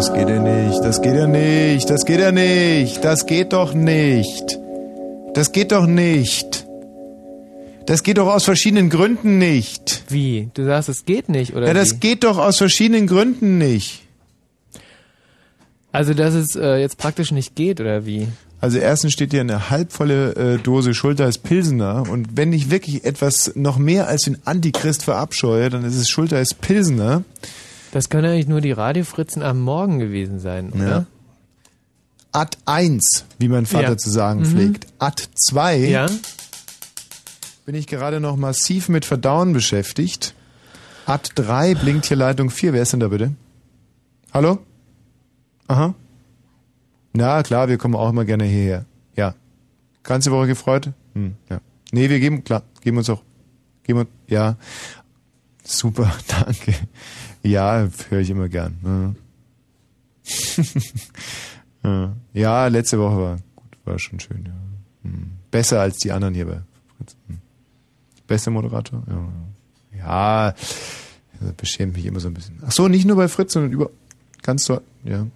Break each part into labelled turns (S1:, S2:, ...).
S1: Das geht ja nicht, das geht ja nicht, das geht ja nicht, das geht doch nicht. Das geht doch nicht. Das geht doch aus verschiedenen Gründen nicht.
S2: Wie? Du sagst, es geht nicht, oder?
S1: Ja, das
S2: wie?
S1: geht doch aus verschiedenen Gründen nicht.
S2: Also, dass es äh, jetzt praktisch nicht geht, oder wie?
S1: Also erstens steht hier eine halbvolle äh, Dose Schulter Pilsener und wenn ich wirklich etwas noch mehr als den Antichrist verabscheue, dann ist es Schulter Pilsener.
S2: Das können eigentlich nur die Radiofritzen am Morgen gewesen sein, oder?
S1: Ja. Ad 1, wie mein Vater
S2: Ja.
S1: zu sagen
S2: Mhm.
S1: pflegt. Ad 2
S2: Ja.
S1: bin ich gerade noch massiv mit Verdauen beschäftigt. Ad 3 blinkt hier Leitung 4. Wer ist denn da bitte? Hallo? Aha. Na klar, wir kommen auch immer gerne hierher. Ja. Ganze Woche gefreut? Hm, ja. Nee, wir geben, klar, geben uns auch. Geben uns, ja. Super, danke. Ja, höre ich immer gern. Ja. ja. letzte Woche war gut, war schon schön, ja. Hm. Besser als die anderen hier bei Fritz. Hm. Bester Moderator? Ja. Ja, das beschämt mich immer so ein bisschen. Ach so, nicht nur bei Fritz, sondern über ganz dort, ja.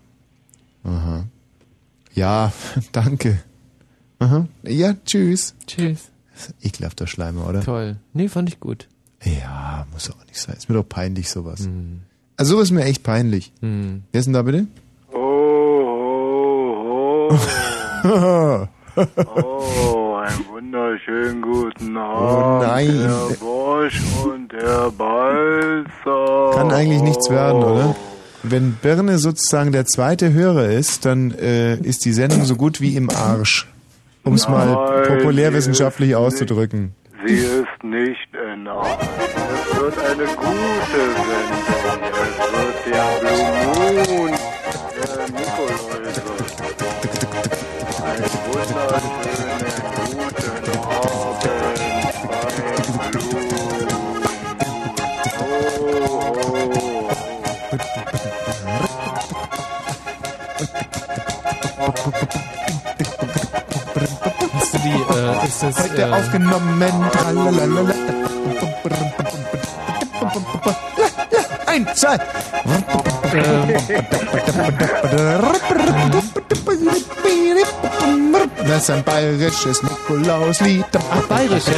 S1: Aha. Ja, danke. Aha. Ja, tschüss.
S2: Tschüss.
S1: Ekelhafter Schleimer, oder?
S2: Toll. Nee, fand ich gut.
S1: Ja, muss auch nicht sein. Ist mir doch peinlich, sowas.
S2: Hm.
S1: Also sowas ist mir echt peinlich. Wer ist denn da bitte?
S3: Oh, oh, oh, einen wunderschönen guten Abend,
S1: nein.
S3: Herr Bosch und Herr Balzer.
S1: Kann eigentlich nichts werden, oder? Wenn Birne sozusagen der zweite Hörer ist, dann äh, ist die Sendung so gut wie im Arsch. Um es mal populärwissenschaftlich auszudrücken.
S3: Sie ist nicht Ordnung. Es wird eine gute Sendung. Es wird der Blue Moon, der Nikolaus. Einen wunderschönen guten Abend bei Blue.
S2: Hast du die, äh, ist das,
S1: Heute
S2: äh,
S1: aufgenommen. Tralalala. Das ist ein bayerisches Nikolauslied.
S2: Ach, bayerisch, ja?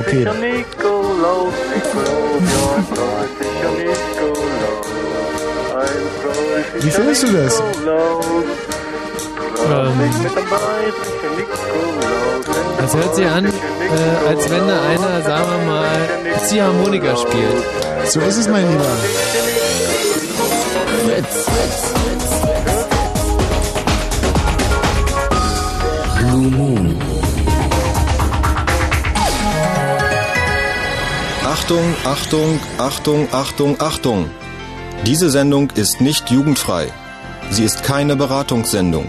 S1: Okay. Wie findest du das?
S3: Nikolaus.
S2: Das hört sich an, äh, als wenn da einer, sagen wir mal, Ziehharmonika spielt.
S1: So ist es, mein Lieber.
S2: Fritz, Fritz,
S4: Blue Moon.
S5: Achtung, Achtung, Achtung, Achtung, Achtung. Diese Sendung ist nicht jugendfrei. Sie ist keine Beratungssendung.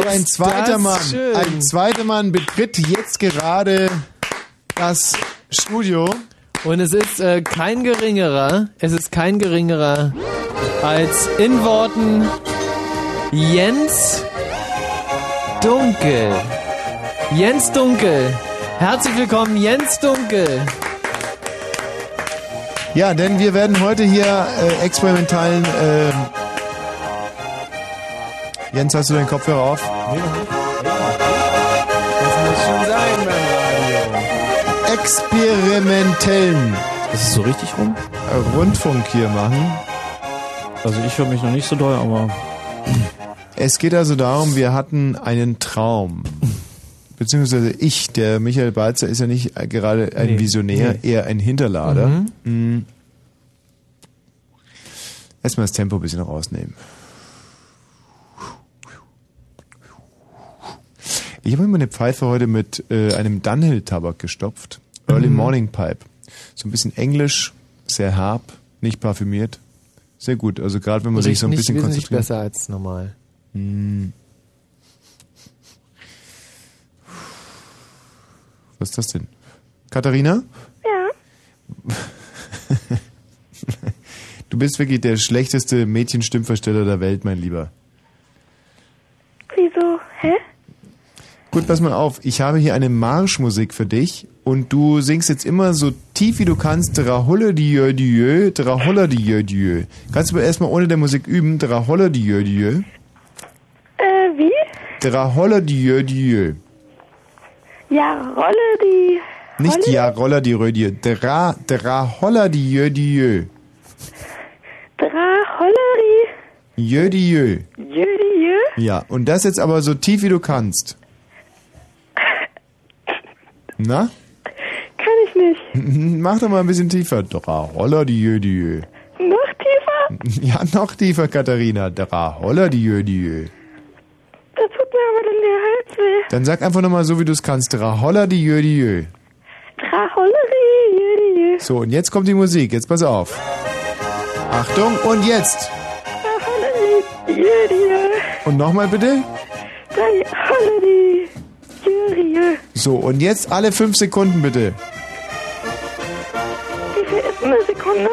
S1: Aber ein zweiter Mann,
S2: schön.
S1: ein zweiter Mann betritt jetzt gerade das Studio.
S2: Und es ist äh, kein geringerer, es ist kein geringerer als in Worten Jens Dunkel. Jens Dunkel. Herzlich willkommen, Jens Dunkel.
S1: Ja, denn wir werden heute hier äh, experimentalen. Äh, Jens, hast du deinen Kopfhörer auf?
S6: Das muss schon sein beim Radio.
S1: Experimentellen
S6: Ist es so richtig rum?
S1: Rundfunk hier machen.
S6: Also ich höre mich noch nicht so doll, aber
S1: Es geht also darum, wir hatten einen Traum. Beziehungsweise ich, der Michael Balzer, ist ja nicht gerade ein
S2: Nee,
S1: Visionär,
S2: nee.
S1: eher ein Hinterlader. Mhm. Erstmal das Tempo ein bisschen rausnehmen. Ich habe mir meine Pfeife heute mit äh, einem Dunhill-Tabak gestopft. Early Morning Pipe. So ein bisschen englisch, sehr herb, nicht parfümiert. Sehr gut. Also gerade wenn man sich
S2: Riecht
S1: so ein
S2: nicht
S1: bisschen
S2: wesentlich
S1: konzentriert.
S2: besser als normal.
S1: Hm. Was ist das denn? Katharina?
S4: Ja.
S1: Du bist wirklich der schlechteste Mädchenstimmversteller der Welt, mein Lieber.
S4: Wieso? Hä?
S1: Gut, pass mal auf. Ich habe hier eine Marschmusik für dich und du singst jetzt immer so tief wie du kannst. Draholle dieu dieu, draholle dieu dieu. Kannst du aber erstmal ohne der Musik üben. Draholle dieu dieu,
S4: Äh, wie?
S1: draholle dieu dieu.
S4: Ja, Rolle die.
S1: Nicht
S4: Rolle?
S1: ja, roller die Rödie. Dra, draholle dieu dieu.
S4: Dra, Holleri,
S1: Jö dieu.
S4: Jö,
S1: Ja, und das jetzt aber so tief wie du kannst. Na?
S4: Kann ich nicht.
S1: Mach doch mal ein bisschen tiefer. Draholle dieu dieu.
S4: Noch tiefer?
S1: Ja, noch tiefer, Katharina. Draholle dieu dieu.
S4: Da tut mir aber dann der Hals weh.
S1: Dann sag einfach nochmal so, wie du es kannst. Draholla die jö die jö.
S4: Dra, Holleri, Jö, Jö.
S1: So, und jetzt kommt die Musik. Jetzt pass auf. Achtung, und jetzt.
S4: Dra, Holleri, Jö, Jö.
S1: Und nochmal bitte.
S4: Dra, Jö.
S1: So, und jetzt alle fünf Sekunden bitte.
S4: Wie viel ist eine Sekunde?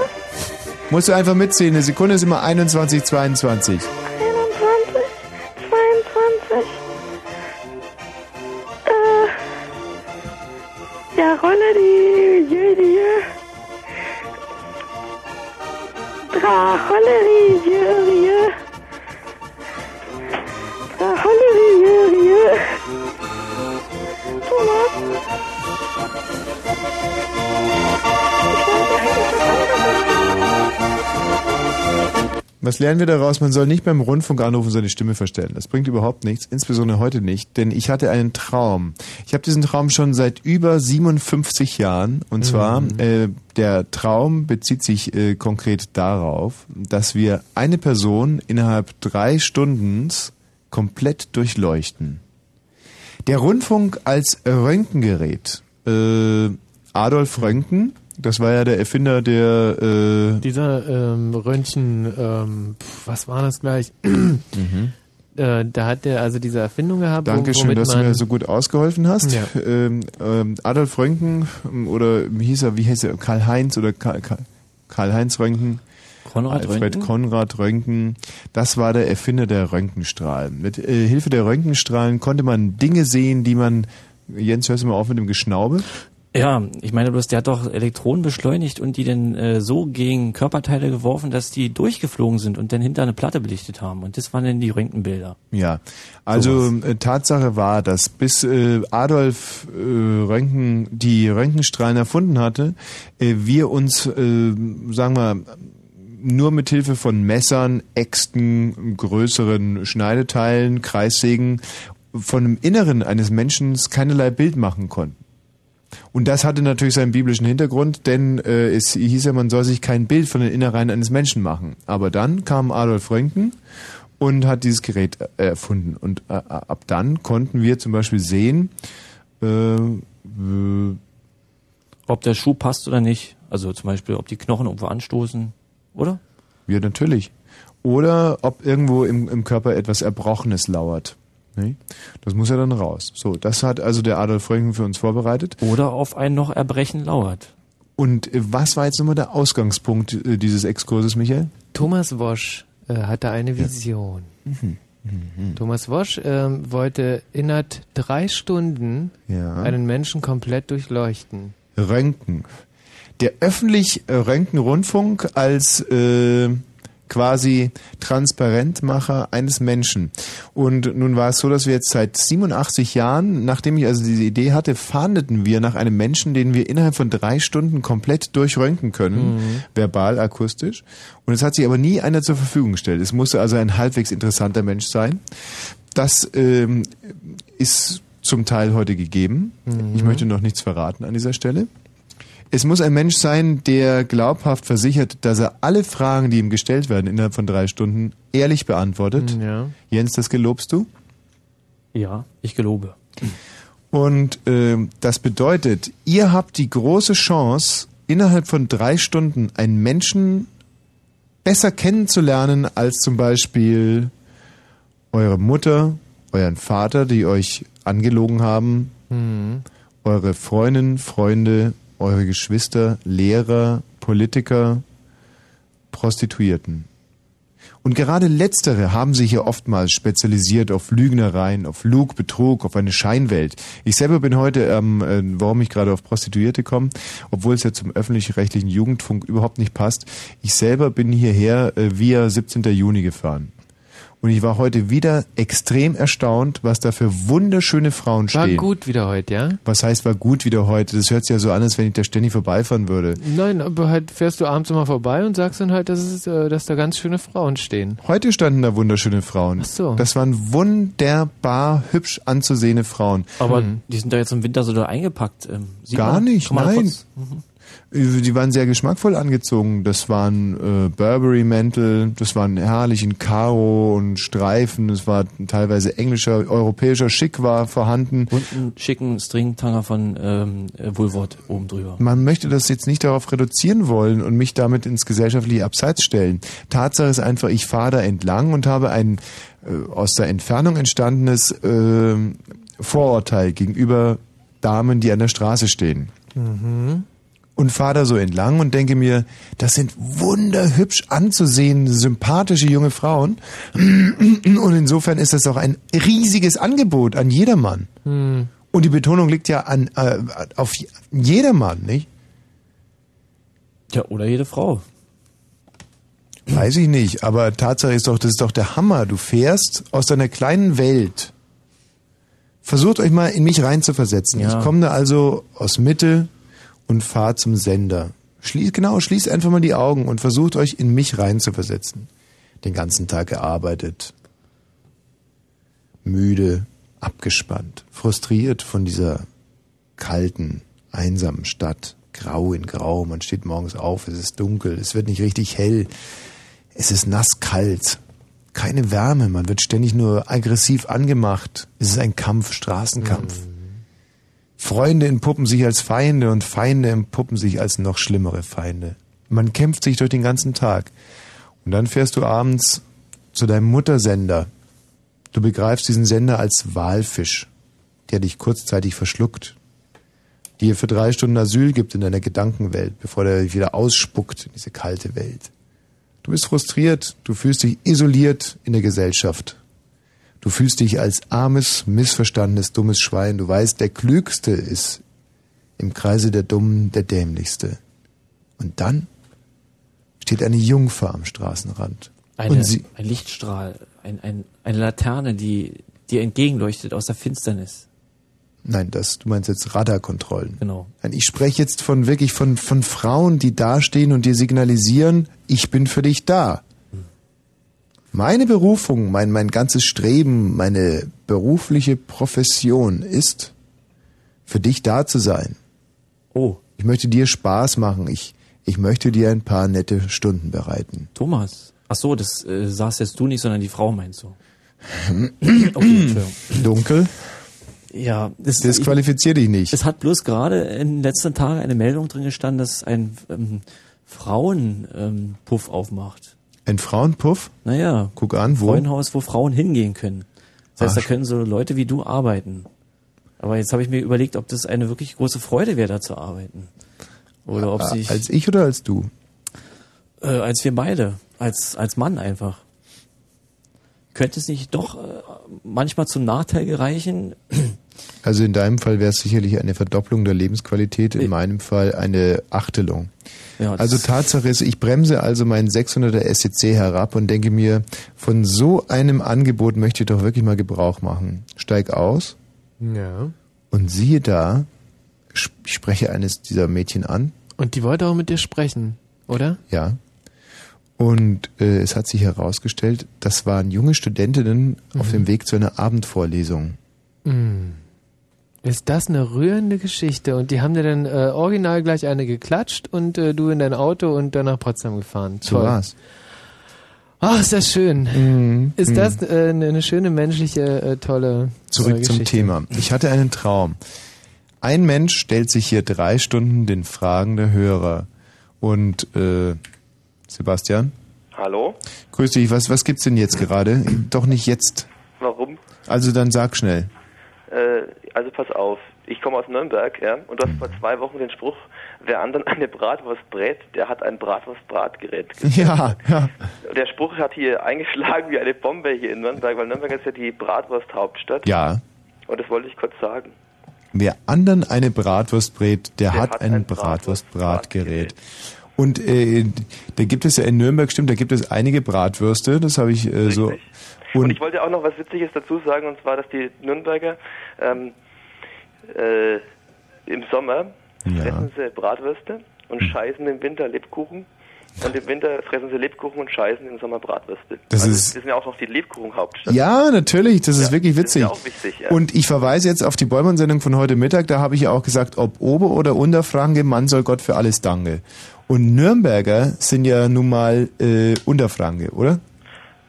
S1: Musst du einfach mitzählen. Eine Sekunde ist immer 21, 22.
S4: 21, 22. Äh. Ja, Rolleri, Jö, Jö. Dra, Holleri, Jö, Jö. Dra,
S1: Was lernen wir daraus? Man soll nicht beim Rundfunk anrufen seine Stimme verstellen. Das bringt überhaupt nichts, insbesondere heute nicht, denn ich hatte einen Traum. Ich habe diesen Traum schon seit über 57 Jahren und zwar äh, der Traum bezieht sich äh, konkret darauf, dass wir eine Person innerhalb drei Stunden komplett durchleuchten. Der Rundfunk als Röntgengerät. Äh, Adolf Röntgen, das war ja der Erfinder der äh,
S2: Dieser ähm, Röntgen, ähm, pf, was war das gleich? äh, da hat der also diese Erfindung gehabt, wo-
S1: Dankeschön,
S2: womit
S1: dass du
S2: man
S1: mir so gut ausgeholfen hast.
S2: Ja.
S1: Ähm, ähm, Adolf Röntgen ähm, oder wie hieß er, wie hieß er, Karl-Heinz oder Karl- Karl- Karl-Heinz Röntgen.
S7: Konrad
S1: Alfred
S7: Röntgen?
S1: Konrad Röntgen, das war der Erfinder der Röntgenstrahlen. Mit äh, Hilfe der Röntgenstrahlen konnte man Dinge sehen, die man, Jens, hörst du mal auf mit dem Geschnaube?
S7: Ja, ich meine bloß, der hat doch Elektronen beschleunigt und die dann äh, so gegen Körperteile geworfen, dass die durchgeflogen sind und dann hinter eine Platte belichtet haben. Und das waren dann die Röntgenbilder.
S1: Ja, also äh, Tatsache war, dass bis äh, Adolf äh, Röntgen die Röntgenstrahlen erfunden hatte, äh, wir uns, äh, sagen wir, nur mit Hilfe von Messern, Äxten, größeren Schneideteilen, Kreissägen von dem Inneren eines Menschen keinerlei Bild machen konnten. Und das hatte natürlich seinen biblischen Hintergrund, denn äh, es hieß ja, man soll sich kein Bild von den Innereien eines Menschen machen. Aber dann kam Adolf Röntgen und hat dieses Gerät äh, erfunden. Und äh, ab dann konnten wir zum Beispiel sehen, äh, äh,
S7: Ob der Schuh passt oder nicht. Also zum Beispiel, ob die Knochen irgendwo anstoßen, oder?
S1: ja natürlich. Oder ob irgendwo im, im Körper etwas Erbrochenes lauert. Das muss ja dann raus. So, das hat also der Adolf Röntgen für uns vorbereitet.
S7: Oder auf ein noch Erbrechen lauert.
S1: Und äh, was war jetzt nochmal der Ausgangspunkt äh, dieses Exkurses, Michael?
S2: Thomas Wosch äh, hatte eine Vision.
S1: Mhm.
S2: Thomas Wosch ähm, wollte innerhalb drei Stunden
S1: Ja.
S2: einen Menschen komplett durchleuchten.
S1: Röntgen. Der öffentlich äh, Röntgenrundfunk als äh, quasi Transparentmacher eines Menschen. Und nun war es so, dass wir jetzt seit 87 Jahren, nachdem ich also diese Idee hatte, fahndeten wir nach einem Menschen, den wir innerhalb von drei Stunden komplett durchröntgen können,
S2: Mhm.
S1: verbal, akustisch. Und es hat sich aber nie einer zur Verfügung gestellt. Es musste also ein halbwegs interessanter Mensch sein. Das ähm, ist zum Teil heute gegeben. Ich möchte noch nichts verraten an dieser Stelle. Es muss ein Mensch sein, der glaubhaft versichert, dass er alle Fragen, die ihm gestellt werden, innerhalb von drei Stunden ehrlich beantwortet.
S2: Ja.
S1: Jens, das gelobst du?
S7: Ja, ich gelobe.
S1: Und ähm, das bedeutet, ihr habt die große Chance, innerhalb von drei Stunden einen Menschen besser kennenzulernen als zum Beispiel eure Mutter, euren Vater, die euch angelogen haben,
S2: Mhm.
S1: eure Freundinnen, Freunde, eure Geschwister, Lehrer, Politiker, Prostituierten. Und gerade letztere haben sich ja oftmals spezialisiert auf Lügnereien, auf Lug, Betrug, auf eine Scheinwelt. Ich selber bin heute, ähm, äh, warum ich gerade auf Prostituierte komme, obwohl es ja zum öffentlich-rechtlichen Jugendfunk überhaupt nicht passt. Ich selber bin hierher äh, via 17. Juni gefahren. Und ich war heute wieder extrem erstaunt, was da für wunderschöne Frauen
S2: War
S1: stehen.
S2: gut wieder heute, ja?
S1: Was heißt, war gut wieder heute? Das hört sich ja so an, als wenn ich da ständig vorbeifahren würde.
S2: Nein, aber halt fährst du abends immer vorbei und sagst dann halt, dass, es, äh, dass da ganz schöne Frauen stehen.
S1: Heute standen da wunderschöne Frauen.
S2: Ach so.
S1: Das waren wunderbar hübsch anzusehende Frauen.
S7: Aber
S2: Mhm.
S7: die sind da jetzt im Winter so da eingepackt. Ähm, sieht
S1: Gar
S7: man-
S1: nicht, nein.
S7: kurz- Mhm.
S1: Die waren sehr geschmackvoll angezogen. Das waren äh, Burberry-Mäntel, das waren herrlich in Karo und Streifen, das war teilweise englischer, europäischer Schick war vorhanden.
S7: Und einen schicken Stringtanger von ähm, äh, Woolworth oben drüber.
S1: Man möchte das jetzt nicht darauf reduzieren wollen und mich damit ins gesellschaftliche Abseits stellen. Tatsache ist einfach, ich fahre da entlang und habe ein äh, aus der Entfernung entstandenes äh, Vorurteil gegenüber Damen, die an der Straße stehen. Und fahre da so entlang und denke mir, das sind wunderhübsch anzusehende, sympathische junge Frauen. Und insofern ist das auch ein riesiges Angebot an jedermann.
S2: Hm.
S1: Und die Betonung liegt ja an, äh, auf jedermann, nicht?
S7: Ja, oder jede Frau.
S1: Weiß ich nicht, aber Tatsache ist doch, das ist doch der Hammer. Du fährst aus deiner kleinen Welt. Versucht euch mal in mich reinzuversetzen.
S7: Ja.
S1: Ich komme da also aus Mitte und fahre zum Sender. Schließ, genau, schließt einfach mal die Augen und versucht euch in mich reinzuversetzen. Den ganzen Tag gearbeitet. Müde, abgespannt, frustriert von dieser kalten, einsamen Stadt. Grau in Grau, man steht morgens auf, es ist dunkel, es wird nicht richtig hell. Es ist nass kalt. Keine Wärme, man wird ständig nur aggressiv angemacht. Es ist ein Kampf, Straßenkampf. Freunde entpuppen sich als Feinde und Feinde entpuppen sich als noch schlimmere Feinde. Man kämpft sich durch den ganzen Tag. Und dann fährst du abends zu deinem Muttersender. Du begreifst diesen Sender als Walfisch, der dich kurzzeitig verschluckt, dir für drei Stunden Asyl gibt in deiner Gedankenwelt, bevor der dich wieder ausspuckt in diese kalte Welt. Du bist frustriert, du fühlst dich isoliert in der Gesellschaft. Du fühlst dich als armes, missverstandenes, dummes Schwein. Du weißt, der Klügste ist im Kreise der Dummen der Dämlichste. Und dann steht eine Jungfer am Straßenrand.
S7: Eine,
S1: Und sie,
S7: ein Lichtstrahl, ein, ein, eine Laterne, die dir entgegenleuchtet aus der Finsternis.
S1: nein, das, du meinst jetzt Radarkontrollen.
S7: Genau.
S1: Ich spreche jetzt von wirklich von, von Frauen, die dastehen und dir signalisieren, ich bin für dich da. Meine Berufung, mein, mein ganzes Streben, meine berufliche Profession ist, für dich da zu sein.
S7: Oh,
S1: Ich möchte dir Spaß machen. Ich, ich möchte dir ein paar nette Stunden bereiten.
S7: Thomas. Ach so, das äh, sagst jetzt du nicht, sondern die Frau meinst du. okay.
S1: Dunkel,
S7: Ja, das, ich,
S1: disqualifizier dich nicht.
S7: es hat bloß gerade in den letzten Tagen eine Meldung drin gestanden, dass ein ähm, Frauenpuff ähm, aufmacht.
S1: Ein Frauenpuff?
S7: Naja,
S1: Guck an, wo?
S7: Frauenhaus, wo Frauen hingehen können. Das heißt,
S1: Ach.
S7: da können so Leute wie du arbeiten. Aber jetzt habe ich mir überlegt, ob das eine wirklich große Freude wäre, da zu arbeiten. Oder ob sich,
S1: Als ich oder als du?
S7: äh, als wir beide, als, als Mann einfach. Könnte es nicht doch äh, manchmal zum Nachteil gereichen?
S1: Also in deinem Fall wäre es sicherlich eine Verdopplung der Lebensqualität, in
S7: Nee.
S1: meinem Fall eine Achtelung.
S7: Ja,
S1: Also Tatsache ist, ich bremse also meinen 600er SEC herab und denke mir, von so einem Angebot möchte ich doch wirklich mal Gebrauch machen. Steig aus
S2: Ja.
S1: und siehe da, ich spreche eines dieser Mädchen an,
S2: Und die wollte auch mit dir sprechen, oder?
S1: ja. Und äh, es hat sich herausgestellt, das waren junge Studentinnen auf dem Weg zu einer Abendvorlesung.
S2: Mm. Ist das eine rührende Geschichte? Und die haben dir dann äh, original gleich eine geklatscht und äh, du in dein Auto und dann nach Potsdam gefahren.
S1: So war's.
S2: Ach, ist das schön.
S1: Mhm.
S2: Ist das äh, eine, schöne menschliche, äh, tolle
S1: Zurück
S2: äh,
S1: zum
S2: Geschichte.
S1: Thema. Ich hatte einen Traum. Ein Mensch stellt sich hier drei Stunden den Fragen der Hörer. Und äh, Sebastian,
S8: Hallo?
S1: grüß dich. Was, was gibt's denn jetzt gerade? Doch nicht jetzt.
S8: Warum?
S1: Also dann sag schnell.
S8: Äh, also pass auf, ich komme aus Nürnberg, ja, und du hast vor zwei Wochen den Spruch, wer anderen eine Bratwurst brät, der hat ein Bratwurst-Bratgerät.
S1: Ja, ja.
S8: Der Spruch hat hier eingeschlagen wie eine Bombe hier in Nürnberg, weil Nürnberg ist ja die Bratwurst-Hauptstadt.
S1: Ja.
S8: Und das wollte ich kurz sagen.
S1: Wer anderen eine Bratwurst brät, der,
S8: Der
S1: hat,
S8: hat
S1: ein
S8: ein
S1: Bratwurst-Bratgerät. Und äh, da gibt es ja in Nürnberg, stimmt, da gibt es einige Bratwürste, das habe ich äh, so.
S8: Und, ich wollte auch noch was Witziges dazu sagen, und zwar, dass die Nürnberger ähm, äh, im Sommer
S1: Ja.
S8: fressen sie Bratwürste und scheißen im Winter Lebkuchen. Und im Winter fressen sie Lebkuchen und scheißen im Sommer Bratwürste.
S1: Das
S8: also,
S1: ist-
S8: wir sind ja auch noch die Lebkuchenhauptstadt.
S1: Ja, natürlich, das ist wirklich witzig.
S8: ja auch wichtig, ja.
S1: Und ich verweise jetzt auf die Bollmann-Sendung von heute Mittag, da habe ich ja auch gesagt, ob Ober- oder Unterfranke, Mann soll Gott für alles danke. Und Nürnberger sind ja nun mal äh, Unterfranke, oder?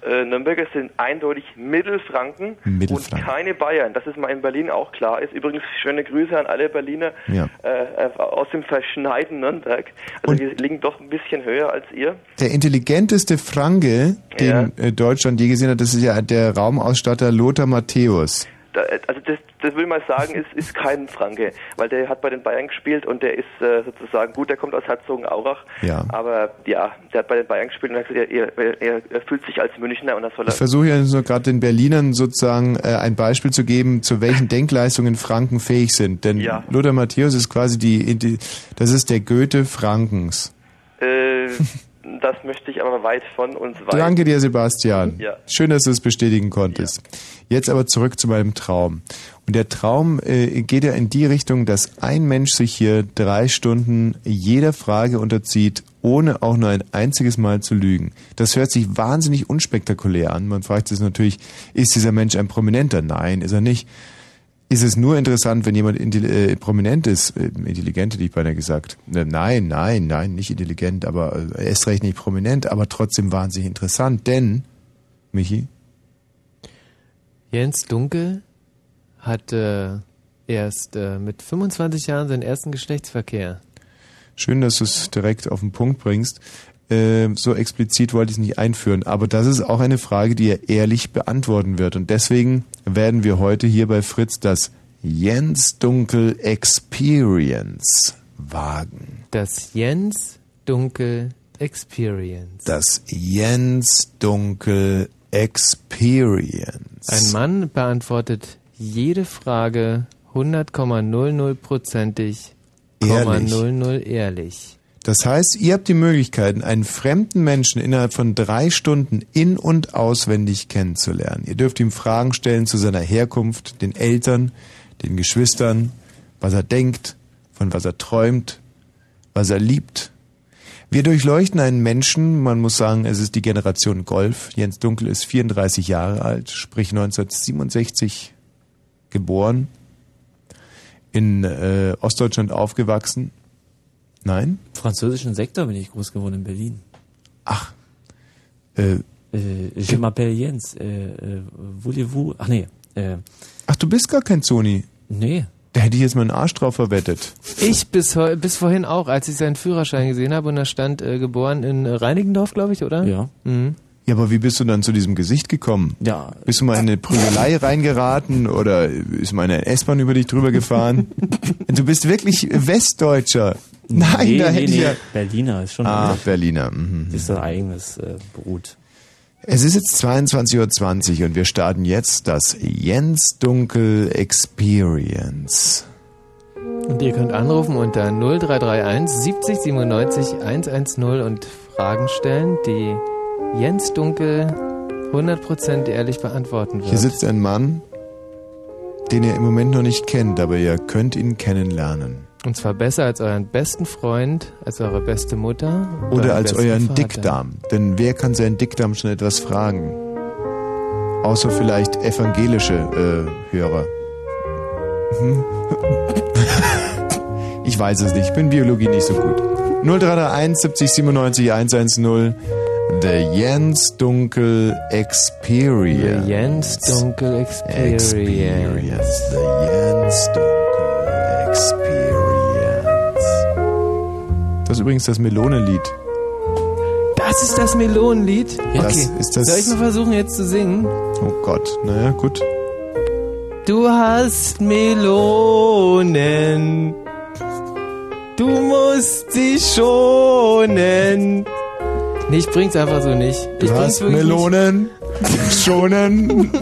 S8: Äh, Nürnberger sind eindeutig Mittelfranken,
S1: Mittelfranken.
S8: und keine Bayern. Das ist mal in Berlin auch klar ist. Übrigens schöne Grüße an alle Berliner
S1: Ja.
S8: äh, äh, aus dem verschneiten Nürnberg. Also wir liegen doch ein bisschen höher als ihr.
S1: Der intelligenteste Franke, den äh, Deutschland je gesehen hat, das ist ja der Raumausstatter Lothar Matthäus.
S8: Also das, das will mal sagen, ist, ist kein Franke, weil der hat bei den Bayern gespielt und der ist äh, sozusagen, gut, der kommt aus Herzogenaurach,
S1: Ja.
S8: aber ja, der hat bei den Bayern gespielt und hat gesagt, er, er, er, er fühlt sich als Münchner und das soll er...
S1: Ich versuche ja so gerade den Berlinern sozusagen äh, ein Beispiel zu geben, zu welchen Denkleistungen Franken fähig sind. Denn
S8: Ja.
S1: Lothar Matthäus ist quasi die, die, das ist der Goethe Frankens.
S8: Äh, das möchte ich aber weit von uns weisen.
S1: Danke dir, Sebastian.
S8: Ja.
S1: Schön, dass du es bestätigen konntest. Jetzt aber zurück zu meinem Traum. Und der Traum äh, geht ja in die Richtung, dass ein Mensch sich hier drei Stunden jeder Frage unterzieht, ohne auch nur ein einziges Mal zu lügen. Das hört sich wahnsinnig unspektakulär an. Man fragt sich natürlich, ist dieser Mensch ein Prominenter? Nein, ist er nicht. Ist es nur interessant, wenn jemand äh, prominent ist? Äh, intelligent hätte ich beinahe gesagt. Äh, Nein, nein, nein, nicht intelligent, aber äh, erst recht nicht prominent, aber trotzdem wahnsinnig interessant, denn, Michi,
S2: Jens Dunkel hat äh, erst äh, mit 25 Jahren seinen ersten Geschlechtsverkehr.
S1: schön, dass du es direkt auf den Punkt bringst. Äh, so explizit wollte ich es nicht einführen, aber das ist auch eine Frage, die er ehrlich beantworten wird. Und deswegen werden wir heute hier bei Fritz das Jens Dunkel Experience wagen.
S2: Das Jens Dunkel Experience.
S1: Das Jens Dunkel Experience.
S2: Ein Mann beantwortet jede Frage 100,00%ig,
S1: Ehrlich.
S2: 00 ehrlich.
S1: Das heißt, ihr habt die Möglichkeit, einen fremden Menschen innerhalb von drei Stunden in- und auswendig kennenzulernen. Ihr dürft ihm Fragen stellen zu seiner Herkunft, den Eltern, den Geschwistern, was er denkt, von was er träumt, was er liebt. Wir durchleuchten einen Menschen, man muss sagen, es ist die Generation Golf. Jens Dunkel ist 34 Jahre alt, sprich 1967 geboren, in äh, Ostdeutschland aufgewachsen. Nein?
S7: Französischen Sektor bin ich groß geworden in Berlin.
S1: Ach. Äh,
S7: äh, je m'appelle Jens. Äh, äh, voulez-vous? Ach nee. Äh,
S1: Ach, du bist gar kein Zoni.
S7: Nee.
S1: Da hätte ich jetzt mal einen Arsch drauf verwettet.
S2: Ich bis, bis vorhin auch, als ich seinen Führerschein gesehen habe und da stand äh, geboren in Reinickendorf, glaube ich, oder?
S7: Ja.
S2: Mhm.
S1: Ja, aber wie bist du dann zu diesem Gesicht gekommen?
S7: Ja.
S1: Bist du mal in eine Prügelei reingeraten oder ist mal eine S-Bahn über dich drüber gefahren? du bist wirklich Westdeutscher. Nein,
S7: nee,
S1: da
S7: nee,
S1: hätte ich
S7: nee.
S1: ja...
S7: Berliner ist schon.
S1: Ah. Berliner. Mhm.
S7: ist ein eigenes äh, Brut.
S1: Es ist jetzt 22.20 Uhr und wir starten jetzt das Jens Dunkel Experience.
S2: Und ihr könnt anrufen unter 0331 70 97 110 und Fragen stellen, die Jens Dunkel 100% ehrlich beantworten wird.
S1: Hier sitzt ein Mann, den ihr im Moment noch nicht kennt, aber ihr könnt ihn kennenlernen.
S2: Und zwar besser als euren besten Freund, als eure beste Mutter
S1: Oder
S2: euren
S1: als euren
S2: Vater.
S1: Dickdarm. Denn wer kann seinen Dickdarm schon etwas fragen? Außer vielleicht evangelische äh, Hörer. Hm? Ich weiß es nicht. Ich bin Biologie nicht so gut. 0331 70 97 110. The Jens Dunkel Experience.
S2: The Jens Dunkel Experience.
S1: Experience. The Jens Dunkel Experience. Das ist übrigens das Melonenlied.
S2: Das ist das Melonenlied?
S1: Das
S2: okay.
S1: ist das-
S2: Soll ich mal versuchen jetzt zu singen?
S1: Oh Gott, naja, gut.
S2: Du hast Melonen. Du musst sie schonen. Nee, ich bring's einfach so nicht.
S1: Du
S2: ich
S1: hast Melonen. Schonen.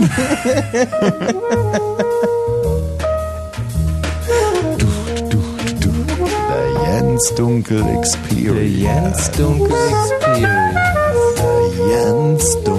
S1: Jens Dunkel Experience.
S2: The Jens Dunkel Experience.
S1: The Jens Dunkel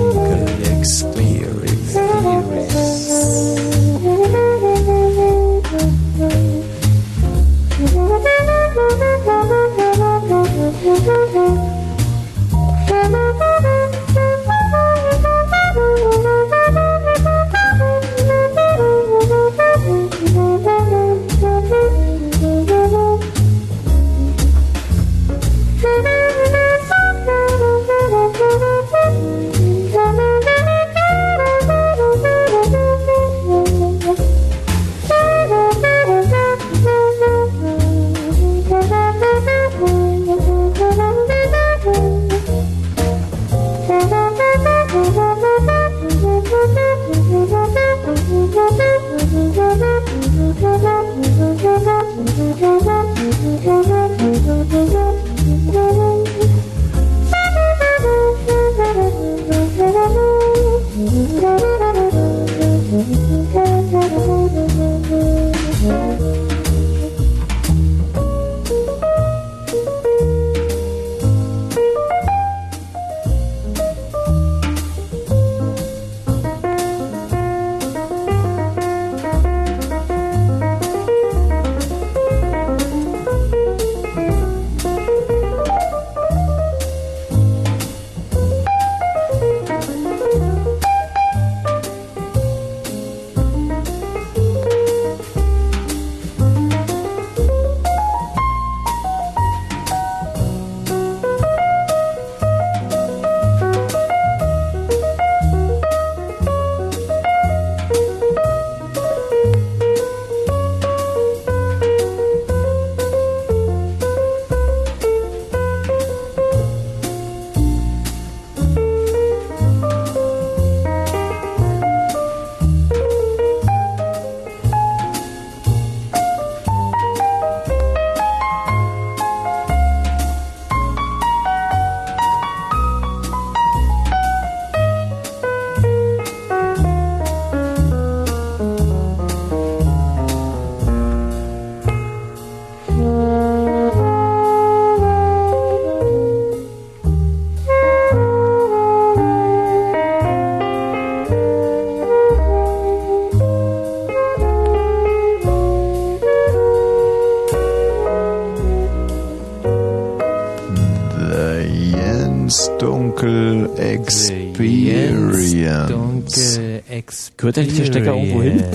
S1: Experience.
S7: Gehört eigentlich der Stecker irgendwo hin?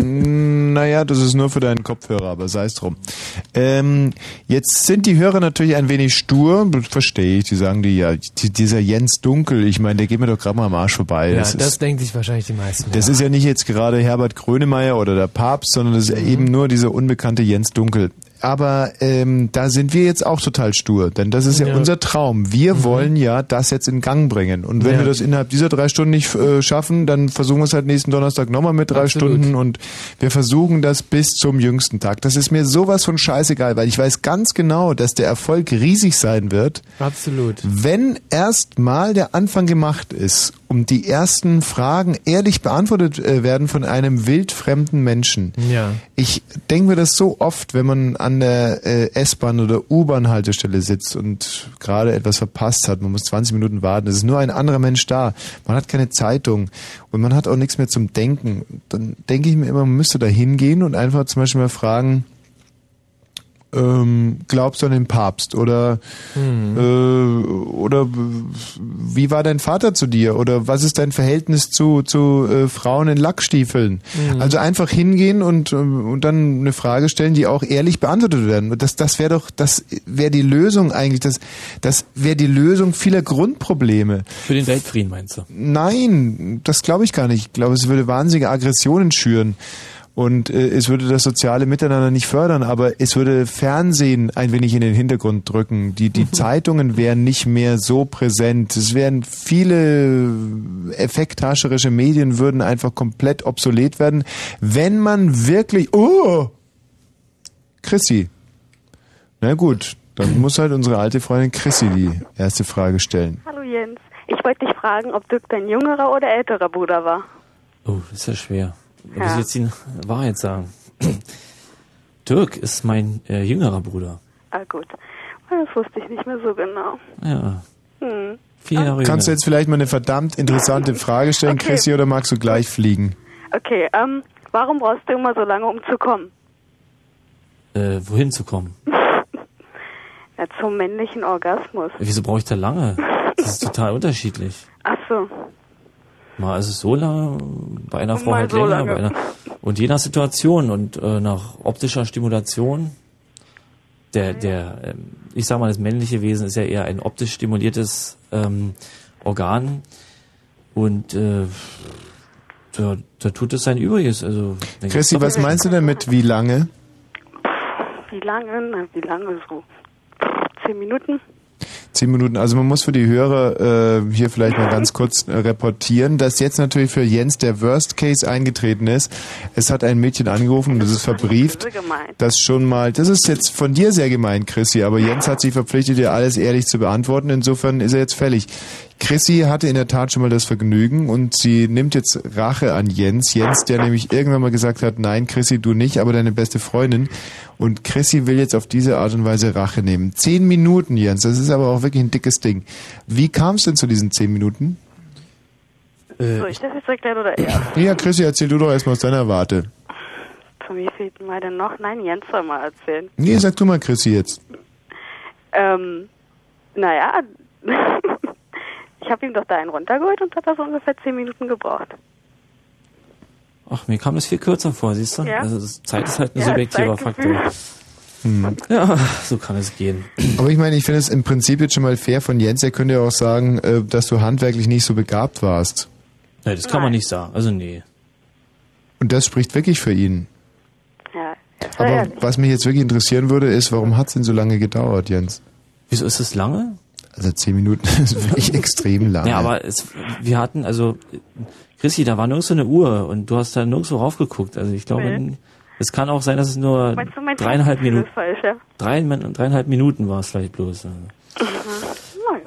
S1: Naja, das ist nur für deinen Kopfhörer, aber sei es drum. Ähm, jetzt sind die Hörer natürlich ein wenig stur, verstehe ich. Die sagen die ja, die, dieser Jens Dunkel, ich meine, der geht mir doch gerade mal am Arsch vorbei.
S2: Ja,
S1: das
S2: das,
S1: ist,
S2: denken sich wahrscheinlich die meisten.
S1: das
S2: ja.
S1: ist ja nicht jetzt gerade Herbert Grönemeyer oder der Papst, sondern das ist
S2: Mhm.
S1: eben nur dieser unbekannte Jens Dunkel. Aber ähm, da sind wir jetzt auch total stur, denn das ist ja,
S2: Ja.
S1: unser Traum. Wir wollen ja das jetzt in Gang bringen. Und wenn
S2: Ja.
S1: wir das innerhalb dieser drei Stunden nicht äh, schaffen, dann versuchen wir es halt nächsten Donnerstag nochmal mit drei
S2: Absolut.
S1: Stunden und wir versuchen das bis zum jüngsten Tag. Das ist mir sowas von scheißegal, weil ich weiß ganz genau, dass der Erfolg riesig sein wird,
S2: Absolut.
S1: wenn erst mal der Anfang gemacht ist und die ersten Fragen ehrlich beantwortet äh, werden von einem wildfremden Menschen.
S2: Ja.
S1: Ich denke mir das so oft, wenn man an der äh, S-Bahn oder U-Bahn-Haltestelle sitzt und gerade etwas verpasst hat. Man muss 20 Minuten warten. Es ist nur ein anderer Mensch da. Man hat keine Zeitung und man hat auch nichts mehr zum Denken. Dann denke ich mir immer, man müsste da hingehen und einfach zum Beispiel mal fragen, ähm, glaubst du an den Papst oder
S2: Hm.
S1: äh, oder wie war dein Vater zu dir oder was ist dein Verhältnis zu zu äh, Frauen in Lackstiefeln?
S2: Mhm.
S1: Also einfach hingehen und äh, und dann eine Frage stellen, die auch ehrlich beantwortet werden. Das das wäre doch das wäre die Lösung eigentlich. Das das wäre die Lösung vieler Grundprobleme.
S7: Für den Weltfrieden meinst du?
S1: Nein, das glaube ich gar nicht. Ich glaube, es würde wahnsinnige Aggressionen schüren. Und äh, es würde das soziale Miteinander nicht fördern, aber es würde Fernsehen ein wenig in den Hintergrund drücken. Die, die Zeitungen wären nicht mehr so präsent. Es wären viele effekthascherische Medien würden einfach komplett obsolet werden, wenn man wirklich. Oh! Chrissy. Na gut, dann muss halt unsere alte Freundin Chrissy die erste Frage stellen.
S4: Hallo Jens. Ich wollte dich fragen, ob Dirk dein jüngerer oder älterer Bruder war.
S7: Oh, das ist ja schwer.
S4: Ja.
S7: muss ich jetzt die Wahrheit sagen. Dirk ist mein äh, jüngerer Bruder.
S4: Ah gut. Das wusste ich nicht mehr so genau.
S7: Ja,
S4: Hm.
S7: vier Jahre
S1: Kannst du jetzt vielleicht mal eine verdammt interessante Frage stellen,
S4: Okay.
S1: Chrissy, oder magst du gleich fliegen?
S4: Okay, ähm, warum brauchst du immer so lange, um zu kommen?
S7: Äh, wohin zu kommen?
S4: Ja, zum männlichen Orgasmus.
S7: Wieso brauche ich da lange? Das ist total unterschiedlich.
S4: Ach so.
S7: Mal ist es so lange, bei einer Frau halt
S4: so
S7: länger,
S4: lange.
S7: bei einer und je nach Situation und äh, nach optischer Stimulation. Der, der, ähm, ich sag mal, das männliche Wesen ist ja eher ein optisch stimuliertes ähm, Organ und äh, da, da tut es sein Übriges. Also, doch-
S1: was meinst du denn mit wie lange?
S4: Wie lange? Na, wie lange so? Zehn Minuten?
S1: Zehn Minuten. Also man muss für die Hörer äh, hier vielleicht mal ganz kurz äh, reportieren, dass jetzt natürlich für Jens der Worst Case eingetreten ist. Es hat ein Mädchen angerufen und das ist verbrieft. Das schon mal, das ist jetzt von dir sehr gemein, Chrissy, aber Jens hat sich verpflichtet, dir alles ehrlich zu beantworten. Insofern ist er jetzt fällig. Chrissy hatte in der Tat schon mal das Vergnügen und sie nimmt jetzt Rache an Jens. Jens, der nämlich irgendwann mal gesagt hat, nein, Chrissy, du nicht, aber deine beste Freundin. Und Chrissy will jetzt auf diese Art und Weise Rache nehmen. Zehn Minuten, Jens, das ist aber auch wirklich ein dickes Ding. Wie kam es denn zu diesen zehn Minuten?
S7: Äh,
S4: Soll ich das jetzt erklären oder er?
S1: Ja, Chrissy, erzähl du doch erstmal aus deiner Warte.
S4: Zu mir fehlt mal denn noch? Nein, Jens soll mal erzählen.
S1: Nee, sag du mal, Chrissy, jetzt.
S4: Ähm, naja, ich habe ihm doch da einen runtergeholt und hat das ungefähr zehn Minuten gebraucht.
S7: Ach, mir kam das viel kürzer vor, siehst du?
S4: Ja.
S7: Also Zeit ist halt ein
S4: Ja,
S7: subjektiver. Faktor.
S1: Hm.
S7: Ja, so kann es gehen.
S1: Aber ich meine, ich finde es im Prinzip jetzt schon mal fair von Jens. Er könnte ja auch sagen, äh, dass du handwerklich nicht so begabt warst.
S7: Nee, das kann man nicht sagen. Also nee.
S1: Und das spricht wirklich für ihn.
S4: Ja,
S1: Aber
S4: ehrlich.
S1: was mich jetzt wirklich interessieren würde, ist, warum hat es denn so lange gedauert, Jens?
S7: Wieso ist es lange?
S1: Also zehn Minuten ist wirklich extrem lange.
S7: Ja, aber es, wir hatten, also, Chrissy, da war nirgends so eine Uhr und du hast da nirgends so raufgeguckt. Also ich glaube,
S4: Nee.
S7: es kann auch sein, dass es nur
S4: Meinst du, mein
S7: dreieinhalb Minuten,
S4: falsch, ja?
S7: drei, dreieinhalb Minuten war es vielleicht bloß. Also.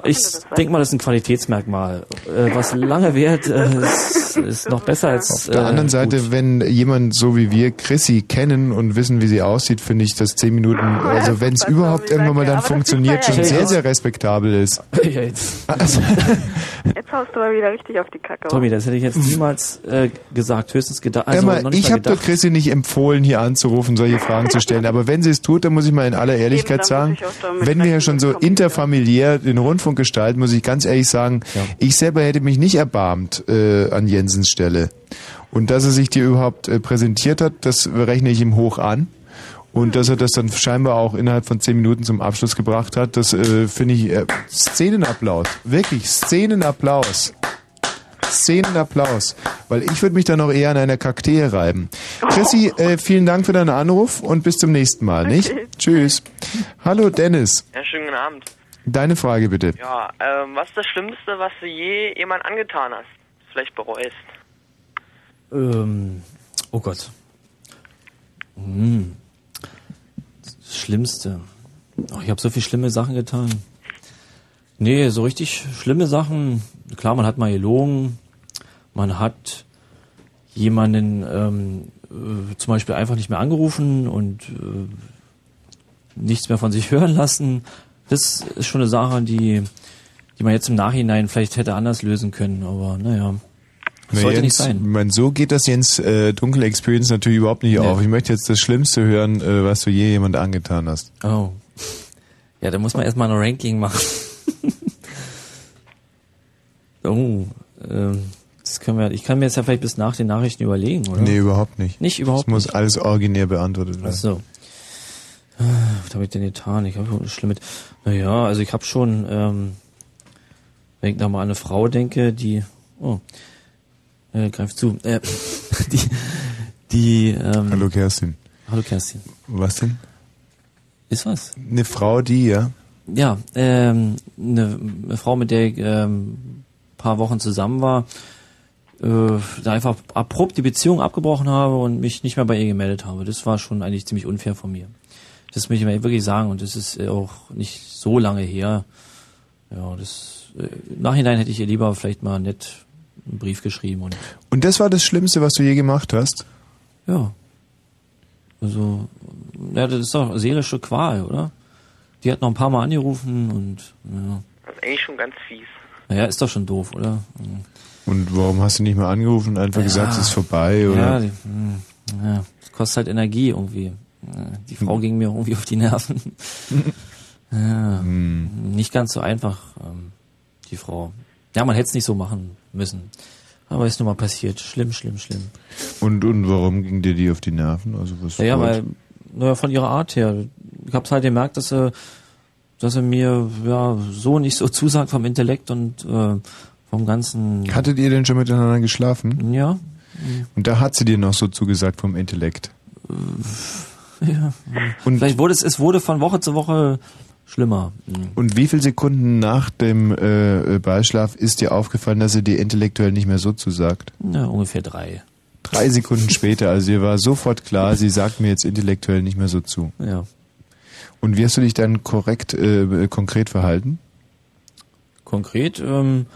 S7: Ich denke mal, das ist ein Qualitätsmerkmal. Äh, was lange währt, äh, ist, ist noch besser als.
S1: Auf der
S7: äh,
S1: anderen Seite,
S7: gut.
S1: wenn jemand so wie wir Chrissy kennen und wissen, wie sie aussieht, finde ich, dass zehn Minuten, also wenn es überhaupt irgendwann mal dann funktioniert, schon sehr, sehr respektabel ist.
S7: Ja, jetzt.
S1: Also,
S4: Jetzt haust du mal wieder richtig auf die Kacke.
S7: Tommy, das hätte ich jetzt niemals äh, gesagt, höchstens gedacht. Also
S1: Emma, ich habe
S7: gedacht.
S1: Chrissy nicht empfohlen, hier anzurufen, solche Fragen zu stellen. Aber wenn sie es tut, dann muss ich mal in aller Ehrlichkeit
S4: dann
S1: sagen, wenn wir ja schon so interfamiliär den Rundfunk gestalten, muss ich ganz ehrlich sagen,
S7: Ja.
S1: ich selber hätte mich nicht erbarmt äh, an Jensens Stelle. Und dass er sich dir überhaupt äh, präsentiert hat, das rechne ich ihm hoch an. Und dass er das dann scheinbar auch innerhalb von zehn Minuten zum Abschluss gebracht hat, das äh, finde ich äh, Szenenapplaus. Wirklich Szenenapplaus. Szenenapplaus. Weil ich würde mich dann noch eher an einer Kaktee reiben. Chrissy, äh, vielen Dank für deinen Anruf und bis zum nächsten Mal, nicht? Tschüss. Hallo Dennis.
S9: Ja, schönen guten Abend.
S1: Deine Frage bitte.
S9: Ja, ähm, was ist das Schlimmste, was du je jemand angetan hast? Vielleicht bereust.
S7: Ähm, oh Gott. Hm. Das Schlimmste. Ach, ich habe so viele schlimme Sachen getan. Nee, so richtig schlimme Sachen. Klar, man hat mal gelogen. Man hat jemanden ähm, äh, zum Beispiel einfach nicht mehr angerufen und äh, nichts mehr von sich hören lassen. Das ist schon eine Sache, die, die man jetzt im Nachhinein vielleicht hätte anders lösen können. Aber naja, Das sollte
S1: Jens,
S7: nicht sein.
S1: Mein, so geht das Jens äh, Dunkel Experience natürlich überhaupt nicht auf. Ich möchte jetzt das Schlimmste hören, äh, was du je jemand angetan hast.
S7: Oh. Ja, da muss man erstmal ein Ranking machen. oh, ähm, das können wir, ich kann mir jetzt ja vielleicht bis nach den Nachrichten überlegen, oder?
S1: Nee, überhaupt nicht.
S7: Nicht überhaupt
S1: Das muss alles originär beantwortet
S7: Ach
S1: werden.
S7: so. Ah, Was habe ich denn getan? Ich habe schlimm. Naja, also ich habe schon, ähm, wenn ich da mal an eine Frau denke, die, oh, äh, greif zu, äh, die, die, ähm,
S1: Hallo Kerstin.
S7: hallo Kerstin.
S1: Was denn?
S7: Ist was?
S1: Eine Frau, die, ja?
S7: Ja, ähm, eine, eine Frau, mit der ich ähm, paar Wochen zusammen war, äh, da einfach abrupt die Beziehung abgebrochen habe und mich nicht mehr bei ihr gemeldet habe. Das war schon eigentlich ziemlich unfair von mir. Das möchte ich mir wirklich sagen und das ist äh, auch nicht so lange her. Ja, das äh, im Nachhinein hätte ich ihr lieber vielleicht mal nett einen Brief geschrieben und
S1: Und das war das Schlimmste, was du je gemacht hast?
S7: ja. Also, ja, das ist doch seelische Qual, oder? Die hat noch ein paar Mal angerufen und ja.
S9: Das ist eigentlich schon ganz fies.
S7: Naja, ist doch schon doof, oder?
S1: Und warum hast du nicht mal angerufen und einfach
S7: Ja.
S1: gesagt, es ist vorbei? Oder?
S7: Ja, die, hm, ja, das kostet halt Energie irgendwie. Ja, Die Frau ging mir irgendwie auf die Nerven. ja, nicht ganz so einfach, ähm, die Frau. Ja, man hätte es nicht so machen müssen. Aber ist nun mal passiert. Schlimm, schlimm, schlimm.
S1: Und, und warum ging dir die auf die Nerven? Also was
S7: Ja, ja, weil, naja, von ihrer Art her. Ich hab's halt gemerkt, dass er, dass er mir, ja, so nicht so zusagt vom Intellekt und, äh, vom ganzen,
S1: Hattet ihr denn schon miteinander geschlafen?
S7: ja,
S1: Und da hat sie dir noch so zugesagt vom Intellekt.
S7: Ja.
S1: Und,
S7: Vielleicht wurde es, es wurde von Woche zu Woche schlimmer. Mhm.
S1: und wie viele Sekunden nach dem äh, Beischlaf ist dir aufgefallen, dass sie dir intellektuell nicht mehr so zusagt?
S7: Ja, ungefähr drei.
S1: Drei Sekunden später, also dir war sofort klar, sie sagt mir jetzt intellektuell nicht mehr so zu.
S7: Ja.
S1: Und wie hast du dich dann korrekt, äh, konkret verhalten?
S7: Konkret ähm,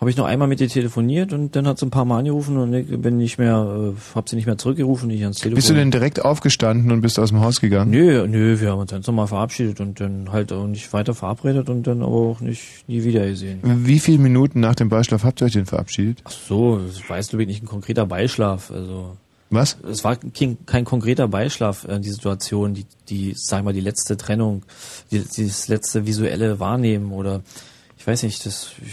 S7: habe ich noch einmal mit ihr telefoniert und dann hat sie ein paar Mal angerufen und ich bin nicht mehr, äh, habe sie nicht mehr zurückgerufen, nicht ans Telefon.
S1: Bist du denn direkt aufgestanden und bist aus dem Haus gegangen?
S7: Nö, nö, wir haben uns ganz normal verabschiedet und dann halt auch nicht weiter verabredet und dann aber auch nicht nie wieder gesehen.
S1: Wie viele Minuten nach dem Beischlaf habt ihr euch denn verabschiedet?
S7: Ach so, das jetzt glaube ich nicht ein konkreter Beischlaf, also
S1: Was?
S7: es war kein, kein konkreter Beischlaf, äh, die Situation, die, die, sag ich mal, die letzte Trennung, die, dieses letzte visuelle Wahrnehmen oder ich weiß nicht, das ich,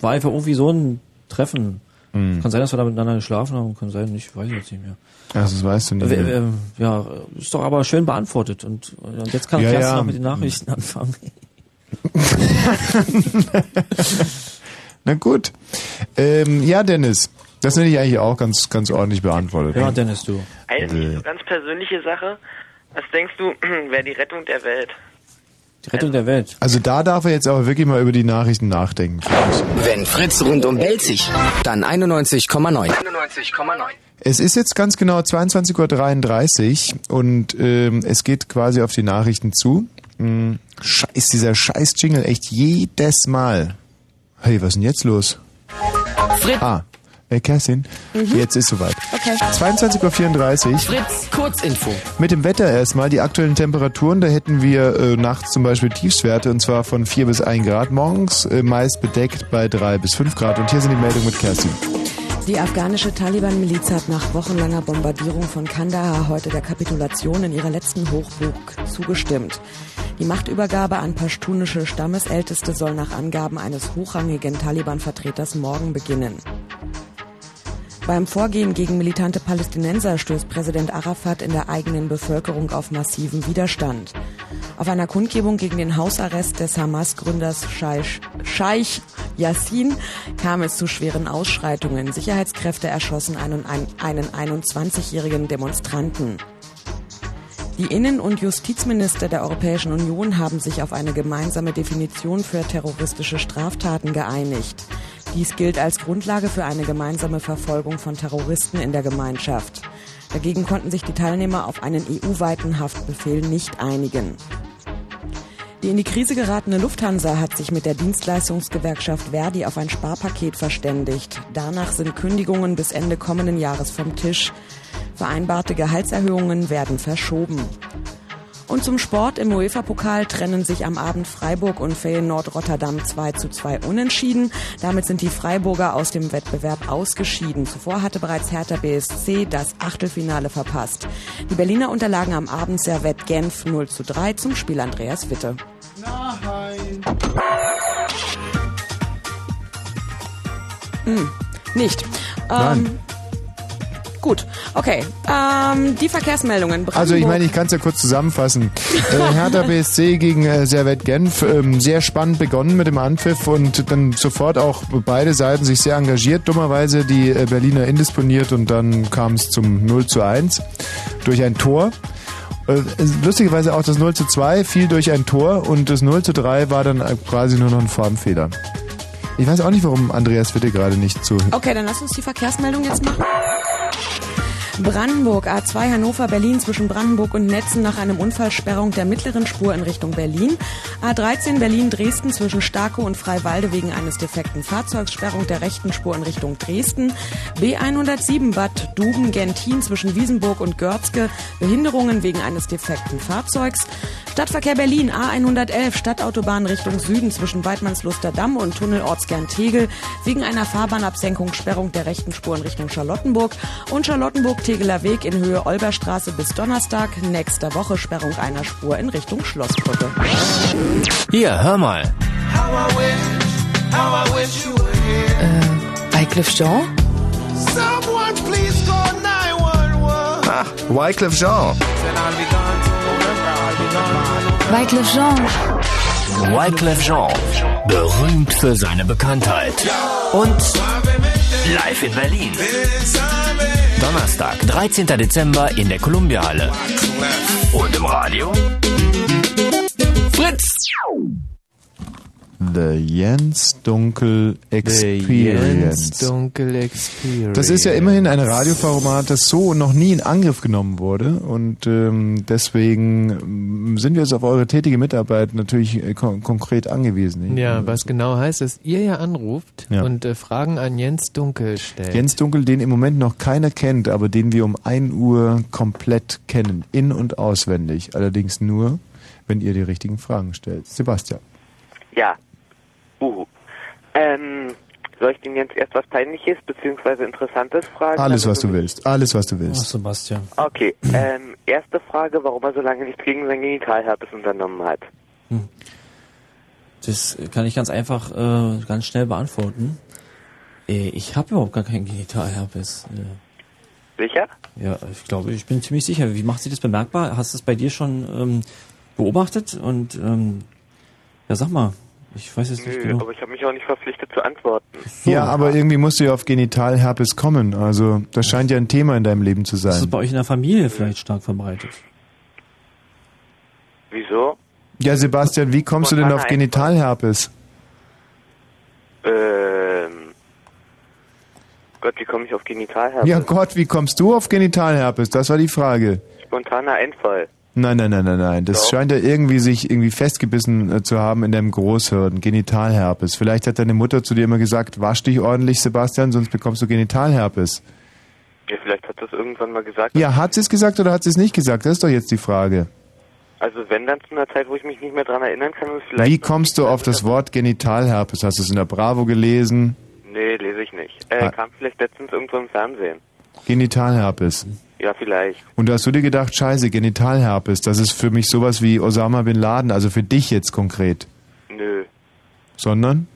S7: war einfach irgendwie so ein Treffen.
S1: Mhm.
S7: Kann sein, dass wir da miteinander geschlafen haben, kann sein, ich weiß jetzt nicht mehr.
S1: Also das weißt du nicht.
S7: Äh,
S1: mehr.
S7: äh, ja, ist doch aber schön beantwortet und, und jetzt kann
S1: Ja,
S7: Kerstin
S1: ja.
S7: mit den Nachrichten anfangen.
S1: Na gut. Ähm, ja, Dennis, das hätte ich eigentlich auch ganz, ganz ordentlich beantwortet.
S7: Ja, Dennis, du.
S9: Eine so ganz persönliche Sache. Was denkst du, wäre die Rettung der Welt?
S7: Die Rettung der Welt.
S1: Also da darf er jetzt aber wirklich mal über die Nachrichten nachdenken.
S10: Wenn Fritz rundum Belzig, dann 91,9. 91,9.
S1: Es ist jetzt ganz genau 22.33 Uhr und ähm, es geht quasi auf die Nachrichten zu. Hm, Scheiß, dieser scheiß Jingle, echt jedes Mal. Hey, was ist denn jetzt los?
S10: Fritz.
S1: Ah, äh, Kerstin, jetzt ist soweit.
S10: Okay.
S1: 22.34 Uhr.
S10: Fritz, Kurzinfo.
S1: Mit dem Wetter erstmal, die aktuellen Temperaturen, da hätten wir äh, nachts zum Beispiel Tiefstwerte und zwar von 4 bis 1 Grad, morgens äh, meist bedeckt bei 3 bis 5 Grad und hier sind die Meldungen mit Kerstin.
S11: Die afghanische Taliban-Miliz hat nach wochenlanger Bombardierung von Kandahar heute der Kapitulation in ihrer letzten Hochburg zugestimmt. Die Machtübergabe an pashtunische Stammesälteste soll nach Angaben eines hochrangigen Taliban-Vertreters morgen beginnen. Beim Vorgehen gegen militante Palästinenser stößt Präsident Arafat in der eigenen Bevölkerung auf massiven Widerstand. Auf einer Kundgebung gegen den Hausarrest des Hamas-Gründers Scheich, Scheich Yassin kam es zu schweren Ausschreitungen. Sicherheitskräfte erschossen einen, einen 21-jährigen Demonstranten. Die Innen- und Justizminister der Europäischen Union haben sich auf eine gemeinsame Definition für terroristische Straftaten geeinigt. Dies gilt als Grundlage für eine gemeinsame Verfolgung von Terroristen in der Gemeinschaft. Dagegen konnten sich die Teilnehmer auf einen EU-weiten Haftbefehl nicht einigen. Die in die Krise geratene Lufthansa hat sich mit der Dienstleistungsgewerkschaft Verdi auf ein Sparpaket verständigt. Danach sind Kündigungen bis Ende kommenden Jahres vom Tisch. Vereinbarte Gehaltserhöhungen werden verschoben. Und zum Sport im UEFA-Pokal trennen sich am Abend Freiburg und Feyenoord Rotterdam 2 zu 2 unentschieden. Damit sind die Freiburger aus dem Wettbewerb ausgeschieden. Zuvor hatte bereits Hertha BSC das Achtelfinale verpasst. Die Berliner unterlagen am Abend Servette Genf 0 zu 3 zum Spiel Andreas Witte.
S1: Nein.
S11: Hm, nicht.
S1: Nein.
S11: Gut, okay. Ähm, die Verkehrsmeldungen.
S1: Also ich
S11: Brandenburg-
S1: meine, ich kann es ja kurz zusammenfassen. Äh, Hertha BSC gegen äh, Servette Genf, ähm, sehr spannend begonnen mit dem Anpfiff und dann sofort auch beide Seiten sich sehr engagiert. Dummerweise die äh, Berliner indisponiert und dann kam es zum 0 zu 1 durch ein Tor. Äh, lustigerweise auch das 0 zu 2 fiel durch ein Tor und das 0 zu 3 war dann äh, quasi nur noch ein Formfehler. Ich weiß auch nicht, warum Andreas Witte gerade nicht zu.
S11: Okay, dann lass uns die Verkehrsmeldung jetzt machen. Brandenburg, A2 Hannover, Berlin zwischen Brandenburg und Netzen nach einem Unfallsperrung der mittleren Spur in Richtung Berlin. A13 Berlin, Dresden zwischen Starkow und Freiwalde wegen eines defekten Fahrzeugs, Sperrung der rechten Spur in Richtung Dresden. B107 Bad Duben, Gentin zwischen Wiesenburg und Görzke, Behinderungen wegen eines defekten Fahrzeugs. Stadtverkehr Berlin, A111 Stadtautobahn Richtung Süden zwischen Weidmannsluster Damm und Tunnel Ortsgern-Tegel wegen einer Fahrbahnabsenkung, Sperrung der rechten Spur in Richtung Charlottenburg und Charlottenburg-Tegeler Weg in Höhe Olberstraße bis Donnerstag. Nächster Woche Sperrung einer Spur in Richtung Schlossbrücke.
S12: Hier, hör mal.
S11: Äh, Wycliffe Jean?
S12: Ach, Wycliffe Jean.
S13: Wycliffe Jean.
S12: Wycliffe Jean. Berühmt für seine Bekanntheit. Und live in Berlin. Donnerstag, 13. Dezember in der Columbia-Halle. Und im Radio? Fritz!
S1: The Jens Dunkel Experience.
S2: Jens Dunkel Experience.
S1: Das ist ja immerhin ein Radioformat, das so noch nie in Angriff genommen wurde. Und ähm, deswegen ähm, sind wir jetzt auf eure tätige Mitarbeit natürlich äh, kon konkret angewiesen.
S2: Ja, was genau heißt, dass ihr ja anruft
S1: Ja.
S2: und äh, Fragen an Jens Dunkel stellt.
S1: Jens Dunkel, den im Moment noch keiner kennt, aber den wir um 1 Uhr komplett kennen. In- und auswendig. Allerdings nur, wenn ihr die richtigen Fragen stellt. Sebastian.
S14: Ja. Uh. Ähm, soll ich Ihnen jetzt erst was Peinliches bzw. Interessantes fragen?
S1: Alles,
S14: Also
S1: was du willst. Alles, was du willst.
S7: Sebastian.
S14: Okay, ähm, erste Frage, warum er so lange nichts gegen sein Genitalherpes unternommen hat.
S7: Das kann ich ganz einfach, äh, ganz schnell beantworten. Äh, ich habe überhaupt gar keinen Genitalherpes. Äh,
S14: Sicher?
S7: ja, ich glaube, ich bin ziemlich sicher. Wie macht sich das bemerkbar? Hast du es bei dir schon ähm, beobachtet? Und ähm, ja, sag mal, ich weiß jetzt nicht
S14: Nö,
S7: genau.
S14: aber ich habe mich auch nicht verpflichtet zu antworten.
S1: Ja, aber irgendwie musst du ja auf Genitalherpes kommen. Also, das scheint ja ein Thema in deinem Leben zu
S7: Das ist
S1: sein.
S7: bei euch in der Familie vielleicht stark verbreitet.
S14: Wieso?
S1: Ja, Sebastian, wie kommst du denn auf Genitalherpes?
S14: Ähm. Gott, wie komme ich auf Genitalherpes?
S1: Ja Gott, wie kommst du auf Genitalherpes? Das war die Frage.
S14: Spontaner Einfall.
S1: Nein, nein, nein, nein, nein. Das
S14: Doch.
S1: scheint ja irgendwie sich irgendwie festgebissen äh, zu haben in deinem Großhirn. Genitalherpes. Vielleicht hat deine Mutter zu dir immer gesagt, wasch dich ordentlich, Sebastian, sonst bekommst du Genitalherpes.
S14: Ja, vielleicht hat das irgendwann mal gesagt.
S1: Ja, hat sie es gesagt oder hat sie es nicht gesagt? Das ist doch jetzt die Frage.
S14: Also wenn dann zu einer Zeit, wo ich mich nicht mehr dran erinnern kann, vielleicht.
S1: Wie kommst du auf das Wort Genitalherpes? Hast du es in der Bravo gelesen?
S14: Nee, lese ich nicht. Äh,
S1: Ah.
S14: kam vielleicht letztens irgendwo im Fernsehen.
S1: Genitalherpes.
S14: Ja, vielleicht.
S1: Und da hast du dir gedacht, scheiße, Genitalherpes, das ist für mich sowas wie Osama Bin Laden, also für dich jetzt konkret.
S14: Nö.
S1: Sondern?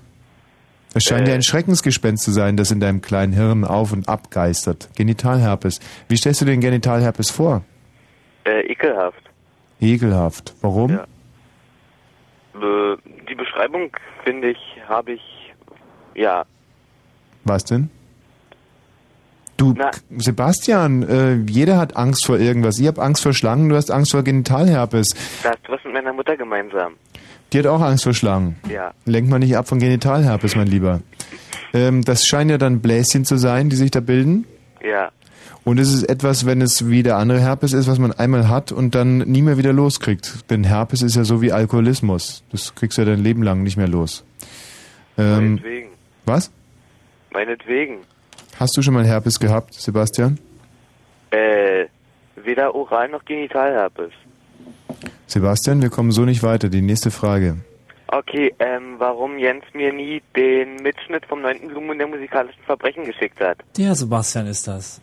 S1: Es scheint
S14: Äh.
S1: ja ein Schreckensgespenst zu sein, das in deinem kleinen Hirn auf und ab geistert. Genitalherpes. Wie stellst du dir den Genitalherpes vor?
S14: Äh, ekelhaft.
S1: Ekelhaft. Warum?
S14: Ja. Äh, die Beschreibung, finde ich, habe ich. Ja.
S1: Was denn? Du,
S14: Na.
S1: Sebastian, äh, jeder hat Angst vor irgendwas. Ich habe Angst vor Schlangen, du hast Angst vor Genitalherpes.
S14: Da hast du was mit meiner Mutter gemeinsam.
S1: Die hat auch Angst vor Schlangen.
S14: Ja.
S1: Lenk mal nicht ab von Genitalherpes, mein Lieber. Ähm, das scheinen ja dann Bläschen zu sein, die sich da bilden.
S14: Ja.
S1: Und es ist etwas, wenn es wie der andere Herpes ist, was man einmal hat und dann nie mehr wieder loskriegt. Denn Herpes ist ja so wie Alkoholismus. Das kriegst du ja dein Leben lang nicht mehr los. Ähm,
S14: Meinetwegen.
S1: was?
S14: Meinetwegen.
S1: Hast du schon mal Herpes gehabt, Sebastian?
S14: Äh, weder oral noch Genitalherpes.
S1: Sebastian, wir kommen so nicht weiter. Die nächste Frage.
S9: Okay, ähm, warum Jens mir nie den Mitschnitt vom 9. Blumen der musikalischen Verbrechen geschickt hat?
S7: Der Sebastian ist das.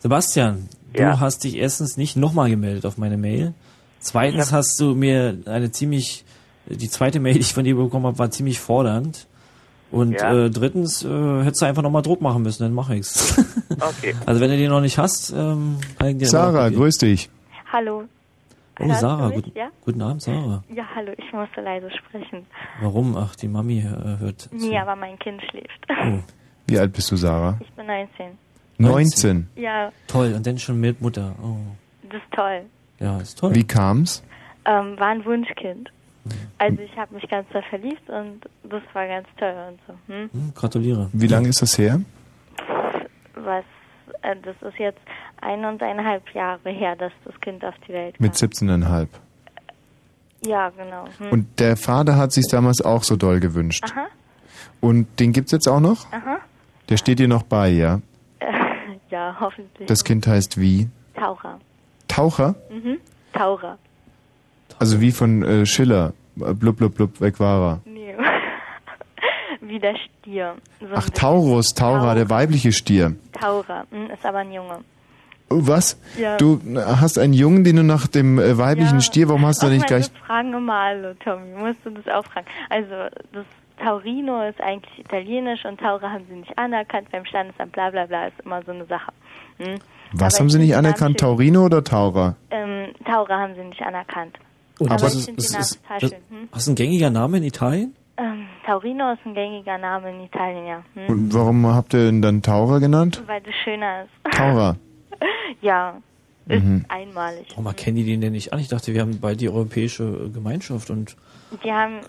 S7: Sebastian,
S9: Ja.
S7: du hast dich erstens nicht nochmal gemeldet auf meine Mail. Zweitens hast du mir eine ziemlich, die zweite Mail, die ich von dir bekommen habe, war ziemlich fordernd. Und
S9: Ja.
S7: äh, drittens äh, hättest du einfach nochmal Druck machen müssen, dann mach ich's.
S9: Okay.
S7: also wenn du den noch nicht hast, ähm, kann ich dir
S1: Sarah, grüß dich.
S15: Hallo.
S7: Oh,
S15: Hörst
S7: Sarah, guten,
S15: ja?
S7: guten Abend, Sarah.
S15: Ja, hallo, ich musste leise sprechen.
S7: Warum? Ach, die Mami äh, hört.
S15: Nee, aber mein Kind schläft.
S7: Oh,
S1: Wie alt bist du, Sarah?
S15: Ich bin 19.
S1: 19.
S15: Ja,
S7: toll, und dann schon mit Mutter. Oh,
S15: das ist toll.
S7: ja, ist toll.
S1: Wie kam's?
S15: Ähm, war ein Wunschkind. Also ich habe mich ganz doll verliebt und das war ganz toll und so. Hm?
S7: Hm, gratuliere.
S1: Wie lange ist das her?
S15: Was, äh, das ist jetzt ein und eineinhalb Jahre her, dass das Kind auf die Welt kam.
S1: Mit 17,5.
S15: Ja, genau. Hm.
S1: Und der Vater hat sich damals auch so doll gewünscht.
S15: Aha,
S1: Und den gibt's jetzt auch noch?
S15: aha.
S1: Der steht dir noch bei, ja?
S15: Ja, hoffentlich.
S1: Das Kind heißt wie?
S15: Taucher.
S1: Taucher?
S15: Mhm. Taucher.
S1: Also wie von äh, Schiller. Blub, blub, blub, weg war er.
S15: Nee. Wie der Stier. So
S1: Ach. Taurus, Taura, der weibliche Stier.
S15: Taucher. Hm, ist aber ein Junge.
S1: Oh, was?
S15: Ja.
S1: Du hast einen Jungen, den du nach dem äh, weiblichen
S15: Ja.
S1: Stier, warum hast du
S15: Ach,
S1: nicht gleich...
S15: Fragen immer alle, Tommy. Musst du das auch fragen. Also, das Taurino ist eigentlich italienisch und Taura haben sie nicht anerkannt beim Standesamt, bla bla bla, ist immer so eine Sache. Hm?
S1: Was
S15: Aber
S1: haben sie nicht anerkannt, Taurino oder Taura?
S15: Ähm, Taura haben sie nicht anerkannt.
S7: Und
S15: Aber
S7: das
S15: ich
S7: ist,
S15: finde
S7: das
S15: den Namen
S7: ist,
S15: total
S7: das,
S15: schön. Hm?
S7: hast du ein gängiger Name in Italien?
S15: Ähm, Taurino ist ein gängiger Name in Italien, ja. Hm?
S1: Und warum habt ihr ihn dann Taura genannt?
S15: Weil das schöner ist.
S1: Taura.
S15: ja, ist
S7: Mhm.
S15: einmalig.
S7: Warum erkennen die den denn nicht an? Ich dachte, wir haben bald die europäische Gemeinschaft und
S15: Die haben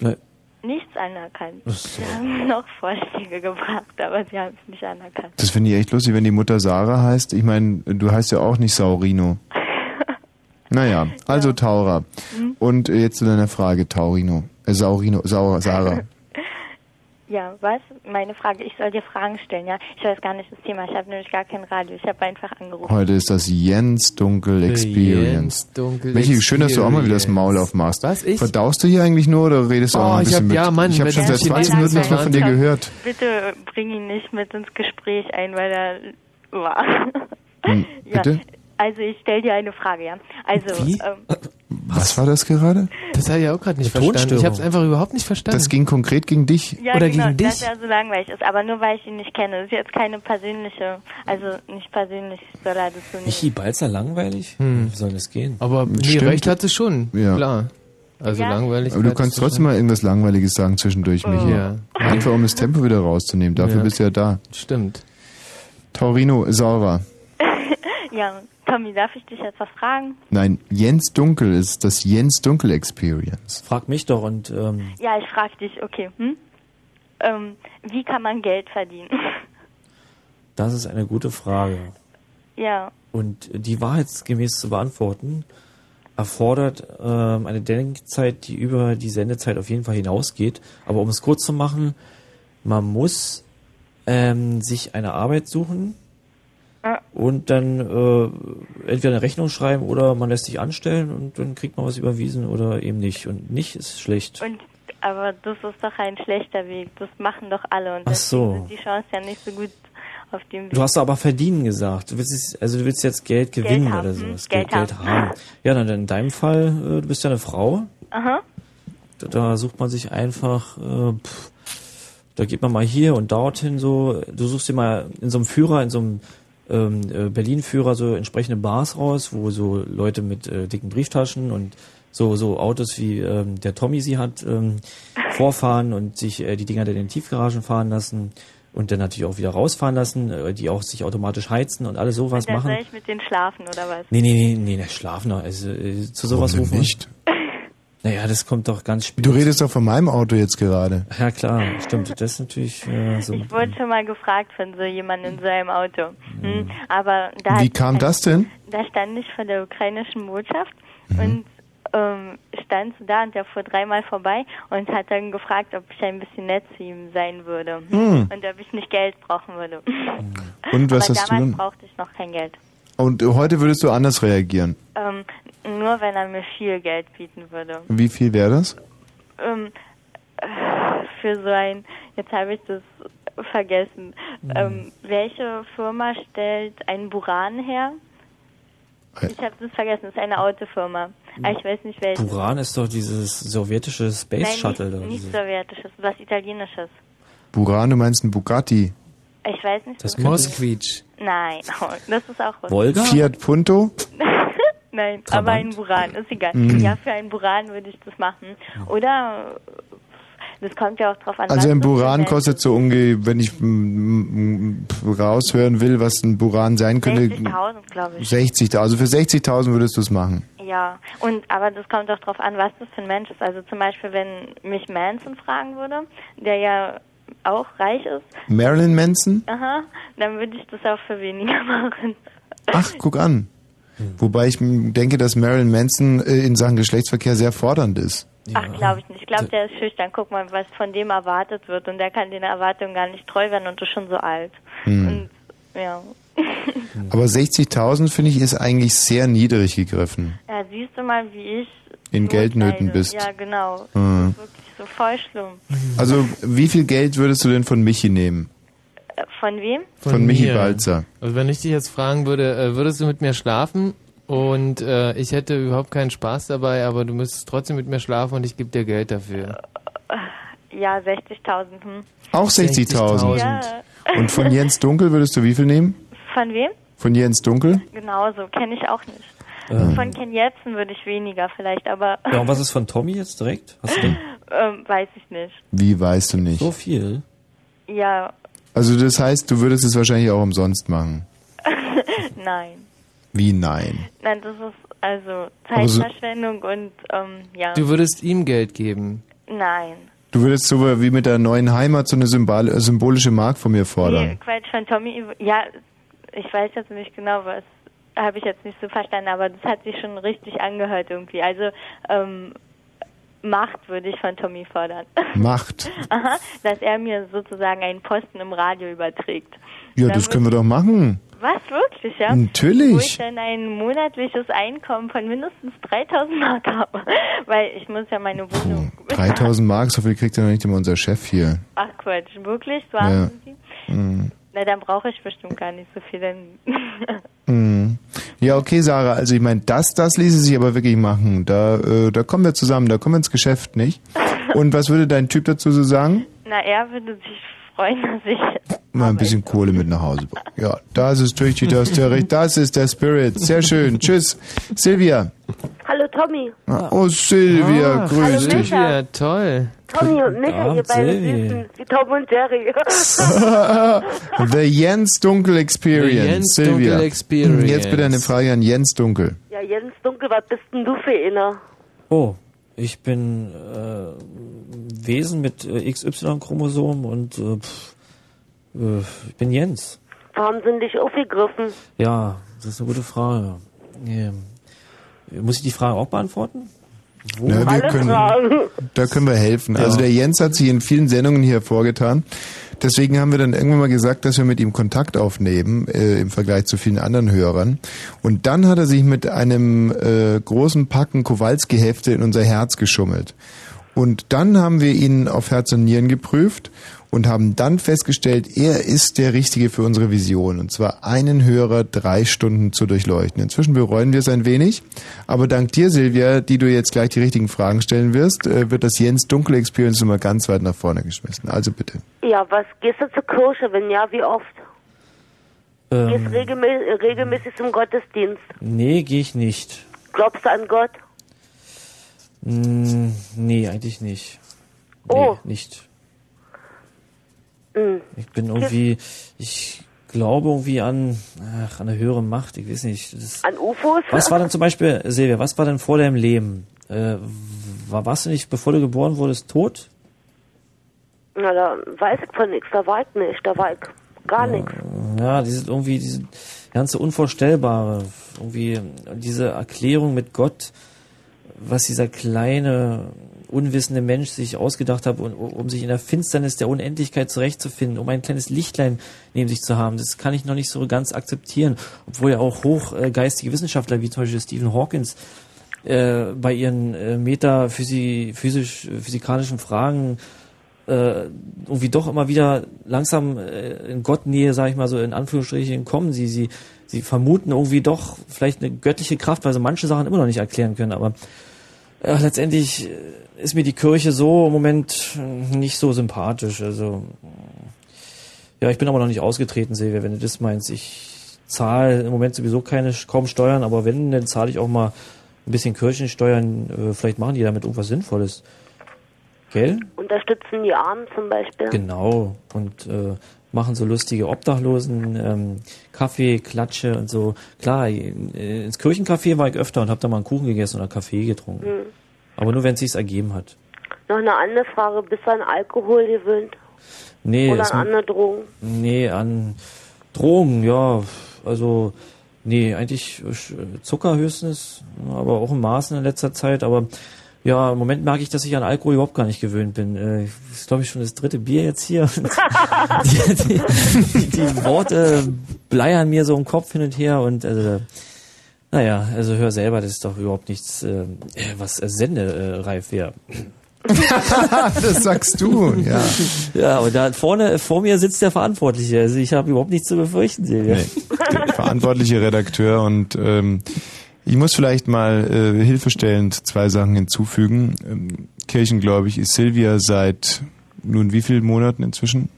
S15: nichts anerkannt.
S7: So.
S15: Sie haben noch Vorschläge gebracht, aber sie haben es nicht anerkannt.
S1: Das finde ich echt lustig, wenn die Mutter Sarah heißt. Ich meine, du heißt ja auch nicht Saurino. Naja, also Taura.
S15: Mhm.
S1: Und jetzt zu deiner Frage, Taurino. Äh, Saurino, Saura, Sarah.
S15: Ja, was? Meine Frage, ich soll dir Fragen stellen, ja? Ich weiß gar nicht das Thema, ich habe nämlich gar kein Radio, ich habe einfach angerufen.
S1: Heute ist das Jens Dunkel Experience.
S2: Jens Dunkel
S1: Michi, schön, dass du auch mal wieder das Maul aufmachst. Was, ich? Verdaust du hier eigentlich nur oder redest du auch
S2: Oh,
S1: noch ein
S2: ich
S1: bisschen
S2: hab-
S1: mit?
S2: ja, Mann,
S1: ich habe schon seit 20
S2: Chinesen
S1: Minuten nichts mehr von dir gehört.
S15: Bitte bring ihn nicht mit ins Gespräch ein, weil er war.
S1: Hm,
S15: ja,
S1: bitte?
S15: Also ich stelle dir eine Frage, ja? Also,
S1: Wie?
S15: ähm,
S1: Was war das gerade?
S2: Das habe ich auch gerade nicht
S1: Eine
S2: verstanden. Ich habe es einfach überhaupt nicht verstanden.
S1: Das ging konkret gegen dich?
S15: ja,
S2: Oder
S15: genau,
S2: gegen dich?
S15: dass er so langweilig ist, aber nur weil ich ihn nicht kenne. Das ist jetzt keine persönliche, also nicht persönlich soll er das so nicht.
S7: Michi Balzer langweilig?
S2: Hm.
S7: Wie soll das gehen?
S2: Aber nee,
S1: Stimmt.
S2: recht hat es schon,
S1: Ja.
S2: klar. Also
S15: Ja.
S2: langweilig.
S1: Aber du kannst trotzdem mal irgendwas Langweiliges sagen zwischendurch, Michi.
S2: Ja.
S1: Einfach um das Tempo wieder rauszunehmen. Dafür
S2: Ja.
S1: bist du ja da.
S2: Stimmt.
S1: Taurino, Saura.
S15: Ja, Tommy, darf ich dich etwas fragen?
S1: Nein, Jens Dunkel ist das Jens Dunkel Experience.
S7: Frag mich doch und ähm,
S15: Ja, ich frage dich, okay. Hm? Ähm, wie kann man Geld verdienen?
S7: das ist eine gute Frage.
S15: ja,
S7: Und die wahrheitsgemäß zu beantworten, erfordert ähm, eine Denkzeit, die über die Sendezeit auf jeden Fall hinausgeht. Aber um es kurz zu machen, man muss ähm, sich eine Arbeit suchen
S15: Ja.
S7: und dann äh, entweder eine Rechnung schreiben oder man lässt sich anstellen und dann kriegt man was überwiesen oder eben nicht. Und nicht ist schlecht.
S15: und aber das ist doch ein schlechter Weg. Das machen doch alle und
S7: Ach so.
S15: sind die Chancen ja nicht so gut auf dem Weg.
S7: Du hast aber verdienen gesagt. Du willst also du willst jetzt Geld gewinnen
S15: haben,
S7: oder
S15: hm,
S7: sowas.
S15: Geld
S7: Geld
S15: haben.
S7: haben. Ja, dann in deinem Fall, äh, du bist ja eine Frau.
S15: Aha.
S7: Da, da sucht man sich einfach, äh, pff, da geht man mal hier und dorthin so. Du suchst dir mal in so einem Führer, in so einem ähm, äh, Berlin-Führer so entsprechende Bars raus, wo so Leute mit äh, dicken Brieftaschen und so so Autos wie ähm, der Tommy sie hat ähm, vorfahren und sich äh, die Dinger dann in den Tiefgaragen fahren lassen und dann natürlich auch wieder rausfahren lassen, äh, die auch sich automatisch heizen und alles sowas
S15: und dann
S7: machen.
S15: soll ich mit denen schlafen oder was?
S7: Nee, nee, nee, nee, der Schlafner. Also äh, zu sowas
S1: Warum
S7: rufen. wir-
S1: nicht?
S7: Naja, das kommt doch ganz spät.
S1: Du redest doch von meinem Auto jetzt gerade.
S7: Ja klar, stimmt. Das ist natürlich äh, so.
S15: Ich wurde schon mal gefragt von so jemandem in seinem Auto. Hm, aber da
S1: Wie kam das denn?
S15: Da stand ich vor der ukrainischen Botschaft
S1: Mhm.
S15: und ähm, stand so da und der fuhr dreimal vorbei und hat dann gefragt, ob ich ein bisschen nett zu ihm sein würde
S1: Hm.
S15: und ob ich nicht Geld brauchen würde.
S1: Und was
S15: Aber
S1: hast du
S15: damals
S1: dann?
S15: brauchte ich noch kein Geld.
S1: Und heute würdest du anders reagieren.
S15: Ähm, nur wenn er mir viel Geld bieten würde.
S1: Wie viel wäre das?
S15: Ähm, äh, für so ein, jetzt habe ich das vergessen. Ähm, welche Firma stellt einen Buran her? Ich habe das vergessen, das ist eine Autofirma. Aber ich weiß nicht welche.
S7: Buran ist doch dieses sowjetische Space
S15: Nein,
S7: Shuttle.
S15: nicht, nicht sowjetisches, was italienisches.
S1: Buran, du meinst ein Bugatti.
S15: Ich weiß nicht.
S7: Das
S2: Moskvich.
S15: Nein, das ist auch was.
S7: Volga?
S1: Fiat Punto?
S15: Nein,
S7: Trabant?
S15: aber ein Buran, ist egal.
S1: Mhm.
S15: Ja, für einen Buran würde ich das machen. Oder, das kommt ja auch drauf an.
S1: Also ein Buran kostet so ungefähr, wenn ich raushören will, was ein Buran sein könnte,
S15: 60.000, glaube ich.
S1: 60.000. Also für 60.000 würdest du es machen.
S15: Ja, und aber das kommt auch drauf an, was das für ein Mensch ist. Also zum Beispiel, wenn mich Manson fragen würde, der ja auch reich ist,
S1: Marilyn Manson?
S15: aha, dann würde ich das auch für weniger machen.
S1: Ach, guck an. Wobei ich denke, dass Marilyn Manson äh, in Sachen Geschlechtsverkehr sehr fordernd ist.
S15: Ach, glaube ich nicht. Ich glaube, der ist schüchtern. Guck mal, was von dem erwartet wird. Und der kann den Erwartungen gar nicht treu werden und ist schon so alt.
S1: Hm.
S15: Und ja.
S1: Aber 60.000 finde ich ist eigentlich sehr niedrig gegriffen.
S15: ja, siehst du mal, wie ich
S1: In Geldnöten
S15: leide.
S1: bist.
S15: Ja, genau.
S1: Hm.
S15: Das ist wirklich so voll schlimm.
S1: Also wie viel Geld würdest du denn von Michi nehmen?
S15: Äh, Von wem?
S1: Von Michi
S2: mir.
S1: Balzer.
S2: Also wenn ich dich jetzt fragen würde, äh, würdest du mit mir schlafen? Und äh, ich hätte überhaupt keinen Spaß dabei, aber du müsstest trotzdem mit mir schlafen und ich gebe dir Geld dafür.
S15: Ja, 60.000. Hm.
S1: Auch 60.000.
S15: Ja.
S1: Und von Jens Dunkel würdest du wie viel nehmen?
S15: Von wem?
S1: Von Jens Dunkel?
S15: Genauso, kenne ich auch nicht.
S7: Ähm.
S15: Von Ken Jebsen würde ich weniger vielleicht, aber
S7: Ja, und was ist von Tommy jetzt direkt? Hast du denn
S15: ähm, weiß ich nicht.
S1: Wie weißt du nicht?
S7: so viel?
S15: Ja,
S1: Also das heißt, du würdest es wahrscheinlich auch umsonst machen.
S15: nein.
S1: Wie nein?
S15: Nein, das ist also
S1: Aber so-
S15: Zeitverschwendung und ähm, ja.
S2: Du würdest ihm Geld geben.
S15: Nein.
S1: Du würdest so wie mit der neuen Heimat so eine symbol symbolische Mark von mir
S15: Nee,
S1: fordern.
S15: Quatsch von Tommy. Ja, ich weiß jetzt nicht genau, was habe ich jetzt nicht so verstanden, aber das hat sich schon richtig angehört irgendwie. Also ähm, Macht würde ich von Tommy fordern.
S1: Macht.
S15: Aha, dass er mir sozusagen einen Posten im Radio überträgt.
S1: Ja,
S15: Dann
S1: das können wir doch machen.
S15: Was, wirklich, ja?
S1: Natürlich.
S15: Wo ich dann ein monatliches Einkommen von mindestens 3000 Mark habe. Weil ich muss ja meine Wohnung...
S1: 3000 Mark, so viel kriegt ja noch nicht immer unser Chef hier.
S15: Ach Quatsch, wirklich? So
S1: Ja.
S15: Sie?
S1: Mhm.
S15: Na, dann brauche ich bestimmt gar nicht so viel. Dann
S1: Mhm. Ja, okay, Sarah, also ich meine, das, das ließe sich aber wirklich machen. Da, äh, da kommen wir zusammen, da kommen wir ins Geschäft, nicht? Und was würde dein Typ dazu so sagen?
S15: Na, er würde sich freuen, dass ich...
S1: Mal ein bisschen Kohle mit nach Hause bringen. Ja, das ist tüchtig, das ist der Recht, das ist der Spirit. Sehr schön. Tschüss. Silvia.
S16: Hallo Tommy.
S1: Ah, Oh, Silvia,
S2: Ah,
S1: grüß dich.
S2: Ja, toll.
S16: Tommy und Micha, ihr beide. Süßen, wie Tom und Jerry.
S1: The Jens Dunkel Experience.
S2: The Jens
S1: Silvia.
S2: Dunkel Experience.
S1: Jetzt bitte eine Frage an Jens Dunkel.
S16: ja, Jens Dunkel, was bist denn du für einer?
S7: Oh, ich bin äh, Wesen mit äh, XY-Chromosom und äh, pff, äh, ich bin Jens.
S16: Warum sind dich aufgegriffen?
S7: Ja, das ist eine gute Frage. Ähm, muss ich die Frage auch beantworten? Wo?
S1: Ja, wir können, da können wir helfen. Also der Jens hat sich in vielen Sendungen hier hervorgetan. Deswegen haben wir dann irgendwann mal gesagt, dass wir mit ihm Kontakt aufnehmen äh, im Vergleich zu vielen anderen Hörern. Und dann hat er sich mit einem äh, großen Packen Kowalski-Hefte in unser Herz geschummelt. Und dann haben wir ihn auf Herz und Nieren geprüft und haben dann festgestellt, er ist der Richtige für unsere Vision. Und zwar einen Hörer drei Stunden zu durchleuchten. Inzwischen bereuen wir es ein wenig. Aber dank dir, Silvia, die du jetzt gleich die richtigen Fragen stellen wirst, äh, wird das Jens Dunkel Experience immer ganz weit nach vorne geschmissen. Also bitte.
S16: Ja, was, gehst du zur Kirche? Wenn ja, wie oft? Gehst
S7: Ähm,
S16: regelmä regelmäßig zum Gottesdienst?
S7: nee, gehe ich nicht.
S16: Glaubst du an Gott?
S7: Mm, nee, eigentlich nicht. Nee,
S16: Oh.
S7: nicht.
S16: Hm.
S7: Ich bin irgendwie, ich glaube irgendwie an, ach, an eine höhere Macht, ich weiß nicht. Das,
S16: An UFOs?
S7: was war denn zum Beispiel, Silvia, was war denn vor deinem Leben? Äh, war, warst du nicht, bevor du geboren wurdest, tot?
S16: Na, da weiß ich von nichts, da war ich nicht, da war ich gar nichts.
S7: Ja, diese irgendwie, diese ganze Unvorstellbare, irgendwie diese Erklärung mit Gott, was dieser kleine, unwissende Mensch sich ausgedacht hat, um, um sich in der Finsternis der Unendlichkeit zurechtzufinden, um ein kleines Lichtlein neben sich zu haben. Das kann ich noch nicht so ganz akzeptieren, obwohl ja auch hochgeistige Wissenschaftler wie zum Beispiel Stephen Hawkins äh, bei ihren äh, metaphysisch physikalischen Fragen äh, irgendwie doch immer wieder langsam äh, in Gottnähe, sage ich mal so in Anführungsstrichen, kommen. Sie, sie, sie vermuten irgendwie doch vielleicht eine göttliche Kraft, weil sie manche Sachen immer noch nicht erklären können. Aber äh, letztendlich ist mir die Kirche so im Moment nicht so sympathisch. Also ja, ich bin aber noch nicht ausgetreten, Silvia, wenn du das meinst. Ich zahle im Moment sowieso keine kaum Steuern, aber wenn, dann zahle ich auch mal ein bisschen Kirchensteuern. Äh, vielleicht machen die damit irgendwas Sinnvolles. Gell?
S16: Unterstützen die Armen zum Beispiel.
S7: Genau. Und äh, machen so lustige Obdachlosen, ähm, Kaffee, Klatsche und so. Klar, äh, ins Kirchencafé war ich öfter und habe da mal einen Kuchen gegessen oder Kaffee getrunken.
S16: Hm.
S7: Aber nur, wenn es sich ergeben hat.
S16: Noch eine andere Frage. Bist du an Alkohol gewöhnt?
S7: Nee,
S16: Oder an andere Drogen?
S7: Nee, an Drogen, ja. Also, nee, eigentlich Zucker höchstens, aber auch in Maßen in letzter Zeit. Aber ja, im Moment merke ich, dass ich an Alkohol überhaupt gar nicht gewöhnt bin. Äh, Das ist, glaube ich, schon das dritte Bier jetzt hier. die, die, die, die Worte bleiern mir so im Kopf hin und her und also, naja, also hör selber, das ist doch überhaupt nichts, äh, was äh, sendereif wäre.
S1: das sagst du, ja.
S7: Ja, und da vorne vor mir sitzt der Verantwortliche. Also ich habe überhaupt nichts zu befürchten, Silvia.
S1: Der verantwortliche Redakteur und ähm, ich muss vielleicht mal äh, hilfestellend zwei Sachen hinzufügen. Ähm, kirchengläubig ist Silvia seit nun wie vielen Monaten inzwischen?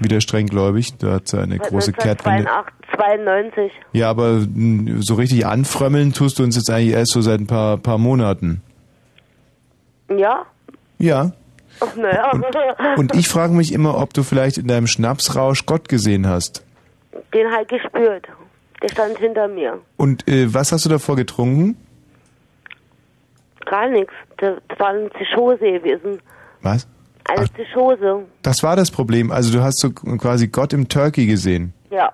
S1: Wieder streng gläubig. Da hat sie eine große Kehrtwende.
S16: 92.
S1: Ja, aber mh, so richtig anfrömmeln tust du uns jetzt eigentlich erst so seit ein paar, paar Monaten.
S16: Ja?
S1: Ja.
S16: Ach, naja.
S1: Und ich frage mich immer, ob du vielleicht in deinem Schnapsrausch Gott gesehen hast.
S16: Den halt gespürt. Der stand hinter mir.
S1: Und äh, was hast du davor getrunken?
S16: Gar nichts. Das war eine Zischose gewesen.
S1: Was?
S16: Eine Zischose.
S1: Das war das Problem. Also du hast so quasi Gott im Turkey gesehen.
S16: Ja.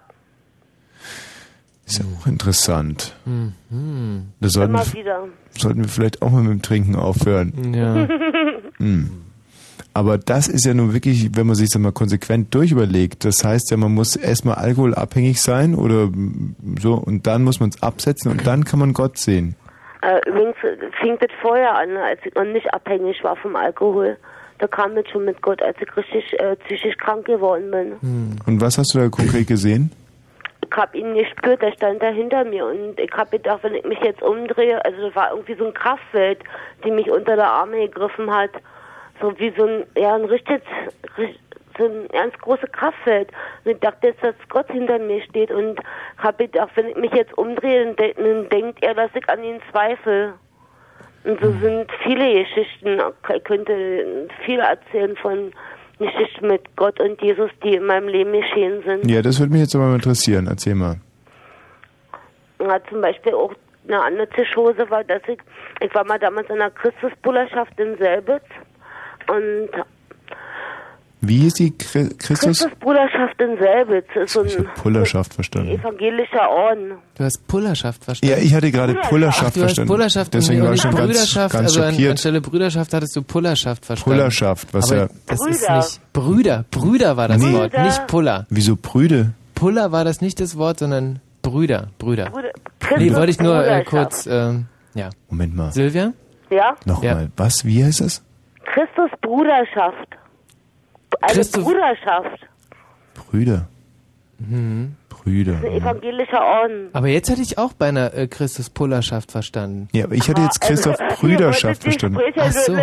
S1: Ist ja auch interessant.
S2: Mhm.
S1: Da sollten
S16: Immer
S1: wir,
S16: wieder.
S1: sollten wir vielleicht auch mal mit dem Trinken aufhören.
S2: Ja.
S1: Hm. Aber das ist ja nun wirklich, wenn man sich das mal konsequent durchüberlegt, das heißt ja, man muss erstmal alkoholabhängig sein oder so und dann muss man es absetzen und dann kann man Gott sehen.
S16: Äh, übrigens fing das vorher an, als ich noch nicht abhängig war vom Alkohol. Da kam das schon mit Gott, als ich richtig äh, psychisch krank geworden bin.
S1: Und was hast du da konkret gesehen?
S16: Ich hab ihn gespürt, der stand da hinter mir und ich hab gedacht, wenn ich mich jetzt umdrehe, also das war irgendwie so ein Kraftfeld, die mich unter der Arme gegriffen hat. So wie so ein, ja, ein richtig, richt- so ein ganz großes Kraftfeld. Und ich dachte jetzt, dass Gott hinter mir steht und hab gedacht, wenn ich mich jetzt umdrehe, dann, de dann denkt er, dass ich an ihn zweifle. Und so sind viele Geschichten. Ich könnte viel erzählen von Geschichten mit Gott und Jesus, die in meinem Leben geschehen sind.
S1: Ja, das würde mich jetzt aber mal interessieren. Erzähl mal.
S16: Ja, zum Beispiel auch eine andere Zischhose war, dass ich, ich war mal damals in einer Christusbruderschaft in Selbitz und
S1: Wie hieß die Chri Christus?
S16: Christusbruderschaft in Selbitz ist so ein
S1: Pullerschaft verstanden.
S16: evangelischer Orden.
S2: Du hast Pullerschaft verstanden.
S1: Ja, ich hatte gerade Pullerschaft
S2: Ach, du hast
S1: verstanden.
S2: Pullerschaft
S1: Deswegen war ich schon ganz,
S2: Brüderschaft,
S1: ganz
S2: also an,
S1: schockiert.
S2: anstelle Brüderschaft hattest du Pullerschaft verstanden.
S1: Pullerschaft, was
S2: Aber
S1: ja-
S2: Das
S16: Brüder.
S2: ist nicht Brüder. Brüder war das
S1: Nee.
S2: Wort,
S16: Brüder.
S2: nicht Puller.
S1: Wieso Brüde?
S2: Puller war das nicht das Wort, sondern Brüder. Brüder.
S16: Bruder,
S2: Nee, wollte ich nur äh, kurz, ähm, ja.
S1: Moment mal.
S2: Silvia?
S16: Ja?
S1: Nochmal. Was? Wie heißt das?
S16: Christusbruderschaft. Eine
S2: Christus-
S16: Bruderschaft.
S1: Brüder.
S2: Mhm.
S1: Brüder.
S16: Ein evangelischer Orden.
S2: Aber jetzt hätte ich auch bei einer äh, Christus Pullerschaft verstanden.
S1: Ja, aber ich hatte jetzt Christoph Brüderschaft verstanden.
S2: Ach so.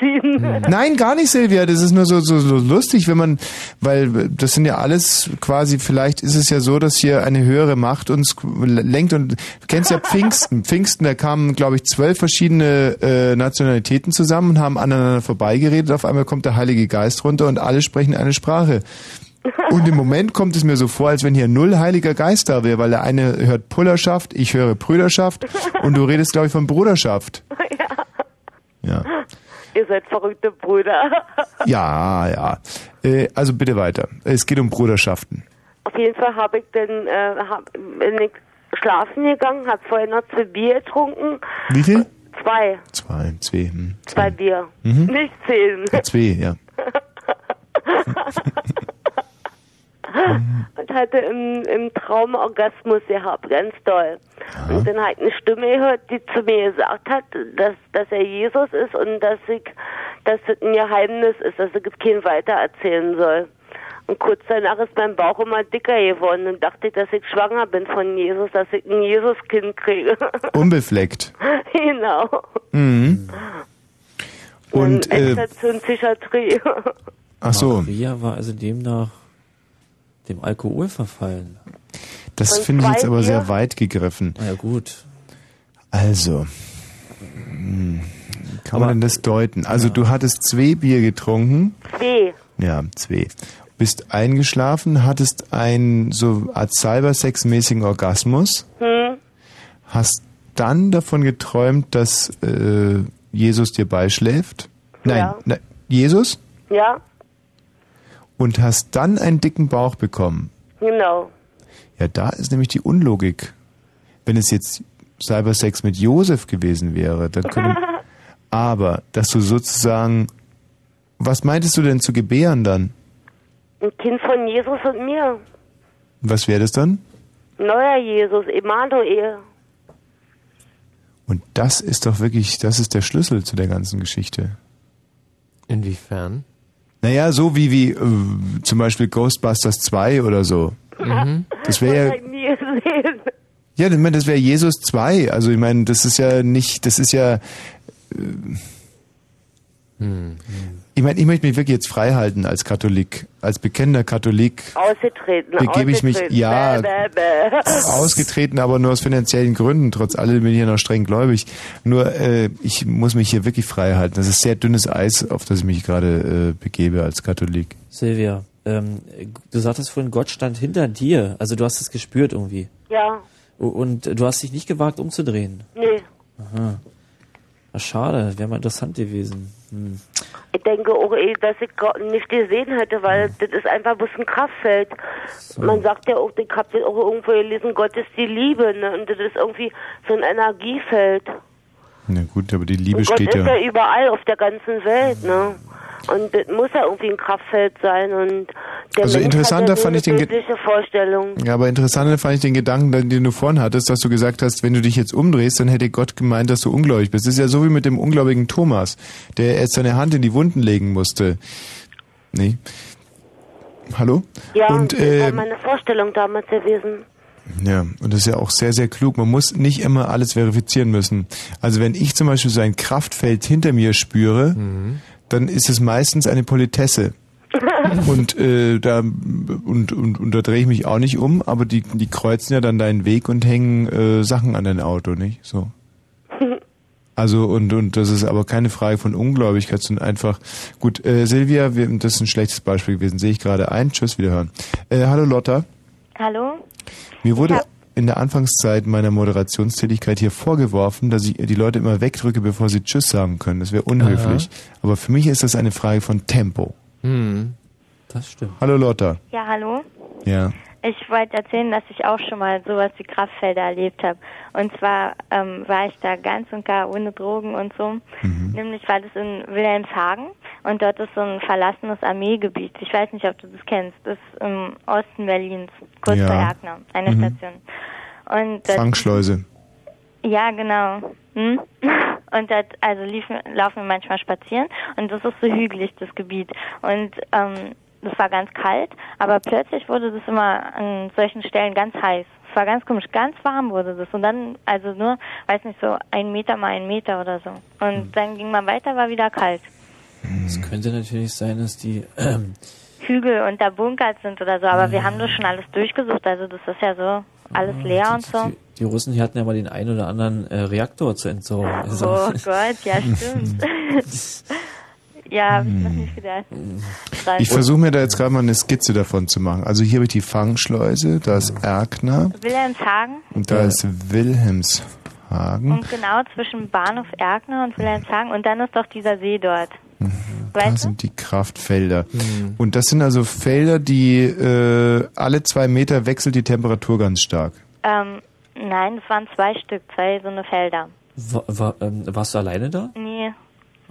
S16: ziehen.
S1: Nein, gar nicht, Silvia. Das ist nur so, so, so lustig, wenn man, weil das sind ja alles quasi, vielleicht ist es ja so, dass hier eine höhere Macht uns lenkt und du kennst ja Pfingsten. Pfingsten, da kamen, glaube ich, zwölf verschiedene äh, Nationalitäten zusammen und haben aneinander vorbeigeredet. Auf einmal kommt der Heilige Geist runter und alle sprechen eine Sprache. Und im Moment kommt es mir so vor, als wenn hier null Heiliger Geist da wäre, weil der eine hört Pullerschaft, ich höre Brüderschaft und du redest, glaube ich, von Bruderschaft. Ja.
S16: Ihr seid verrückte Brüder.
S1: Ja, ja. Äh, also bitte weiter. Es geht um Bruderschaften.
S16: Auf jeden Fall habe ich dann, äh, hab, bin ich schlafen gegangen, habe vorher noch zwei Bier getrunken.
S1: Wie viel?
S16: Zwei.
S1: Zwei, zwei. Hm.
S16: Zwei Bier.
S1: Mhm.
S16: Nicht zehn.
S1: Ja, zwei, ja.
S16: und hatte im, im Traum Orgasmus gehabt, ganz doll. Und dann habe ich eine Stimme gehört, die zu mir gesagt hat, dass, dass er Jesus ist und dass ich, dass es ein Geheimnis ist, dass ich es keinem weitererzählen soll. Und kurz danach ist mein Bauch immer dicker geworden und dachte ich, dass ich schwanger bin von Jesus, dass ich ein Jesuskind kriege.
S1: Unbefleckt.
S16: genau.
S1: Mhm. Und, äh,
S16: Endstation Psychiatrie.
S1: ach so,
S7: Maria war also demnach dem Alkohol verfallen.
S1: das
S16: Und
S1: finde ich jetzt aber sehr weit gegriffen.
S7: Na ja, gut.
S1: Also, hm, wie kann man denn das deuten? Also du hattest zwei Bier getrunken.
S16: Zwei.
S1: Ja, zwei. Bist eingeschlafen, hattest einen so Art Cybersex-mäßigen Orgasmus,
S16: Hm?
S1: hast dann davon geträumt, dass äh, Jesus dir beischläft. Nein,
S16: Ja.
S1: na, Jesus?
S16: Ja,
S1: Und hast dann einen dicken Bauch bekommen.
S16: genau.
S1: Ja, da ist nämlich die Unlogik. Wenn es jetzt Cybersex mit Josef gewesen wäre, dann könnte. aber, dass du sozusagen. Was meintest du denn zu gebären dann?
S16: Ein Kind von Jesus und mir.
S1: Was wäre das dann?
S16: Neuer Jesus, Emanuel.
S1: Und das ist doch wirklich, das ist der Schlüssel zu der ganzen Geschichte.
S2: Inwiefern?
S1: Naja, so wie, wie äh, zum Beispiel Ghostbusters 2 oder so.
S2: Mhm.
S1: Das wäre
S16: gesehen.
S1: ja, ich meine, das wäre Jesus 2. Also ich meine, das ist ja nicht, das ist ja. Äh,
S2: Hm.
S1: Ich meine, ich möchte mich wirklich jetzt frei halten als Katholik, als bekennender Katholik.
S16: Ausgetreten,
S1: Begebe ich mich- ja.
S16: Bäh, bäh, bäh.
S1: Ausgetreten, aber nur aus finanziellen Gründen. Trotz allem bin ich ja noch streng gläubig. Nur äh, ich muss mich hier wirklich frei halten. Das ist sehr dünnes Eis, auf das ich mich gerade äh, begebe als Katholik.
S7: Silvia, ähm, du sagtest vorhin, Gott stand hinter dir. Also du hast es gespürt irgendwie.
S16: Ja,
S7: Und du hast dich nicht gewagt umzudrehen.
S16: nee.
S7: Aha. Na, schade, wäre mal interessant gewesen. Hm.
S16: Ich denke auch, eh, dass ich Gott nicht gesehen hätte, weil das ist einfach bloß ein Kraftfeld. Man sagt ja auch, ich habe das auch irgendwo gelesen, Gott ist die Liebe, ne? Und das ist irgendwie so ein Energiefeld.
S1: Na gut, aber die Liebe
S16: Und Gott
S1: steht
S16: ist
S1: ja.
S16: ja überall auf der ganzen Welt, ne? Und das muss ja irgendwie ein Kraftfeld sein. Und der
S1: Also
S16: Mensch
S1: interessanter
S16: hat ja nur
S1: fand ich den
S16: Vorstellung.
S1: Ja, aber interessanter fand ich den Gedanken, den du vorhin hattest, dass du gesagt hast, wenn du dich jetzt umdrehst, dann hätte Gott gemeint, dass du ungläubig bist. Das ist ja so wie mit dem ungläubigen Thomas, der erst seine Hand in die Wunden legen musste. Nee. Hallo?
S16: Ja,
S1: Und,
S16: das
S1: äh,
S16: war meine Vorstellung damals gewesen.
S1: Ja, und das ist ja auch sehr, sehr klug. Man muss nicht immer alles verifizieren müssen. Also wenn ich zum Beispiel so ein Kraftfeld hinter mir spüre, dann ist es meistens eine Politesse. und, äh, da, und, und, und da drehe ich mich auch nicht um, aber die, die kreuzen ja dann deinen Weg und hängen äh, Sachen an dein Auto, nicht? So. Also und und das ist aber keine Frage von Ungläubigkeit, sondern einfach gut. Äh, Silvia, wir, das ist ein schlechtes Beispiel gewesen. Sehe ich gerade ein. Tschüss, wiederhören. Äh, hallo Lotta.
S15: Hallo?
S1: Mir wurde in der Anfangszeit meiner Moderationstätigkeit hier vorgeworfen, dass ich die Leute immer wegdrücke, bevor sie Tschüss sagen können. Das wäre unhöflich. Aber für mich ist das eine Frage von Tempo.
S2: Hm.
S7: Das stimmt.
S1: Hallo Lotta.
S15: Ja, hallo?
S1: Ja.
S15: Ich wollte erzählen, dass ich auch schon mal sowas wie Kraftfelder erlebt habe. Und zwar ähm, war ich da ganz und gar ohne Drogen und so. Nämlich war das in Wilhelmshagen und dort ist so ein verlassenes Armeegebiet. Ich weiß nicht, ob du das kennst. Das ist im Osten Berlins, kurz
S1: Ja.
S15: vor Erkner, eine
S1: Mhm.
S15: Station. Und
S1: Fangschleuse.
S15: ja, genau. Hm? Und dort, also liefen, laufen wir manchmal spazieren und das ist so hügelig, das Gebiet. Und ähm, das war ganz kalt, aber plötzlich wurde das immer an solchen Stellen ganz heiß. Es war ganz komisch, ganz warm wurde das. Und dann, also nur, weiß nicht, so ein Meter mal ein Meter oder so. Und dann ging man weiter, war wieder kalt.
S7: Es könnte natürlich sein, dass die ähm,
S15: Hügel und da bunkert sind oder so, aber wir haben das schon alles durchgesucht. Also das ist ja so alles leer und so.
S7: die Russen, die hatten ja mal den einen oder anderen äh, Reaktor zur Entsorgung. Also,
S15: Oh Gott, ja stimmt. ja, hab ich noch nicht gedacht.
S1: Ich versuche mir da jetzt gerade mal eine Skizze davon zu machen. Also hier habe ich die Fangschleuse, da ist Erkner
S15: Wilhelmshagen
S1: und da ist Wilhelmshagen.
S15: und genau zwischen Bahnhof Erkner und Wilhelmshagen und dann ist doch dieser See dort.
S1: Da
S15: Weißt du?
S1: sind die Kraftfelder. Und das sind also Felder, die äh, alle zwei Meter wechselt die Temperatur ganz stark.
S15: Ähm, nein, es waren zwei Stück, zwei so eine Felder.
S7: War, war, ähm, warst du alleine da?
S15: Nee,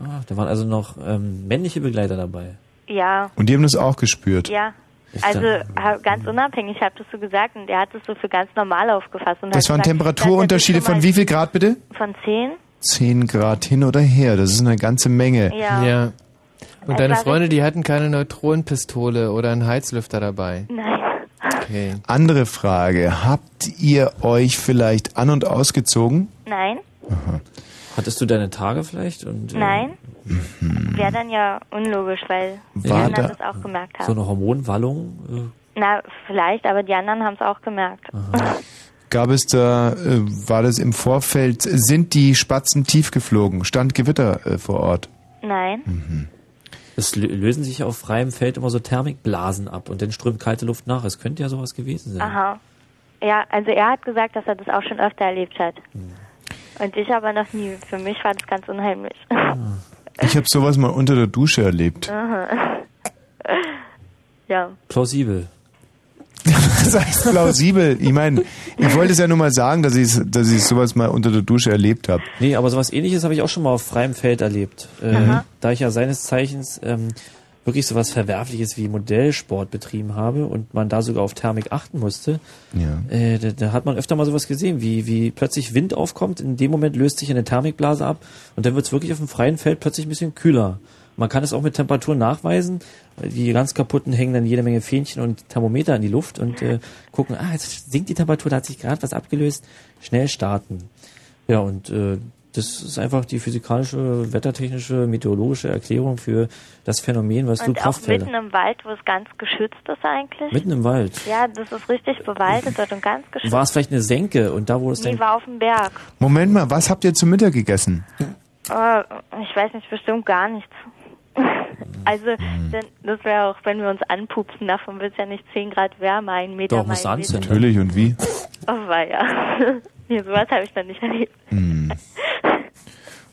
S7: Ah, da waren also noch ähm, männliche Begleiter dabei.
S15: ja.
S1: Und die haben das auch gespürt.
S15: Ja.
S7: Ich
S15: Also ha- ganz unabhängig, habe das so gesagt und er hat es so für ganz normal aufgefasst. Und
S1: Das waren
S15: gesagt,
S1: Temperaturunterschiede
S15: er
S1: von wie viel Grad bitte?
S15: Von 10?
S1: 10 Grad hin oder her, das ist eine ganze Menge.
S15: Ja.
S2: Ja. Und
S15: Es
S2: deine Freunde, die hatten keine Neutronenpistole oder einen Heizlüfter dabei.
S15: Nein.
S2: Okay.
S1: Andere Frage, habt ihr euch vielleicht an- und ausgezogen?
S15: Nein?
S7: Hattest du deine Tage vielleicht? Und, äh,
S15: Nein? Wäre dann ja unlogisch, weil die
S1: War
S15: anderen
S1: da-
S15: das auch gemerkt
S7: So
S15: haben.
S7: eine Hormonwallung?
S15: Na, vielleicht, aber die anderen haben es auch gemerkt.
S1: Gab es da, äh, war das im Vorfeld, sind die Spatzen tief geflogen? Stand Gewitter äh, vor Ort?
S15: Nein?
S7: Es lö- lösen sich auf freiem Feld immer so Thermikblasen ab und dann strömt kalte Luft nach. Es könnte ja sowas gewesen sein.
S15: Aha. Ja, also er hat gesagt, dass er das auch schon öfter erlebt hat. Und ich aber noch nie. Für mich war das ganz unheimlich.
S1: Ich habe sowas mal unter der Dusche erlebt.
S15: Aha. ja.
S7: Plausibel.
S1: Das heißt plausibel. Ich meine, ich wollte es ja nur mal sagen, dass ich dass ich sowas mal unter der Dusche erlebt habe.
S7: Nee, aber sowas ähnliches habe ich auch schon mal auf freiem Feld erlebt. Äh, da ich ja seines Zeichens ähm, wirklich sowas Verwerfliches wie Modellsport betrieben habe und man da sogar auf Thermik achten musste,
S1: Ja.
S7: äh, da, da hat man öfter mal sowas gesehen, wie, wie plötzlich Wind aufkommt, in dem Moment löst sich eine Thermikblase ab und dann wird es wirklich auf dem freien Feld plötzlich ein bisschen kühler. Man kann es auch mit Temperaturen nachweisen. Die ganz kaputten hängen dann jede Menge Fähnchen und Thermometer in die Luft und äh, gucken, ah, jetzt sinkt die Temperatur, da hat sich gerade was abgelöst, schnell starten. Ja, und äh, das ist einfach die physikalische, wettertechnische, meteorologische Erklärung für das Phänomen, was du
S15: Und auch
S7: Kraftfelder.
S15: mitten im Wald, wo es ganz geschützt ist eigentlich.
S7: Mitten im Wald.
S15: Ja, das ist richtig bewaldet dort und ganz geschützt.
S7: War es vielleicht eine Senke und da, wo es
S15: Nee,
S7: dann
S15: war auf dem Berg.
S1: Moment mal, was habt ihr zum Mittag gegessen?
S15: Aber ich weiß nicht, bestimmt gar nichts. Also, denn, das wäre auch, wenn wir uns anpupsen, davon wird es ja nicht 10 Grad wärmer, ein Meter
S1: Doch, muss
S15: Meter.
S1: Natürlich, und wie?
S15: Oh, war ja. Nee, sowas habe ich dann nicht erlebt.
S1: Hm.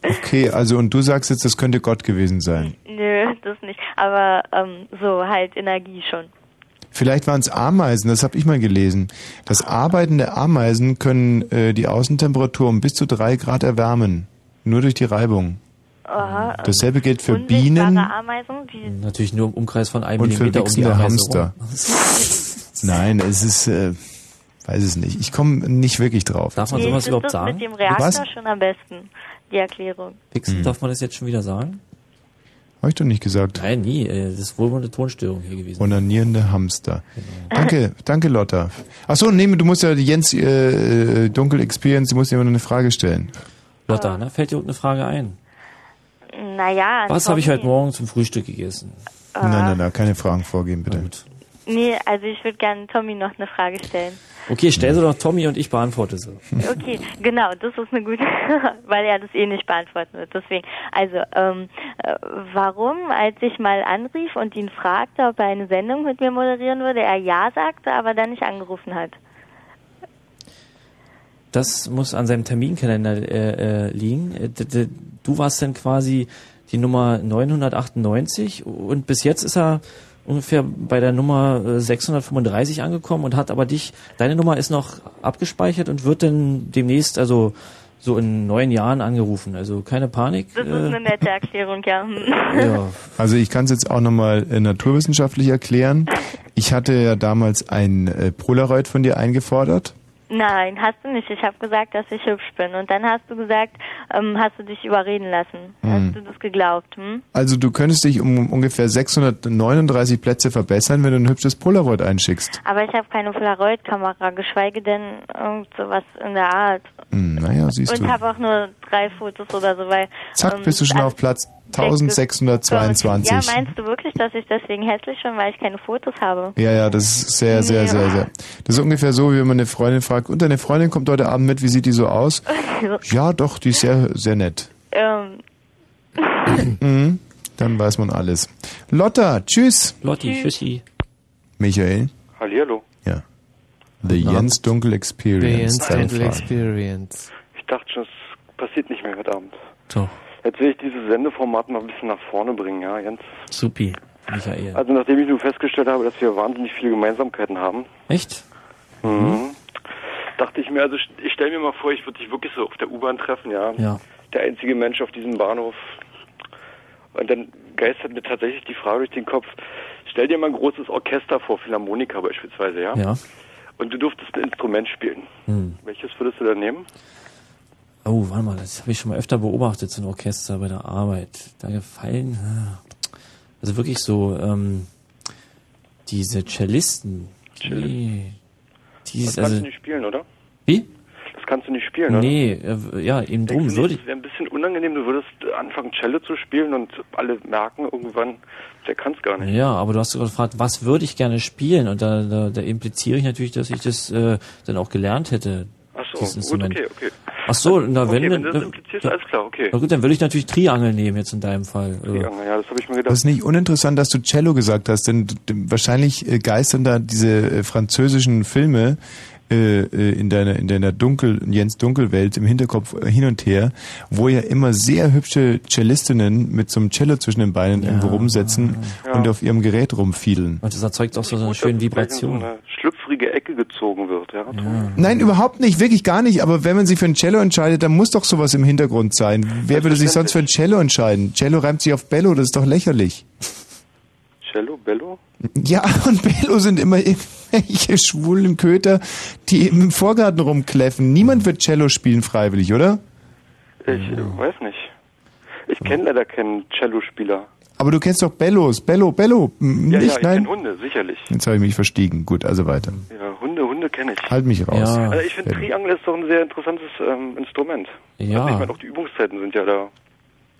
S1: Okay, also und du sagst jetzt, das könnte Gott gewesen sein.
S15: Nö, das nicht. Aber ähm, so halt Energie schon.
S1: Vielleicht waren es Ameisen, das habe ich mal gelesen. Das arbeitende Ameisen können äh, die Außentemperatur um bis zu drei Grad erwärmen. Nur durch die Reibung.
S15: Aha.
S1: Dasselbe gilt für Bienen
S15: Ameisen, die
S7: natürlich nur im Umkreis von einem
S1: und für
S7: Millimeter um die
S1: Hamster.
S7: rum.
S1: Nein, es ist, äh, weiß es nicht. Ich komme nicht wirklich drauf.
S7: Darf man
S15: Nee,
S7: sowas überhaupt sagen?
S15: mit dem Reaktor
S1: Was?
S15: schon am besten, die Erklärung.
S7: Pixel,
S1: Hm.
S7: darf man das jetzt schon wieder sagen?
S1: Habe ich doch nicht gesagt.
S7: Nein, nie. äh, Das ist wohl eine Tonstörung hier gewesen.
S1: Onanierende Hamster. Danke, danke Lotta. Achso, nee, du musst ja die Jens äh, Dunkel Experience, du musst dir immer noch eine Frage stellen.
S7: Lotta, ne? fällt dir irgendeine Frage ein?
S15: Naja,
S7: Was habe ich heute Morgen zum Frühstück gegessen?
S15: Ah.
S1: Nein, nein, nein, keine Fragen vorgeben, bitte.
S15: Nee, also ich würde gerne Tommy noch eine Frage stellen.
S7: Okay, stell sie doch Tommy und ich beantworte sie.
S15: Okay, genau, das ist eine gute, weil er das eh nicht beantworten wird. Deswegen, also, ähm, äh, warum, als ich mal anrief und ihn fragte, ob er eine Sendung mit mir moderieren würde, er ja sagte, aber dann nicht angerufen hat?
S7: Das muss an seinem Terminkalender äh, äh, liegen. Äh, Du warst dann quasi die Nummer 998 und bis jetzt ist er ungefähr bei der Nummer äh, 635 angekommen und hat aber dich, deine Nummer ist noch abgespeichert und wird dann demnächst, also so in neun Jahren angerufen. Also keine Panik.
S15: Das ist
S7: äh,
S15: eine nette Erklärung, ja.
S7: ja.
S1: Also ich kann es jetzt auch nochmal äh, naturwissenschaftlich erklären. Ich hatte ja damals ein äh, Polaroid von dir eingefordert.
S15: Nein, hast du nicht. Ich habe gesagt, dass ich hübsch bin. Und dann hast du gesagt, ähm, hast du dich überreden lassen.
S1: Hm.
S15: Hast du das geglaubt, hm?
S1: Also du könntest dich um ungefähr 639 Plätze verbessern, wenn du ein hübsches Polaroid einschickst.
S15: Aber ich habe keine Polaroid-Kamera, geschweige denn irgend sowas in der Art.
S1: Hm, naja, siehst
S15: Und
S1: du.
S15: habe auch nur drei Fotos oder so, weil...
S1: Zack,
S15: ähm,
S1: bist du schon auf Platz 1622.
S15: Ja, meinst du wirklich, dass ich deswegen hässlich bin, weil ich keine Fotos habe?
S1: Ja, ja, das ist sehr, sehr, sehr, sehr. Das ist ungefähr so, wie wenn man eine Freundin fragt, und deine Freundin kommt heute Abend mit, wie sieht die so aus? Ja, doch, die ist sehr, sehr nett.
S15: ähm,
S1: Mhm. Dann weiß man alles. Lotta, tschüss.
S7: Lotti, tschüssi.
S1: Michael,
S3: Hallihallo.
S1: ja. The Jens Dunkel Experience.
S2: The Jens Dunkel. Experience.
S3: Ich dachte schon, es passiert nicht mehr heute Abend.
S7: So,
S3: Jetzt will ich dieses Sendeformat mal ein bisschen nach vorne bringen, ja, Jens.
S7: supi, Michael.
S3: Also nachdem ich nun festgestellt habe, dass wir wahnsinnig viele Gemeinsamkeiten haben,
S7: Echt?
S3: mhm.
S8: dachte ich mir, also ich stelle mir mal vor, ich würde dich wirklich so auf der U-Bahn treffen, ja.
S7: Ja.
S8: Der einzige Mensch auf diesem Bahnhof. Und dann geistert mir tatsächlich die Frage durch den Kopf, stell dir mal ein großes Orchester vor, Philharmoniker beispielsweise, ja?
S7: Ja.
S8: Und du durftest ein Instrument spielen.
S7: Hm.
S8: Welches würdest du da nehmen?
S7: Oh, warte mal, das habe ich schon mal öfter beobachtet, so ein Orchester bei der Arbeit. Da gefallen, ah. also wirklich so, ähm, diese Cellisten, die, die
S8: Das kannst
S7: also,
S8: du nicht spielen, oder?
S7: wie?
S8: Das kannst du nicht spielen, oder?
S7: Nee, äh, ja, eben drum
S8: du
S7: würde
S8: nicht,
S7: ich,
S8: es wäre ein bisschen unangenehm, du würdest anfangen Cello zu spielen und alle merken irgendwann, der kann es gar nicht.
S7: ja, aber du hast sogar gefragt, was würde ich gerne spielen? Und da, da, da impliziere ich natürlich, dass ich das äh, dann auch gelernt hätte.
S8: Ach so,
S7: dieses
S8: gut,
S7: Instrument.
S8: okay, okay.
S7: Ach so, na
S8: Okay,
S7: wenn,
S8: wenn du das implizierst, alles klar, okay.
S7: Na gut, dann würde ich natürlich Triangel nehmen jetzt in deinem Fall.
S8: Triangel, ja, das habe ich mir
S1: Das
S8: gedacht.
S1: ist nicht uninteressant, dass du Cello gesagt hast, denn wahrscheinlich äh, geistern da diese äh, französischen Filme äh, äh, in deiner in deiner Dunkel Jens Dunkelwelt im Hinterkopf hin und her, wo ja immer sehr hübsche Cellistinnen mit so einem Cello zwischen den Beinen irgendwo rumsetzen
S8: Ja.
S1: und auf ihrem Gerät rumfiedeln.
S7: Und das erzeugt auch so eine schöne
S8: In so
S7: Vibration.
S8: eine schlüpfrige Ecke gezogen wird, ja.
S1: Nein, überhaupt nicht, wirklich gar nicht. Aber wenn man sich für ein Cello entscheidet, dann muss doch sowas im Hintergrund sein. Wer würde sich sonst für ein Cello entscheiden? Cello reimt sich auf Bello, das ist doch lächerlich.
S8: Cello, Bello?
S1: Ja, und Bello sind immer irgendwelche schwulen Köter, die im Vorgarten rumkläffen. Niemand wird Cello spielen freiwillig, oder?
S8: Ich weiß nicht. Ich kenne leider keinen Cello-Spieler.
S1: Aber du kennst doch Bellos. Bello, Bello.
S8: Ja,
S1: Nicht,
S8: ja, ich
S1: nein?
S8: kenne Hunde, sicherlich.
S1: Jetzt habe ich mich verstiegen. Gut, also weiter.
S8: Ja, Hunde, Hunde kenne ich.
S1: Halt mich raus.
S8: Also ich finde Triangel ist doch ein sehr interessantes ähm, Instrument.
S7: Ja.
S8: Also ich meine, auch die Übungszeiten sind ja da.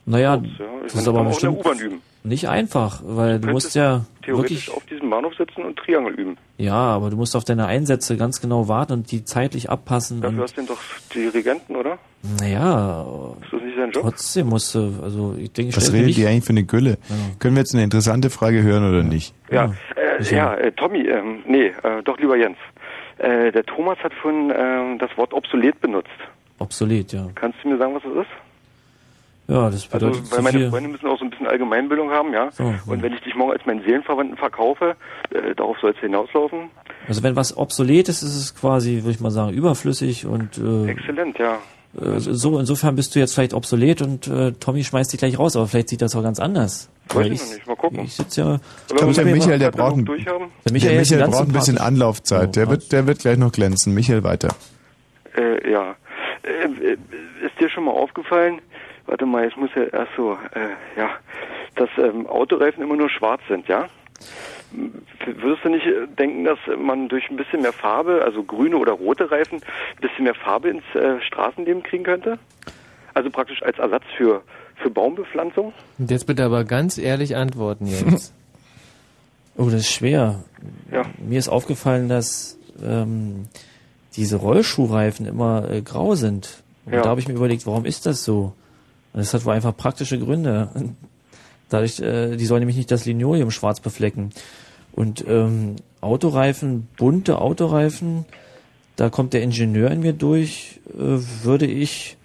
S7: Naja,
S8: ja.
S7: Das
S8: meine,
S7: ist aber bestimmt
S8: U-Bahn üben.
S7: nicht einfach, weil du musst ja
S8: Theoretisch
S7: wirklich,
S8: auf diesem Bahnhof sitzen und Triangel üben.
S7: ja, aber du musst auf deine Einsätze ganz genau warten und die zeitlich abpassen
S8: Dafür
S7: und,
S8: hast du doch Dirigenten, oder?
S7: naja,
S8: Ist das nicht sein Job?
S7: trotzdem musst du, also ich denke, ich
S1: Was redet ihr eigentlich für eine Gülle? Können wir jetzt eine interessante Frage hören oder nicht?
S8: Ja, äh, ja, äh, Tommy, ähm, nee, äh, doch lieber Jens. Äh, der Thomas hat vorhin ähm, das Wort obsolet benutzt.
S7: obsolet, ja.
S8: Kannst du mir sagen, was das ist?
S7: Ja, das
S8: Also,
S7: bedeutet
S8: weil
S7: zu
S8: meine
S7: viel.
S8: Freunde müssen auch so ein bisschen Allgemeinbildung haben, ja.
S7: So,
S8: Und wenn ich dich morgen als meinen Seelenverwandten verkaufe, äh, darauf soll es hinauslaufen.
S7: Also wenn was obsolet ist, ist es quasi, würde ich mal sagen, überflüssig und äh,
S8: Exzellent, ja.
S7: äh, so insofern bist du jetzt vielleicht obsolet und äh, Tommy schmeißt dich gleich raus, aber vielleicht sieht das auch ganz anders.
S8: Weiß
S7: Weil
S8: ich noch nicht, mal gucken.
S7: Ich sitze ja.
S1: Ich glaube, der Michael, der braucht?
S7: Der Michael
S1: der Michael braucht ein bisschen. Anlaufzeit. Der wird, der wird gleich noch glänzen. Michael, weiter.
S8: Äh, ja. Äh, äh, ist dir schon mal aufgefallen, warte mal, ich muss ja, ach so, äh, ja, dass ähm, Autoreifen immer nur schwarz sind, ja? Würdest du nicht äh, denken, dass man durch ein bisschen mehr Farbe, also grüne oder rote Reifen, ein bisschen mehr Farbe ins äh, Straßenleben kriegen könnte? Also praktisch als Ersatz für, für Baumbepflanzung?
S2: Und jetzt bitte aber ganz ehrlich antworten jetzt.
S7: Oh, das ist schwer.
S8: Ja.
S7: Mir ist aufgefallen, dass ähm, diese Rollschuhreifen immer äh, grau sind. Und
S8: Ja.
S7: da habe ich mir überlegt, warum ist das so? Das hat wohl einfach praktische Gründe. Dadurch, äh, die sollen nämlich nicht das Linoleum schwarz beflecken. Und ähm, Autoreifen, bunte Autoreifen, da kommt der Ingenieur in mir durch, äh, würde ich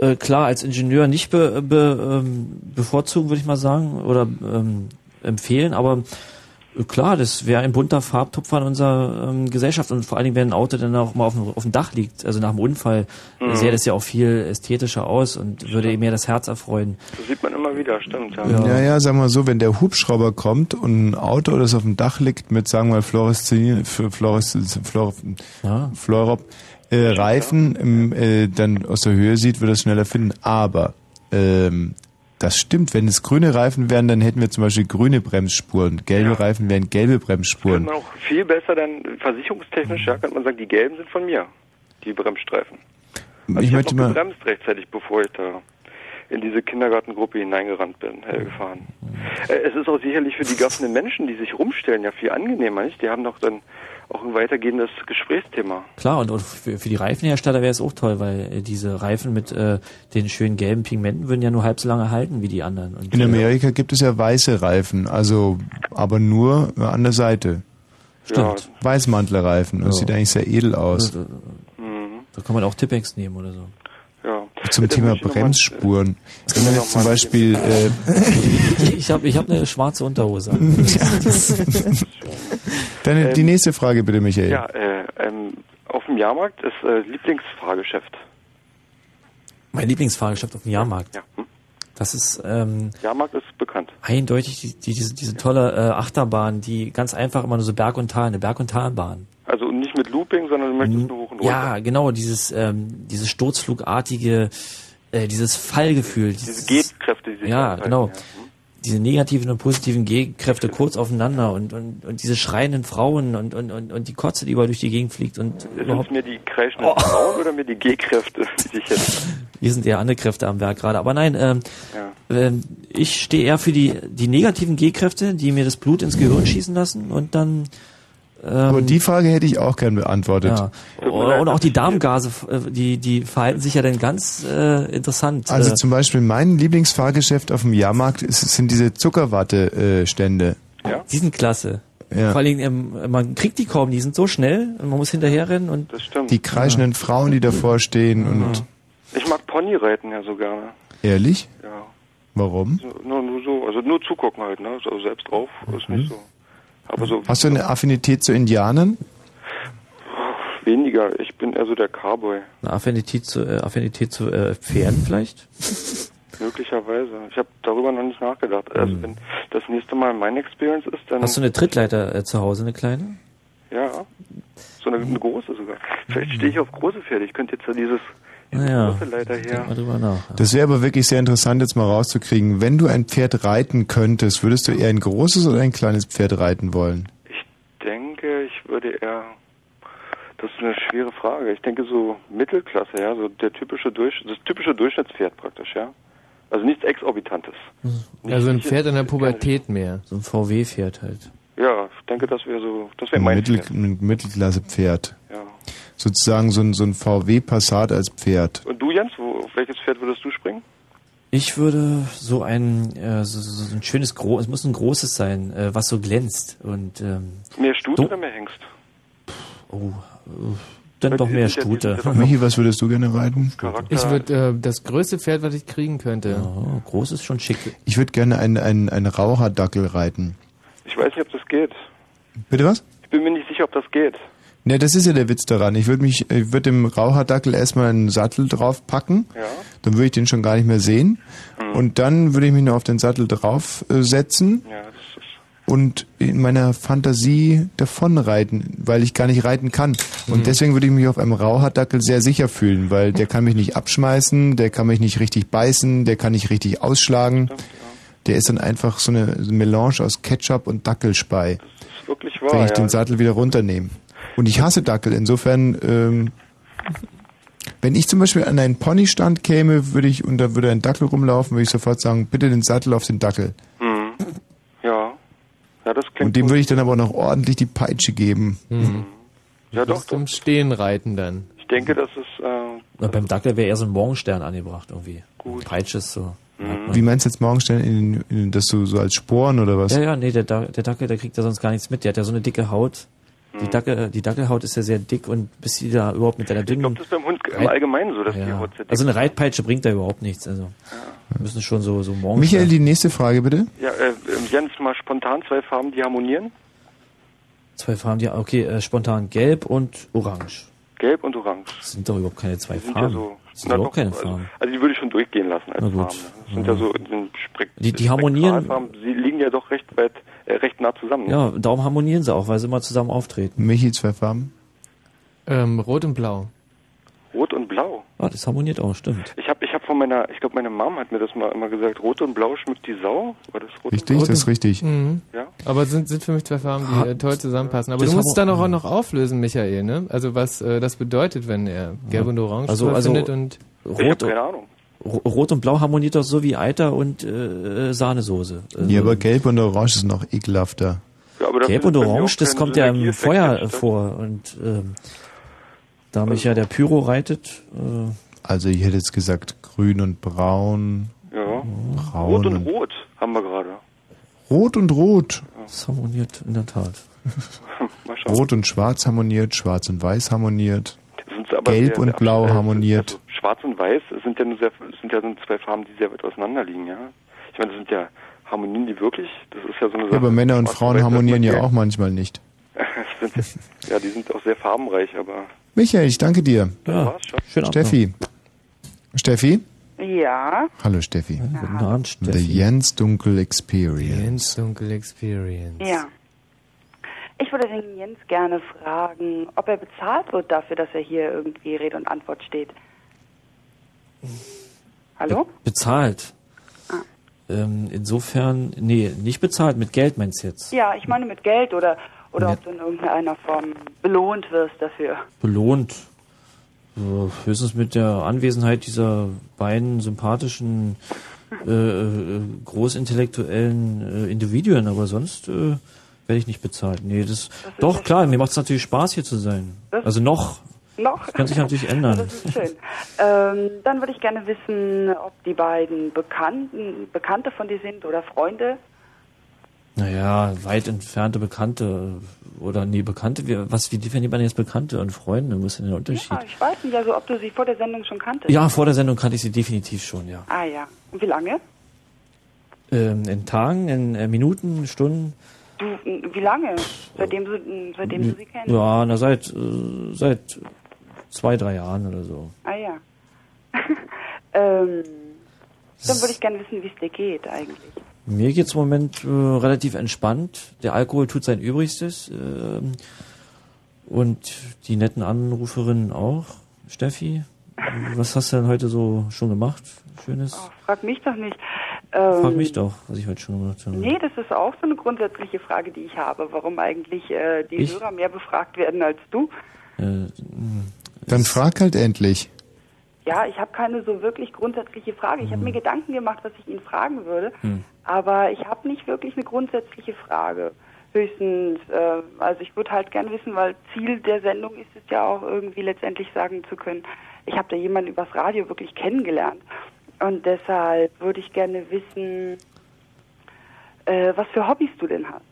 S7: äh, klar als Ingenieur nicht be, be, ähm, bevorzugen, würde ich mal sagen, oder ähm, empfehlen, aber klar, das wäre ein bunter Farbtupfer in unserer ähm, Gesellschaft und vor allen Dingen, wenn ein Auto dann auch mal auf dem, auf dem Dach liegt, also nach dem Unfall,
S8: Mhm.
S7: äh, sähe das ja auch viel ästhetischer aus und würde mir das Herz erfreuen.
S8: Das sieht man immer wieder, stimmt, ja.
S1: Ja. ja, sagen wir so, wenn der Hubschrauber kommt und ein Auto, das auf dem Dach liegt mit, sagen wir mal, Fluoreszen, Fluoreszen, Flor, Fluorop, äh, Reifen ähm, äh, dann aus der Höhe sieht, wird er es schneller finden. Aber ähm, das stimmt, wenn es grüne Reifen wären, dann hätten wir zum Beispiel grüne Bremsspuren. Gelbe Reifen wären gelbe Bremsspuren.
S8: Könnte man auch viel besser dann versicherungstechnisch, ja, könnte man sagen, die gelben sind von mir, die Bremsstreifen. Also
S1: Ich
S8: ich,
S1: möchte mal-
S8: gebremst rechtzeitig, bevor ich da in diese Kindergartengruppe hineingerannt bin, äh, gefahren. Äh, es ist auch sicherlich für die gaffenden Menschen, die sich rumstellen, ja viel angenehmer, nicht? Die haben doch dann auch ein weitergehendes Gesprächsthema.
S7: Klar, und, und für, für die Reifenhersteller wäre es auch toll, weil äh, diese Reifen mit äh, den schönen gelben Pigmenten würden ja nur halb so lange halten wie die anderen. Und,
S1: In
S7: äh,
S1: Amerika gibt es ja weiße Reifen, also aber nur an der Seite.
S7: Stimmt.
S1: Weißmantlerreifen. Das
S7: Ja.
S1: sieht eigentlich sehr edel aus.
S7: Da, da kann man auch Tippex nehmen oder so.
S1: Zum Thema Bremsspuren. Wenn man jetzt zum Beispiel äh,
S7: Ich habe ich hab eine schwarze Unterhose.
S1: Deine, die nächste Frage bitte, Michael.
S8: Ja, äh, ähm, auf dem dem Jahrmarkt ist äh, Lieblingsfahrgeschäft.
S7: Mein Lieblingsfahrgeschäft auf dem Jahrmarkt.
S8: Ja. Hm?
S7: Das ist ähm,
S8: Jahrmarkt ist bekannt.
S7: eindeutig die, die, diese, diese tolle äh, Achterbahn, die ganz einfach immer nur so Berg und Tal, eine Berg- und Talbahn.
S8: Nicht mit Looping, sondern du möchtest nur hoch und runter.
S7: Ja, genau, dieses, ähm, dieses sturzflugartige, äh, dieses Fallgefühl. Dieses,
S8: Diese G-Kräfte, die sich
S7: ja, genau.
S8: ja.
S7: Diese negativen und positiven Gegenkräfte kurz aufeinander und, und, und diese schreienden Frauen und, und, und, und die Kotze, die überall durch die Gegend fliegt und
S8: Sind
S7: überhaupt,
S8: es mir die kreischenden Frauen oder mir die G-Kräfte,
S7: hier sind eher andere Kräfte am Werk gerade. Aber nein, ähm, ähm, ich stehe eher für die, die negativen G-Kräfte, die mir das Blut ins Gehirn schießen lassen und dann
S1: Aber die Frage hätte ich auch gern beantwortet.
S7: Ja. Oder auch die Darmgase, äh, die, die verhalten sich ja dann ganz äh, interessant.
S1: Also
S7: äh,
S1: zum Beispiel mein Lieblingsfahrgeschäft auf dem Jahrmarkt ist, sind diese Zuckerwatte-Stände.
S8: Ja?
S7: Die sind klasse.
S1: Ja.
S7: Vor allem, ähm, man kriegt die kaum, die sind so schnell und man muss hinterherrennen und
S8: Das stimmt.
S1: Die kreischenden Frauen, die davor stehen und
S8: Ich mag Ponyreiten ja so gerne.
S1: ehrlich?
S8: Ja.
S1: Warum?
S8: So, nur, nur so, also nur zugucken halt, ne? So selbst drauf ist nicht so. Aber so
S1: Hast du eine Affinität zu Indianern?
S8: weniger. Ich bin eher so der Cowboy.
S7: eine Affinität zu, äh, Affinität zu äh, Pferden vielleicht?
S8: Möglicherweise. Ich habe darüber noch nicht nachgedacht. Also wenn das nächste Mal meine Experience ist, dann
S7: Hast du eine Trittleiter äh, zu Hause, eine kleine?
S8: ja. So eine, eine große sogar. Vielleicht stehe ich auf große Pferde. Ich könnte jetzt so dieses
S7: Naja, drüber nach.
S1: Das wäre aber wirklich sehr interessant, jetzt mal rauszukriegen. Wenn du ein Pferd reiten könntest, würdest du eher ein großes oder ein kleines Pferd reiten wollen?
S8: denke, ich würde eher. Das ist eine schwere Frage. Ich denke so Mittelklasse, ja, so der typische Durch, das typische Durchschnittspferd praktisch, ja. Also nichts Exorbitantes.
S2: Also ein Pferd in der Pubertät mehr.
S7: So ein VW-Pferd halt.
S8: Ja, ich denke, das wäre so, das wäre
S1: Ein,
S8: mein
S1: Mittel, Mittelklasse-Pferd.
S8: Ja.
S1: Sozusagen so ein, so ein VW Passat als Pferd.
S8: Und du, Jens, wo, auf welches Pferd würdest du springen?
S7: Ich würde so ein, äh, so, so ein schönes, Gro es muss ein großes sein, äh, was so glänzt und ähm,
S8: Mehr Stute oder mehr Hengst?
S7: oh, äh, dann doch mehr Stute.
S1: Michi, was würdest du gerne reiten?
S2: Ich würde äh, das größte Pferd, was ich kriegen könnte.
S7: Oh, groß ist schon schick.
S1: Ich würde gerne einen, einen, einen Raucherdackel reiten.
S8: Ich weiß nicht, ob das geht.
S1: Bitte was?
S8: Ich bin mir nicht sicher, ob das geht.
S1: Ne, das ist ja der Witz daran. Ich würde mich, ich würde dem Raucherdackel erstmal einen Sattel drauf packen.
S8: Ja.
S1: Dann würde ich den schon gar nicht mehr sehen. Und dann würde ich mich nur auf den Sattel drauf äh, setzen
S8: Ja, das ist.
S1: und in meiner Fantasie davonreiten, weil ich gar nicht reiten kann. Und deswegen würde ich mich auf einem Raucherdackel sehr sicher fühlen, weil der kann mich nicht abschmeißen, der kann mich nicht richtig beißen, der kann nicht richtig ausschlagen. Der ist dann einfach so eine Melange aus Ketchup und Dackelspei,
S8: Das ist wirklich wahr.
S1: wenn ich
S8: ja.
S1: den Sattel wieder runternehme. Und ich hasse Dackel. Insofern, ähm, wenn ich zum Beispiel an einen Ponystand käme, würde ich und da würde ein Dackel rumlaufen, würde ich sofort sagen, bitte den Sattel auf den Dackel.
S8: Mhm. Ja. Ja, das klingt
S1: Und dem
S8: gut.
S1: würde ich dann aber noch ordentlich die Peitsche geben.
S2: Mhm.
S8: Ja, doch,
S2: Zum Stehen reiten dann.
S8: Ich denke, das ist. Äh,
S7: Na, beim Dackel wäre eher so ein Morgenstern angebracht irgendwie. Gut. Peitsche ist so.
S1: Wie meinst du jetzt Morgenstern in, in das so, so als Sporen oder was?
S7: Ja, ja, nee, der, der Dackel, der kriegt da sonst gar nichts mit. Der hat ja so eine dicke Haut. Die, Dackel, die Dackelhaut ist ja sehr dick und bis sie da überhaupt mit deiner dünnen...
S8: das ist beim Hund im Allgemeinen so, dass die
S7: ja.
S8: Haut sehr dick
S7: Also eine Reitpeitsche bringt da überhaupt nichts. Also wir müssen schon so, so morgen.
S1: Michael, die nächste Frage bitte.
S8: Ja, äh, ähm, Jens, mal spontan zwei Farben, die harmonieren.
S7: Zwei Farben, ja, okay, äh, spontan gelb und orange.
S8: Gelb und Orange.
S7: Das sind doch überhaupt keine zwei
S8: Die sind ja
S7: Farben.
S8: so.
S7: das sind
S8: doch,
S7: keine
S8: also,
S7: Farben.
S8: Also die würde ich schon durchgehen lassen als
S7: Na gut.
S8: Farben. ne? Das sind ja so in den Spre
S7: Die- die harmonieren-
S8: Sie liegen ja doch recht weit, recht nah zusammen. ne?
S7: Ja, darum harmonieren sie auch, weil sie immer zusammen auftreten.
S1: Michi, zwei Farben.
S2: Ähm, Rot und Blau.
S8: Rot und Blau.
S7: Ah, das harmoniert auch, stimmt.
S8: Ich habe ich hab von meiner, ich glaube meine Mom hat mir das mal immer gesagt, Rot und Blau schmückt die Sau. War das Rot
S1: Richtig,
S8: und
S1: das ist richtig.
S2: Mhm.
S8: Ja.
S2: Aber sind, sind für mich zwei Farben, die äh, toll zusammenpassen. Aber
S7: Das
S2: du musst es dann
S7: wir-
S2: auch noch auflösen, Michael, ne? Also was äh, das bedeutet, wenn er Gelb und Orange
S7: Also- also-
S2: findet und
S8: Ich habe
S7: Rot,
S8: keine Ahnung.
S7: Ro- Rot und Blau harmoniert doch so wie Eiter und äh, Sahnesoße. Also
S1: Ja, aber Gelb und Orange ist noch ekelhafter.
S8: Ja,
S7: Gelb und Orange, das kommt ja im Feuer
S8: entstanden.
S7: vor. Und ähm, da mich ja der Pyro reitet, äh,
S1: Also ich hätte jetzt gesagt grün und braun,
S8: Ja.
S1: braun
S8: Rot und Rot haben wir gerade.
S1: Rot und Rot.
S7: das harmoniert in der Tat.
S1: Rot und Schwarz harmoniert, Schwarz und Weiß harmoniert, Gelb
S8: sehr,
S1: und
S8: sehr
S1: Blau
S8: äh,
S1: harmoniert.
S8: Schwarz und Weiß sind ja nur sehr, sind ja nur zwei Farben, die sehr weit auseinander liegen, ja. Ich meine, das sind ja Harmonien, die wirklich, das ist ja so eine
S1: Ja, aber Männer und
S8: Schwarz
S1: Frauen
S8: Weiß
S1: harmonieren ja auch manchmal nicht.
S8: Ja, die sind auch sehr farbenreich, aber
S1: Michael, ich danke dir.
S8: das war's schon.
S1: Steffi. Steffi?
S17: Ja.
S1: Hallo Steffi.
S7: Guten Abend,
S1: The
S7: Steffi.
S1: Jens Dunkel Experience.
S2: Jens Dunkel Experience.
S17: Ja. Ich würde den Jens gerne fragen, ob er bezahlt wird dafür, dass er hier irgendwie Rede und Antwort steht. Hallo?
S7: Bezahlt.
S17: Ah.
S7: Ähm, insofern, nee, nicht bezahlt, mit Geld meinst du jetzt.
S17: Ja, ich meine mit Geld oder, oder ob du in irgendeiner Form belohnt wirst dafür.
S7: Belohnt. So, höchstens mit der Anwesenheit dieser beiden sympathischen, äh, äh, großintellektuellen äh, Individuen, aber sonst äh, werde ich nicht bezahlt. Nee, das, doch, klar, mir macht es natürlich Spaß, hier zu sein.
S17: Das-
S7: Also noch.
S17: Noch?
S7: Das kann sich natürlich ändern.
S17: Das ist schön. ähm, dann würde ich gerne wissen, ob die beiden Bekannten, Bekannte von dir sind oder Freunde.
S7: Naja, weit entfernte Bekannte oder nee, Bekannte, wie, was, wie definiert man jetzt Bekannte und Freunde? Wo ist denn der Unterschied?
S17: Ah, ich weiß nicht, also ob du sie vor der Sendung schon kanntest.
S7: Ja, vor der Sendung kannte ich sie definitiv schon, ja.
S17: Ah ja. Und wie lange?
S7: Ähm, in Tagen, in äh, Minuten, Stunden?
S17: Du, wie lange? Seitdem du, seitdem du sie kennst?
S7: Ja, na seit, äh, seit zwei, drei Jahren oder so.
S17: Ah ja. ähm, dann würde ich gerne wissen, wie es dir geht eigentlich.
S7: Mir geht's im Moment äh, relativ entspannt. Der Alkohol tut sein Übrigstes. ähm, und die netten Anruferinnen auch. Steffi, was hast du denn heute so schon gemacht? Schönes?
S17: Frag mich doch nicht. Ähm,
S7: Frag mich doch, was ich heute schon gemacht habe.
S17: Nee, das ist auch so eine grundsätzliche Frage, die ich habe. Warum eigentlich äh, die
S7: Ich?
S17: Hörer mehr befragt werden als du?
S7: Äh,
S1: Dann frag halt endlich.
S17: Ja, ich habe keine so wirklich grundsätzliche Frage. Ich habe mir Gedanken gemacht, was ich ihn fragen würde,
S7: Hm.
S17: aber ich habe nicht wirklich eine grundsätzliche Frage. Höchstens, äh, also ich würde halt gern wissen, weil Ziel der Sendung ist es ja auch irgendwie letztendlich sagen zu können, ich habe da jemanden übers Radio wirklich kennengelernt. Und deshalb würde ich gerne wissen, äh, was für Hobbys du denn hast.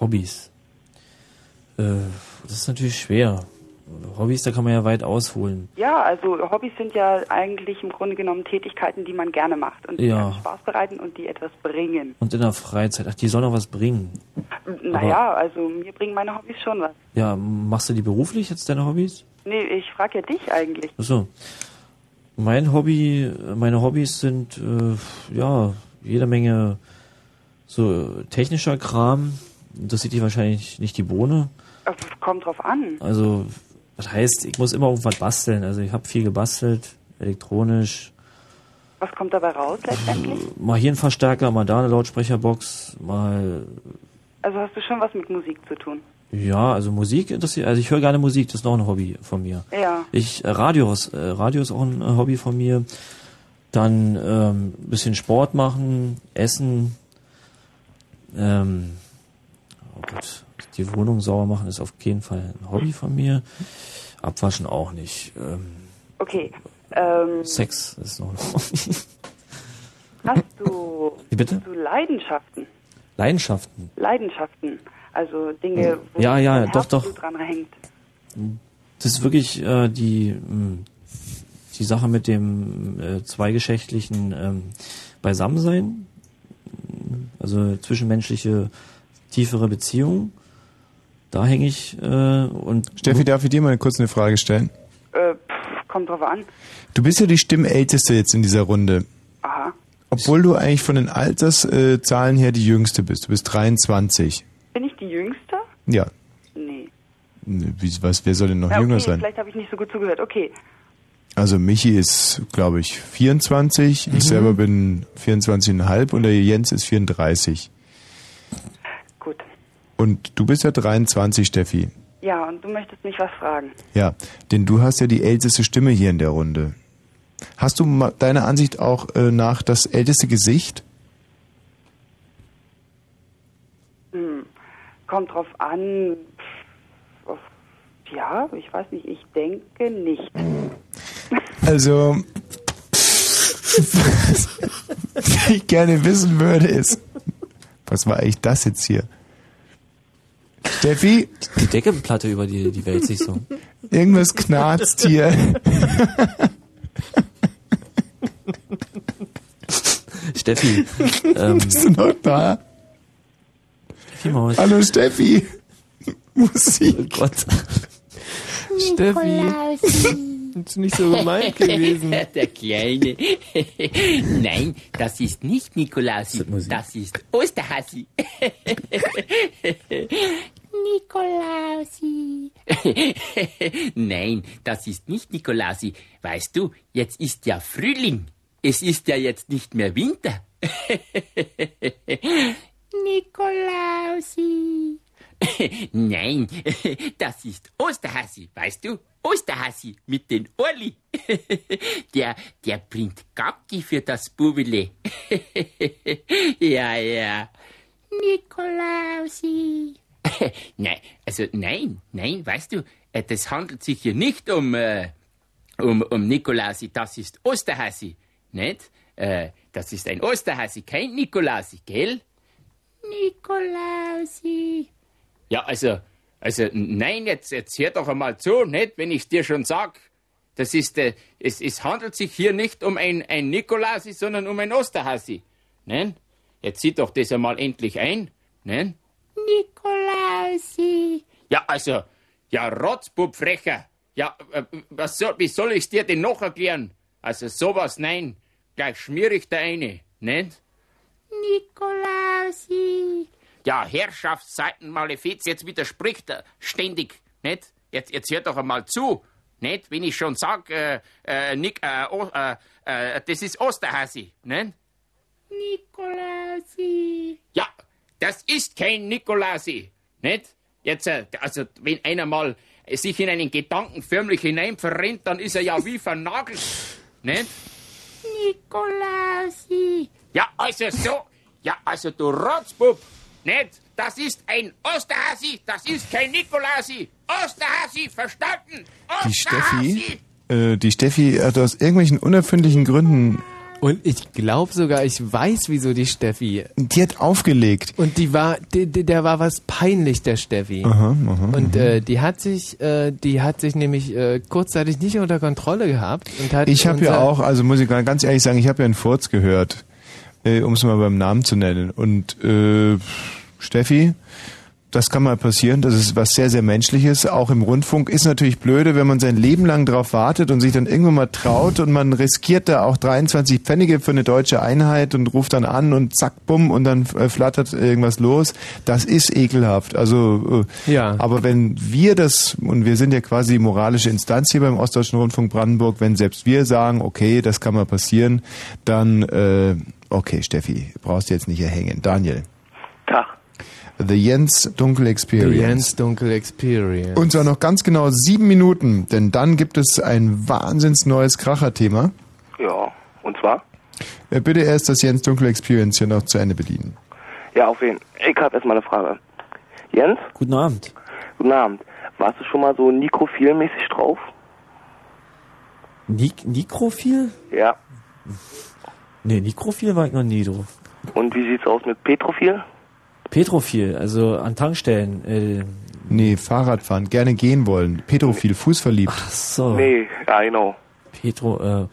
S7: Hobbys. Äh, das ist natürlich schwer. Hobbys, da kann man ja weit ausholen.
S17: Ja, also Hobbys sind ja eigentlich im Grunde genommen Tätigkeiten, die man gerne macht und die
S7: Ja.
S17: Spaß bereiten und die etwas bringen.
S7: Und in der Freizeit, ach, die sollen auch was bringen.
S17: Naja, also mir bringen meine Hobbys schon was.
S7: Ja, machst du die beruflich jetzt, deine Hobbys?
S17: Nee, ich frage ja dich eigentlich.
S7: Ach so. Mein Hobby, meine Hobbys sind, äh, ja, jede Menge so technischer Kram. Das sieht dich wahrscheinlich nicht die Bohne.
S17: Äh, Kommt drauf an.
S7: Also, das heißt, ich muss immer irgendwas basteln. Also ich habe viel gebastelt, elektronisch.
S17: Was kommt dabei raus letztendlich?
S7: Mal hier ein Verstärker, mal da eine Lautsprecherbox, mal
S17: Also hast du schon was mit Musik zu tun?
S7: ja, also Musik interessiert. Also ich höre gerne Musik, das ist noch ein Hobby von mir.
S17: Ja.
S7: Ich äh, Radios, äh, Radio ist auch ein äh, Hobby von mir. Dann ähm, bisschen Sport machen, essen. Ähm, oh Gott, die Wohnung sauber machen ist auf jeden Fall ein Hobby von mir. Abwaschen auch nicht. Ähm,
S17: Okay. Ähm,
S7: Sex ist noch ein Hobby.
S17: hast du,
S7: Wie bitte?
S17: hast du Leidenschaften?
S7: Leidenschaften.
S17: Leidenschaften. Also Dinge, wo
S7: Ja, ja, doch, doch.
S17: Dran hängt.
S7: Das ist wirklich äh, die, mh, die Sache mit dem äh, zweigeschlechtlichen ähm, Beisammensein, also zwischenmenschliche tiefere Beziehungen. Da hänge ich äh, und
S1: Steffi, darf ich dir mal kurz eine Frage stellen?
S17: Äh, pff, kommt drauf an.
S1: Du bist ja die Stimmälteste jetzt in dieser Runde.
S17: Aha.
S1: Obwohl du eigentlich von den Alterszahlen her die Jüngste bist. Du bist 23.
S17: Bin ich die Jüngste?
S1: Ja.
S17: Nee.
S1: Wie, was, wer soll denn noch
S17: Ja, okay,
S1: jünger sein?
S17: vielleicht habe ich nicht so gut zugehört. Okay.
S1: Also Michi ist, glaube ich, 24.
S17: Mhm.
S1: Ich selber bin 24,5 und der Jens ist 34. Und du bist ja 23, Steffi.
S17: Ja, und du möchtest mich was fragen.
S1: Ja, denn du hast ja die älteste Stimme hier in der Runde. Hast du deiner Ansicht auch äh, nach das älteste Gesicht?
S17: Hm. Kommt drauf an. Pff, Ja, ich weiß nicht. Ich denke nicht.
S1: Also, was ich gerne wissen würde, ist, was war eigentlich das jetzt hier? Steffi?
S7: die Deckenplatte über die, die wälzt sich so.
S1: Irgendwas knarzt hier.
S7: Steffi, ähm,
S1: Bist du noch da?
S7: Steffi Maus.
S1: Hallo Steffi. Musik.
S7: Oh Gott.
S2: Steffi. Ist nicht so gemeint gewesen.
S18: Der Kleine. Nein, das ist nicht Nikolausi. Das ist Osterhasi. Nikolausi. Nein, das ist nicht Nikolausi. Weißt du, jetzt ist ja Frühling. Es ist ja jetzt nicht mehr Winter. Nikolausi. Nein, das ist Osterhasi, weißt du? Osterhasi mit den Orli. Der, der bringt Gabki für das Bubele. Ja, ja. Nikolausi. Nein, also nein, nein, weißt du, äh, das handelt sich hier nicht um, äh, um, um Nikolausi, das ist Osterhasi, nicht? Äh, das ist ein Osterhasi, kein Nikolausi, gell? Nikolausi. Ja, also, also, nein, jetzt, jetzt hör doch einmal zu, nicht, wenn ich's dir schon sag. Das ist, äh, es, es handelt sich hier nicht um ein, ein Nikolausi, sondern um ein Osterhasi. Nein? Jetzt sieh doch das einmal endlich ein, nein? Nikolausi. Ja, also, ja, Rotzbub frecher. Ja, äh, was soll, wie soll ich's dir denn noch erklären? Also, sowas, nein. Gleich schmier ich da eine, nicht? Nikolausi. Ja, Herrschaftsseitenmalefiz, jetzt widerspricht er ständig, nicht? Jetzt, jetzt hört doch einmal zu, nicht? Wenn ich schon sag, äh, äh, Nick, äh, oh, äh, äh, das ist Osterhasi, nicht? Nikolausi. Ja, das ist kein Nikolausi, nicht? Jetzt, äh, also, wenn einer mal sich in einen Gedanken förmlich hinein verrennt, dann ist er ja wie vernagelt, nicht? Nikolausi. Ja, also so. Ja, also du Rotzbub. Nicht? Das ist ein Osterhasi. Das ist kein Nikolausi. Osterhasi, verstanden?
S1: Die Steffi, äh, die Steffi hat aus irgendwelchen unerfindlichen Gründen.
S2: Und ich glaube sogar, ich weiß, wieso die Steffi.
S1: Die hat aufgelegt.
S2: Und die war, die, die, der war was peinlich, der Steffi.
S1: Aha, aha,
S2: Und
S1: aha.
S2: äh, die hat sich, äh, die hat sich nämlich äh, kurzzeitig nicht unter Kontrolle gehabt und hat.
S1: Ich habe ja auch, also muss ich ganz ehrlich sagen, ich habe ja einen Furz gehört, äh, um es mal beim Namen zu nennen. Und äh, Steffi, das kann mal passieren, das ist was sehr, sehr Menschliches. Auch im Rundfunk ist natürlich blöde, wenn man sein Leben lang drauf wartet und sich dann irgendwann mal traut und man riskiert da auch 23 Pfennige für eine deutsche Einheit und ruft dann an und zack, bumm, und dann äh, flattert irgendwas los. Das ist ekelhaft. Also, äh,
S2: Ja.
S1: aber wenn wir das, und wir sind ja quasi die moralische Instanz hier beim Ostdeutschen Rundfunk Brandenburg, wenn selbst wir sagen, okay, das kann mal passieren, dann, äh, okay, Steffi, brauchst du jetzt nicht erhängen. Daniel. The Jens Dunkel Experience.
S2: The Jens Dunkel Experience.
S1: Und zwar noch ganz genau sieben Minuten, denn dann gibt es ein wahnsinns neues Kracherthema.
S9: Ja, und zwar?
S1: Bitte erst das Jens Dunkel Experience hier noch zu Ende bedienen.
S9: Ja, auf wen? Ich habe erstmal eine Frage. Jens?
S7: Guten Abend.
S9: Guten Abend. Warst du schon mal so nikrophilmäßig drauf?
S7: Nik Nikrophil?
S9: Ja.
S7: Nee, Nikrophil war ich noch nie drauf.
S9: Und wie sieht's aus mit Petrophil?
S7: Petrophil, also an Tankstellen. Äh,
S1: Nee, Fahrradfahren, gerne gehen wollen. Petrophil, fußverliebt. Ach
S7: so.
S9: Nee, ja, genau.
S7: Petro,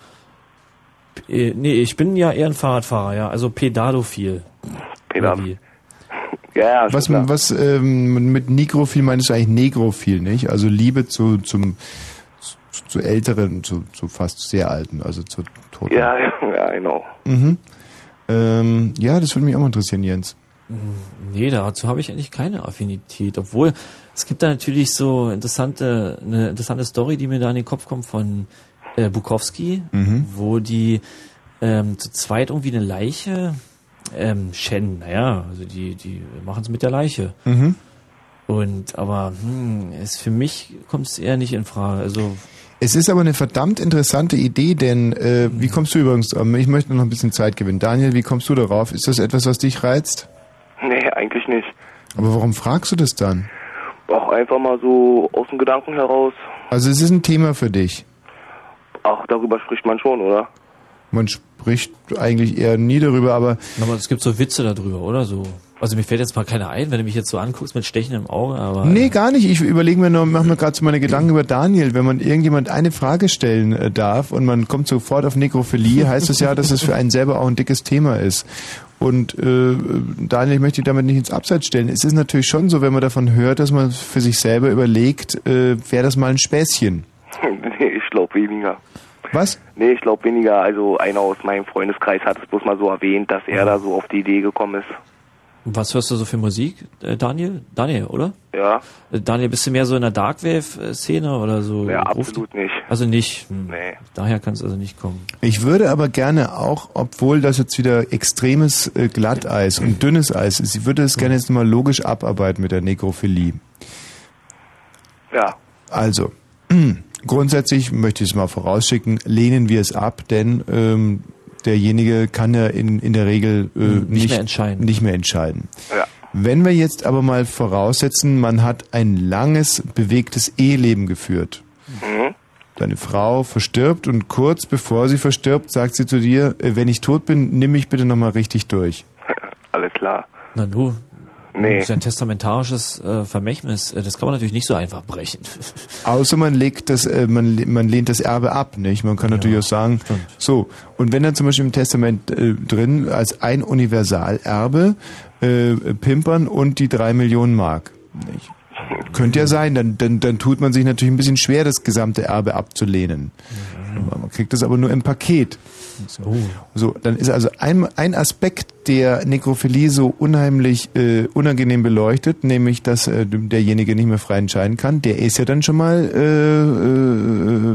S7: äh, äh, nee, ich bin ja eher ein Fahrradfahrer, ja, also Pedalophil.
S9: Pedal.
S7: Oder wie?
S9: Ja, ja,
S1: Was, was ähm, mit Nikrophil meinst du eigentlich Negrophil, nicht? Also Liebe zu, zum, zu, zu Älteren, zu, zu fast sehr Alten, also zu Toten.
S9: Ja, ja, ja, genau.
S1: Mhm. Ähm, ja, das würde mich auch mal interessieren, Jens.
S7: Nee, dazu habe ich eigentlich keine Affinität, obwohl es gibt da natürlich so interessante, eine interessante Story, die mir da in den Kopf kommt von äh, Bukowski,
S1: Mhm.
S7: wo die ähm, zu zweit irgendwie eine Leiche ähm, schänden. Naja, also die, die machen es mit der Leiche.
S1: Mhm.
S7: Und aber hm, es für mich kommt es eher nicht in Frage. Also
S1: Es ist aber eine verdammt interessante Idee, denn äh, wie kommst du übrigens, ähm, ich möchte noch ein bisschen Zeit gewinnen. Daniel, wie kommst du darauf? Ist das etwas, was dich reizt?
S9: Nee, eigentlich nicht.
S1: Aber warum fragst du das dann?
S9: Auch einfach mal so aus dem Gedanken heraus.
S1: Also es ist ein Thema für dich.
S9: Ach, darüber spricht man schon, oder?
S1: Man spricht eigentlich eher nie darüber, aber...
S7: Aber es gibt so Witze darüber, oder so? Also mir fällt jetzt mal keiner ein, wenn du mich jetzt so anguckst mit stechendem Auge, aber...
S1: Nee, gar nicht. Ich überlege mir nur, mache mir gerade so meine Gedanken über Daniel. Wenn man irgendjemand eine Frage stellen äh, darf und man kommt sofort auf Nekrophilie, heißt das ja, dass es für einen selber auch ein dickes Thema ist. Und äh, Daniel, ich möchte dich damit nicht ins Abseits stellen. Es ist natürlich schon so, wenn man davon hört, dass man für sich selber überlegt, äh, wäre das mal ein Späßchen.
S9: nee, ich glaube weniger.
S1: Was?
S9: Nee, ich glaube weniger. Also einer aus meinem Freundeskreis hat es bloß mal so erwähnt, dass er da so auf die Idee gekommen ist.
S7: Was hörst du so für Musik, äh, Daniel? Daniel, oder?
S9: Ja.
S7: Äh, Daniel, bist du mehr so in der Darkwave-Szene oder so?
S9: Ja, absolut nicht.
S7: Also nicht. Hm.
S9: Nee.
S7: Daher kann es also nicht kommen.
S1: Ich würde aber gerne auch, obwohl das jetzt wieder extremes äh, Glatteis und dünnes Eis ist, ich würde es gerne jetzt mal logisch abarbeiten mit der Nekrophilie.
S9: Ja.
S1: Also, grundsätzlich möchte ich es mal vorausschicken, lehnen wir es ab, denn ähm, derjenige kann ja in, in der Regel äh,
S7: Hm, nicht
S1: nicht,
S7: mehr entscheiden.
S1: nicht mehr entscheiden.
S9: Ja.
S1: Wenn wir jetzt aber mal voraussetzen, man hat ein langes, bewegtes Eheleben geführt.
S9: Mhm.
S1: Deine Frau verstirbt und kurz bevor sie verstirbt, sagt sie zu dir, äh, wenn ich tot bin, nimm mich bitte nochmal richtig durch.
S9: Alles klar.
S7: Na du.
S9: Nee.
S7: Das ist ja ein testamentarisches äh, Vermächtnis. Äh, Das kann man natürlich nicht so einfach brechen.
S1: Außer man legt das, äh, man, man lehnt das Erbe ab, nicht? Man kann natürlich auch sagen, so. Und wenn dann zum Beispiel im Testament äh, drin als ein Universalerbe äh, pimpern und die drei Millionen Mark, nicht? Könnte ja sein, dann, dann, dann tut man sich natürlich ein bisschen schwer, das gesamte Erbe abzulehnen. Man kriegt das aber nur im Paket. So, so dann ist also ein, ein Aspekt der Nekrophilie so unheimlich äh, unangenehm beleuchtet, nämlich dass äh, derjenige nicht mehr frei entscheiden kann. Der ist ja dann schon mal äh,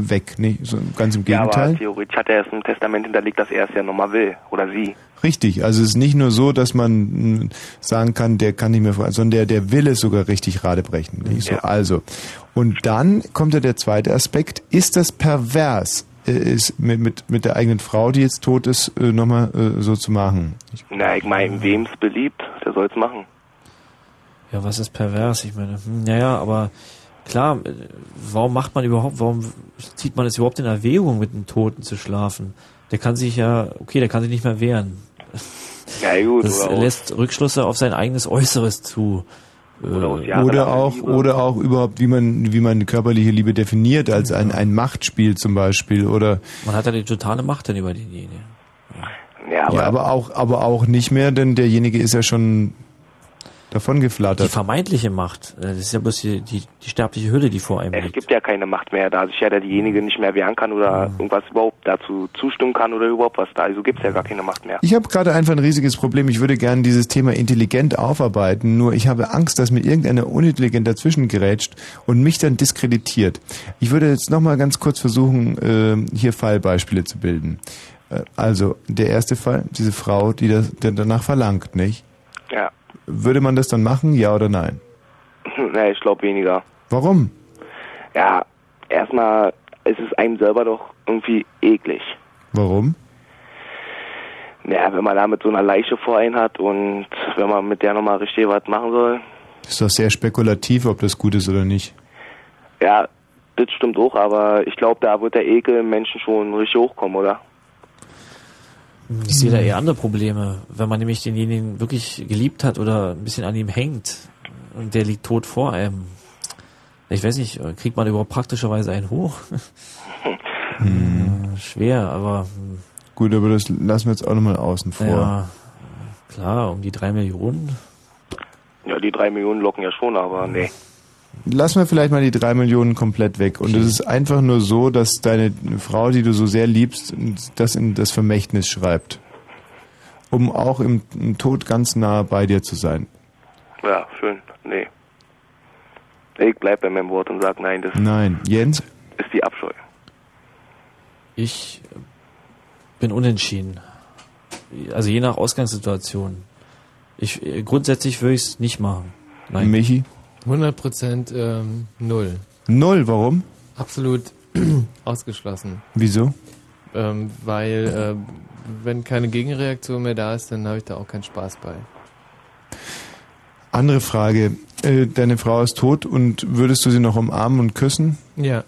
S1: äh, weg, nicht? So, ganz im
S9: Ja,
S14: Gegenteil.
S9: aber theoretisch hat er es im Testament hinterlegt, dass er es ja nochmal will. Oder sie.
S1: Richtig, also es ist nicht nur so, dass man mh, sagen kann, der kann nicht mehr, frei- sondern der, der will es sogar richtig radebrechen. Nicht? So, Also, und dann kommt ja der zweite Aspekt, ist das pervers, ist mit, mit, mit der eigenen Frau, die jetzt tot ist, äh, nochmal äh, so zu machen?
S9: Na, ich meine, wem es beliebt, der soll es machen.
S7: Ja, was ist pervers? Ich meine, hm, naja, aber klar, äh, warum macht man überhaupt, warum zieht man es überhaupt in Erwägung, mit einem Toten zu schlafen? Der kann sich ja, okay, der kann sich nicht mehr wehren.
S9: Ja, gut,
S7: Das lässt Rückschlüsse auf sein eigenes Äußeres zu. Äh,
S1: Oder auch, oder auch überhaupt, wie man, wie man körperliche Liebe definiert, als ein, ein Machtspiel zum Beispiel, oder,
S7: Man hat ja die totale Macht dann über denjenigen.
S9: Ja,
S1: ja, aber auch, aber auch nicht mehr, denn derjenige ist ja schon davon
S7: Die
S1: geflattert.
S7: vermeintliche Macht, äh, das ist ja bloß die, die, die sterbliche Hülle, die vor einem
S9: Es
S7: liegt.
S9: gibt ja keine Macht mehr, da sich ja derjenige nicht mehr wehren kann oder irgendwas überhaupt dazu zustimmen kann oder überhaupt was da. Also gibt es ja gar keine Macht mehr.
S1: Ich habe gerade einfach ein riesiges Problem. Ich würde gerne dieses Thema intelligent aufarbeiten, nur ich habe Angst, dass mir irgendeiner unintelligent dazwischen gerätscht und mich dann diskreditiert. Ich würde jetzt nochmal ganz kurz versuchen, äh, hier Fallbeispiele zu bilden. Äh, also, der erste Fall, diese Frau, die das der danach verlangt, nicht?
S9: Ja.
S1: Würde man das dann machen, ja oder nein?
S9: nee, ich glaube weniger.
S1: Warum?
S9: Ja, erstmal ist es einem selber doch irgendwie eklig.
S1: Warum?
S9: Ja, wenn man da mit so einer Leiche vor einen hat und wenn man mit der nochmal richtig was machen soll.
S1: Ist doch sehr spekulativ, ob das gut ist oder nicht.
S9: Ja, das stimmt auch, aber ich glaube, da wird der Ekel im Menschen schon richtig hochkommen, oder?
S7: Ich sehe da eher andere Probleme. Wenn man nämlich denjenigen wirklich geliebt hat oder ein bisschen an ihm hängt und der liegt tot vor einem. Ich weiß nicht, kriegt man überhaupt praktischerweise einen hoch? Äh, Schwer, aber hm,
S1: Gut, aber das lassen wir jetzt auch nochmal außen vor.
S7: ja, klar, um die drei Millionen.
S9: Ja, die drei Millionen locken ja schon, aber nee.
S1: Lassen wir vielleicht mal die drei Millionen komplett weg. Und es ist einfach nur so, dass deine Frau, die du so sehr liebst, das in das Vermächtnis schreibt. Um auch im, im Tod ganz nah bei dir zu sein.
S9: Ja, schön. Nee. Ich bleib bei meinem Wort und sag nein, das
S1: Nein. Jens?
S9: ist die Abscheu.
S7: Ich bin unentschieden. Also je nach Ausgangssituation. Ich, äh, grundsätzlich würde ich es nicht machen. Nein.
S1: Michi?
S2: 100 Prozent ähm, null.
S1: Null, warum?
S2: Absolut ausgeschlossen.
S1: Wieso?
S2: Ähm, weil, äh, wenn keine Gegenreaktion mehr da ist, dann habe ich da auch keinen Spaß bei.
S1: Andere Frage. Äh, deine Frau ist tot und würdest du sie noch umarmen und küssen?
S2: Ja.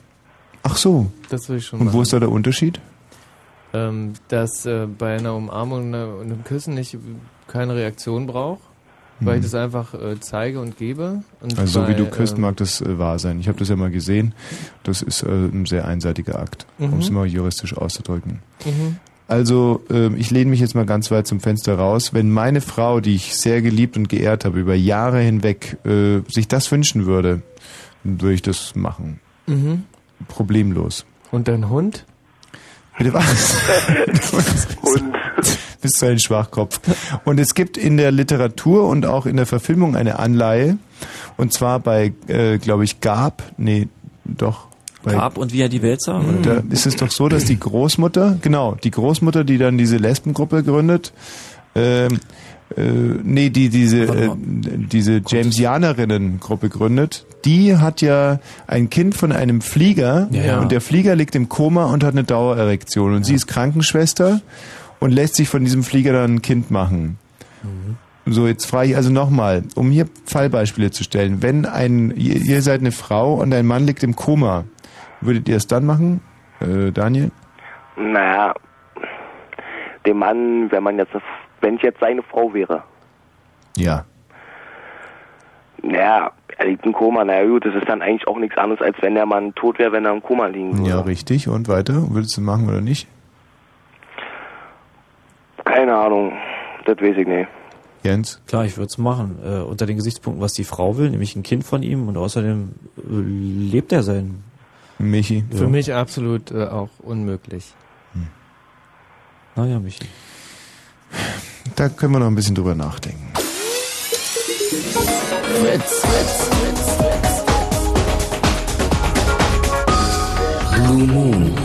S1: Ach so.
S2: Das würde ich schon
S1: Und wo
S2: machen.
S1: ist da der Unterschied?
S2: Ähm, dass äh, bei einer Umarmung und einer- und einem Küssen nicht keine Reaktion braucht. Weil
S1: Mhm.
S2: ich das einfach äh, zeige und gebe. Und
S1: Also so wie du küsst,
S2: ähm,
S1: mag das äh, wahr sein. Ich habe das ja mal gesehen. Das ist äh, ein sehr einseitiger Akt, um
S2: Mhm.
S1: es mal juristisch auszudrücken.
S2: Mhm.
S1: Also ähm, ich lehne mich jetzt mal ganz weit zum Fenster raus. Wenn meine Frau, die ich sehr geliebt und geehrt habe, über Jahre hinweg äh, sich das wünschen würde, dann würde ich das machen.
S2: Mhm.
S1: Problemlos.
S2: Und dein Hund?
S1: Bitte was? Hund. Bist du ein Schwachkopf. Und es gibt in der Literatur und auch in der Verfilmung eine Anleihe. Und zwar bei, äh, glaube ich, Gab. Nee, doch.
S7: Gab und wie er die Welt sah? oder?
S1: da ist es doch so, dass die Großmutter, genau, die Großmutter, die dann diese Lesbengruppe gründet, ähm, äh, nee, die diese äh, diese Jamesianerinnen-Gruppe gründet, die hat ja ein Kind von einem Flieger
S2: Ja, ja.
S1: und der Flieger liegt im Koma und hat eine Dauererektion und sie ist Krankenschwester und lässt sich von diesem Flieger dann ein Kind machen. So, jetzt frage ich also nochmal, um hier Fallbeispiele zu stellen. Wenn ein, ihr, ihr seid eine Frau und ein Mann liegt im Koma, würdet ihr es dann machen, äh, Daniel?
S9: Naja, dem Mann, wenn man jetzt, wenn ich jetzt seine Frau wäre,
S1: Ja.
S9: naja, er liegt im Koma, naja gut, das ist dann eigentlich auch nichts anderes, als wenn der Mann tot wäre, wenn er im Koma liegen würde.
S1: Ja, richtig. Und weiter? Würdest du machen oder nicht?
S9: Keine Ahnung, das weiß ich nicht.
S1: Jens?
S7: Klar, ich würde es machen. Äh, unter den Gesichtspunkten, was die Frau will, nämlich ein Kind von ihm und außerdem äh, lebt er sein.
S1: Michi?
S2: Für mich absolut äh, auch unmöglich.
S7: Naja, Michi.
S1: Da können wir noch ein bisschen drüber nachdenken.
S12: Fritz, Fritz, Fritz, Fritz. Blue Moon.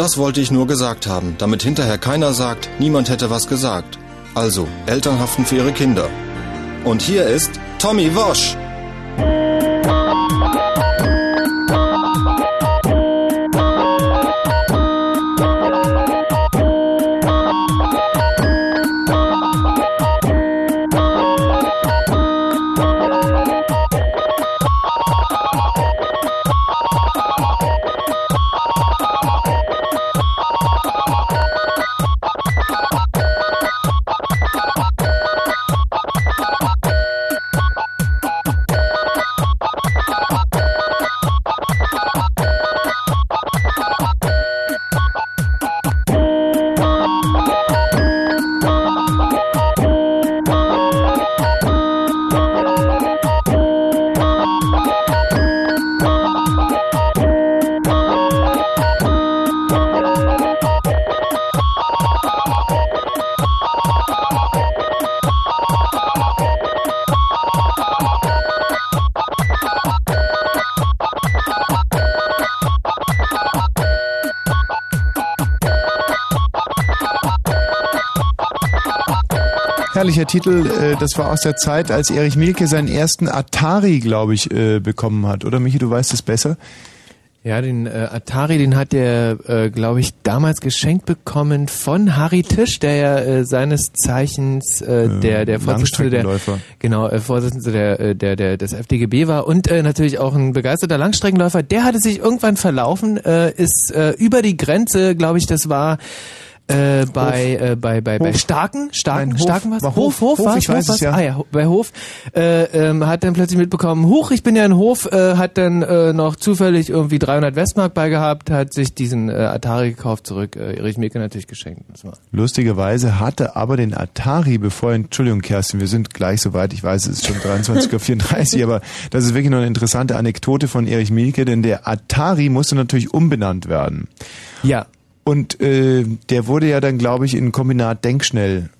S5: Das wollte ich nur gesagt haben, damit hinterher keiner sagt, niemand hätte was gesagt. Also, Eltern haften für ihre Kinder. Und hier ist Tommy Wosch.
S1: Herrlicher Titel, äh, das war aus der Zeit, als Erich Mielke seinen ersten Atari, glaube ich, äh, bekommen hat. Oder Michi, du weißt es besser?
S2: Ja, den äh, Atari, den hat er, äh, glaube ich, damals geschenkt bekommen von Harry Tisch, der ja äh, seines Zeichens äh, der der Vorsitzende der genau äh, Vorsitzende der, äh, der der des FDGB war und äh, natürlich auch ein begeisterter Langstreckenläufer. Der hatte sich irgendwann verlaufen, äh, ist äh, über die Grenze, glaube ich, das war äh, bei, äh, bei bei bei
S1: Hof.
S2: Starken, Starken,
S1: Nein, Hof.
S2: Starken was? Hof,
S1: Hof.
S2: Hof,
S1: Hof,
S2: war's?
S1: ich weiß
S2: Hof
S1: es, ja.
S2: Ah ja, bei Hof äh, ähm, hat dann plötzlich mitbekommen, huch, ich bin ja in Hof, äh, hat dann äh, noch zufällig irgendwie 300 Westmark beigehabt, hat sich diesen äh, Atari gekauft, zurück, äh, Erich Mielke natürlich geschenkt.
S1: Lustigerweise hatte aber den Atari, bevor, Entschuldigung Kerstin, wir sind gleich soweit, ich weiß, es ist schon 23.34 Uhr, aber das ist wirklich noch eine interessante Anekdote von Erich Mielke, denn der Atari musste natürlich umbenannt werden.
S2: Ja.
S1: Und äh, der wurde ja dann, glaube ich, in Kombinat Denkschnell.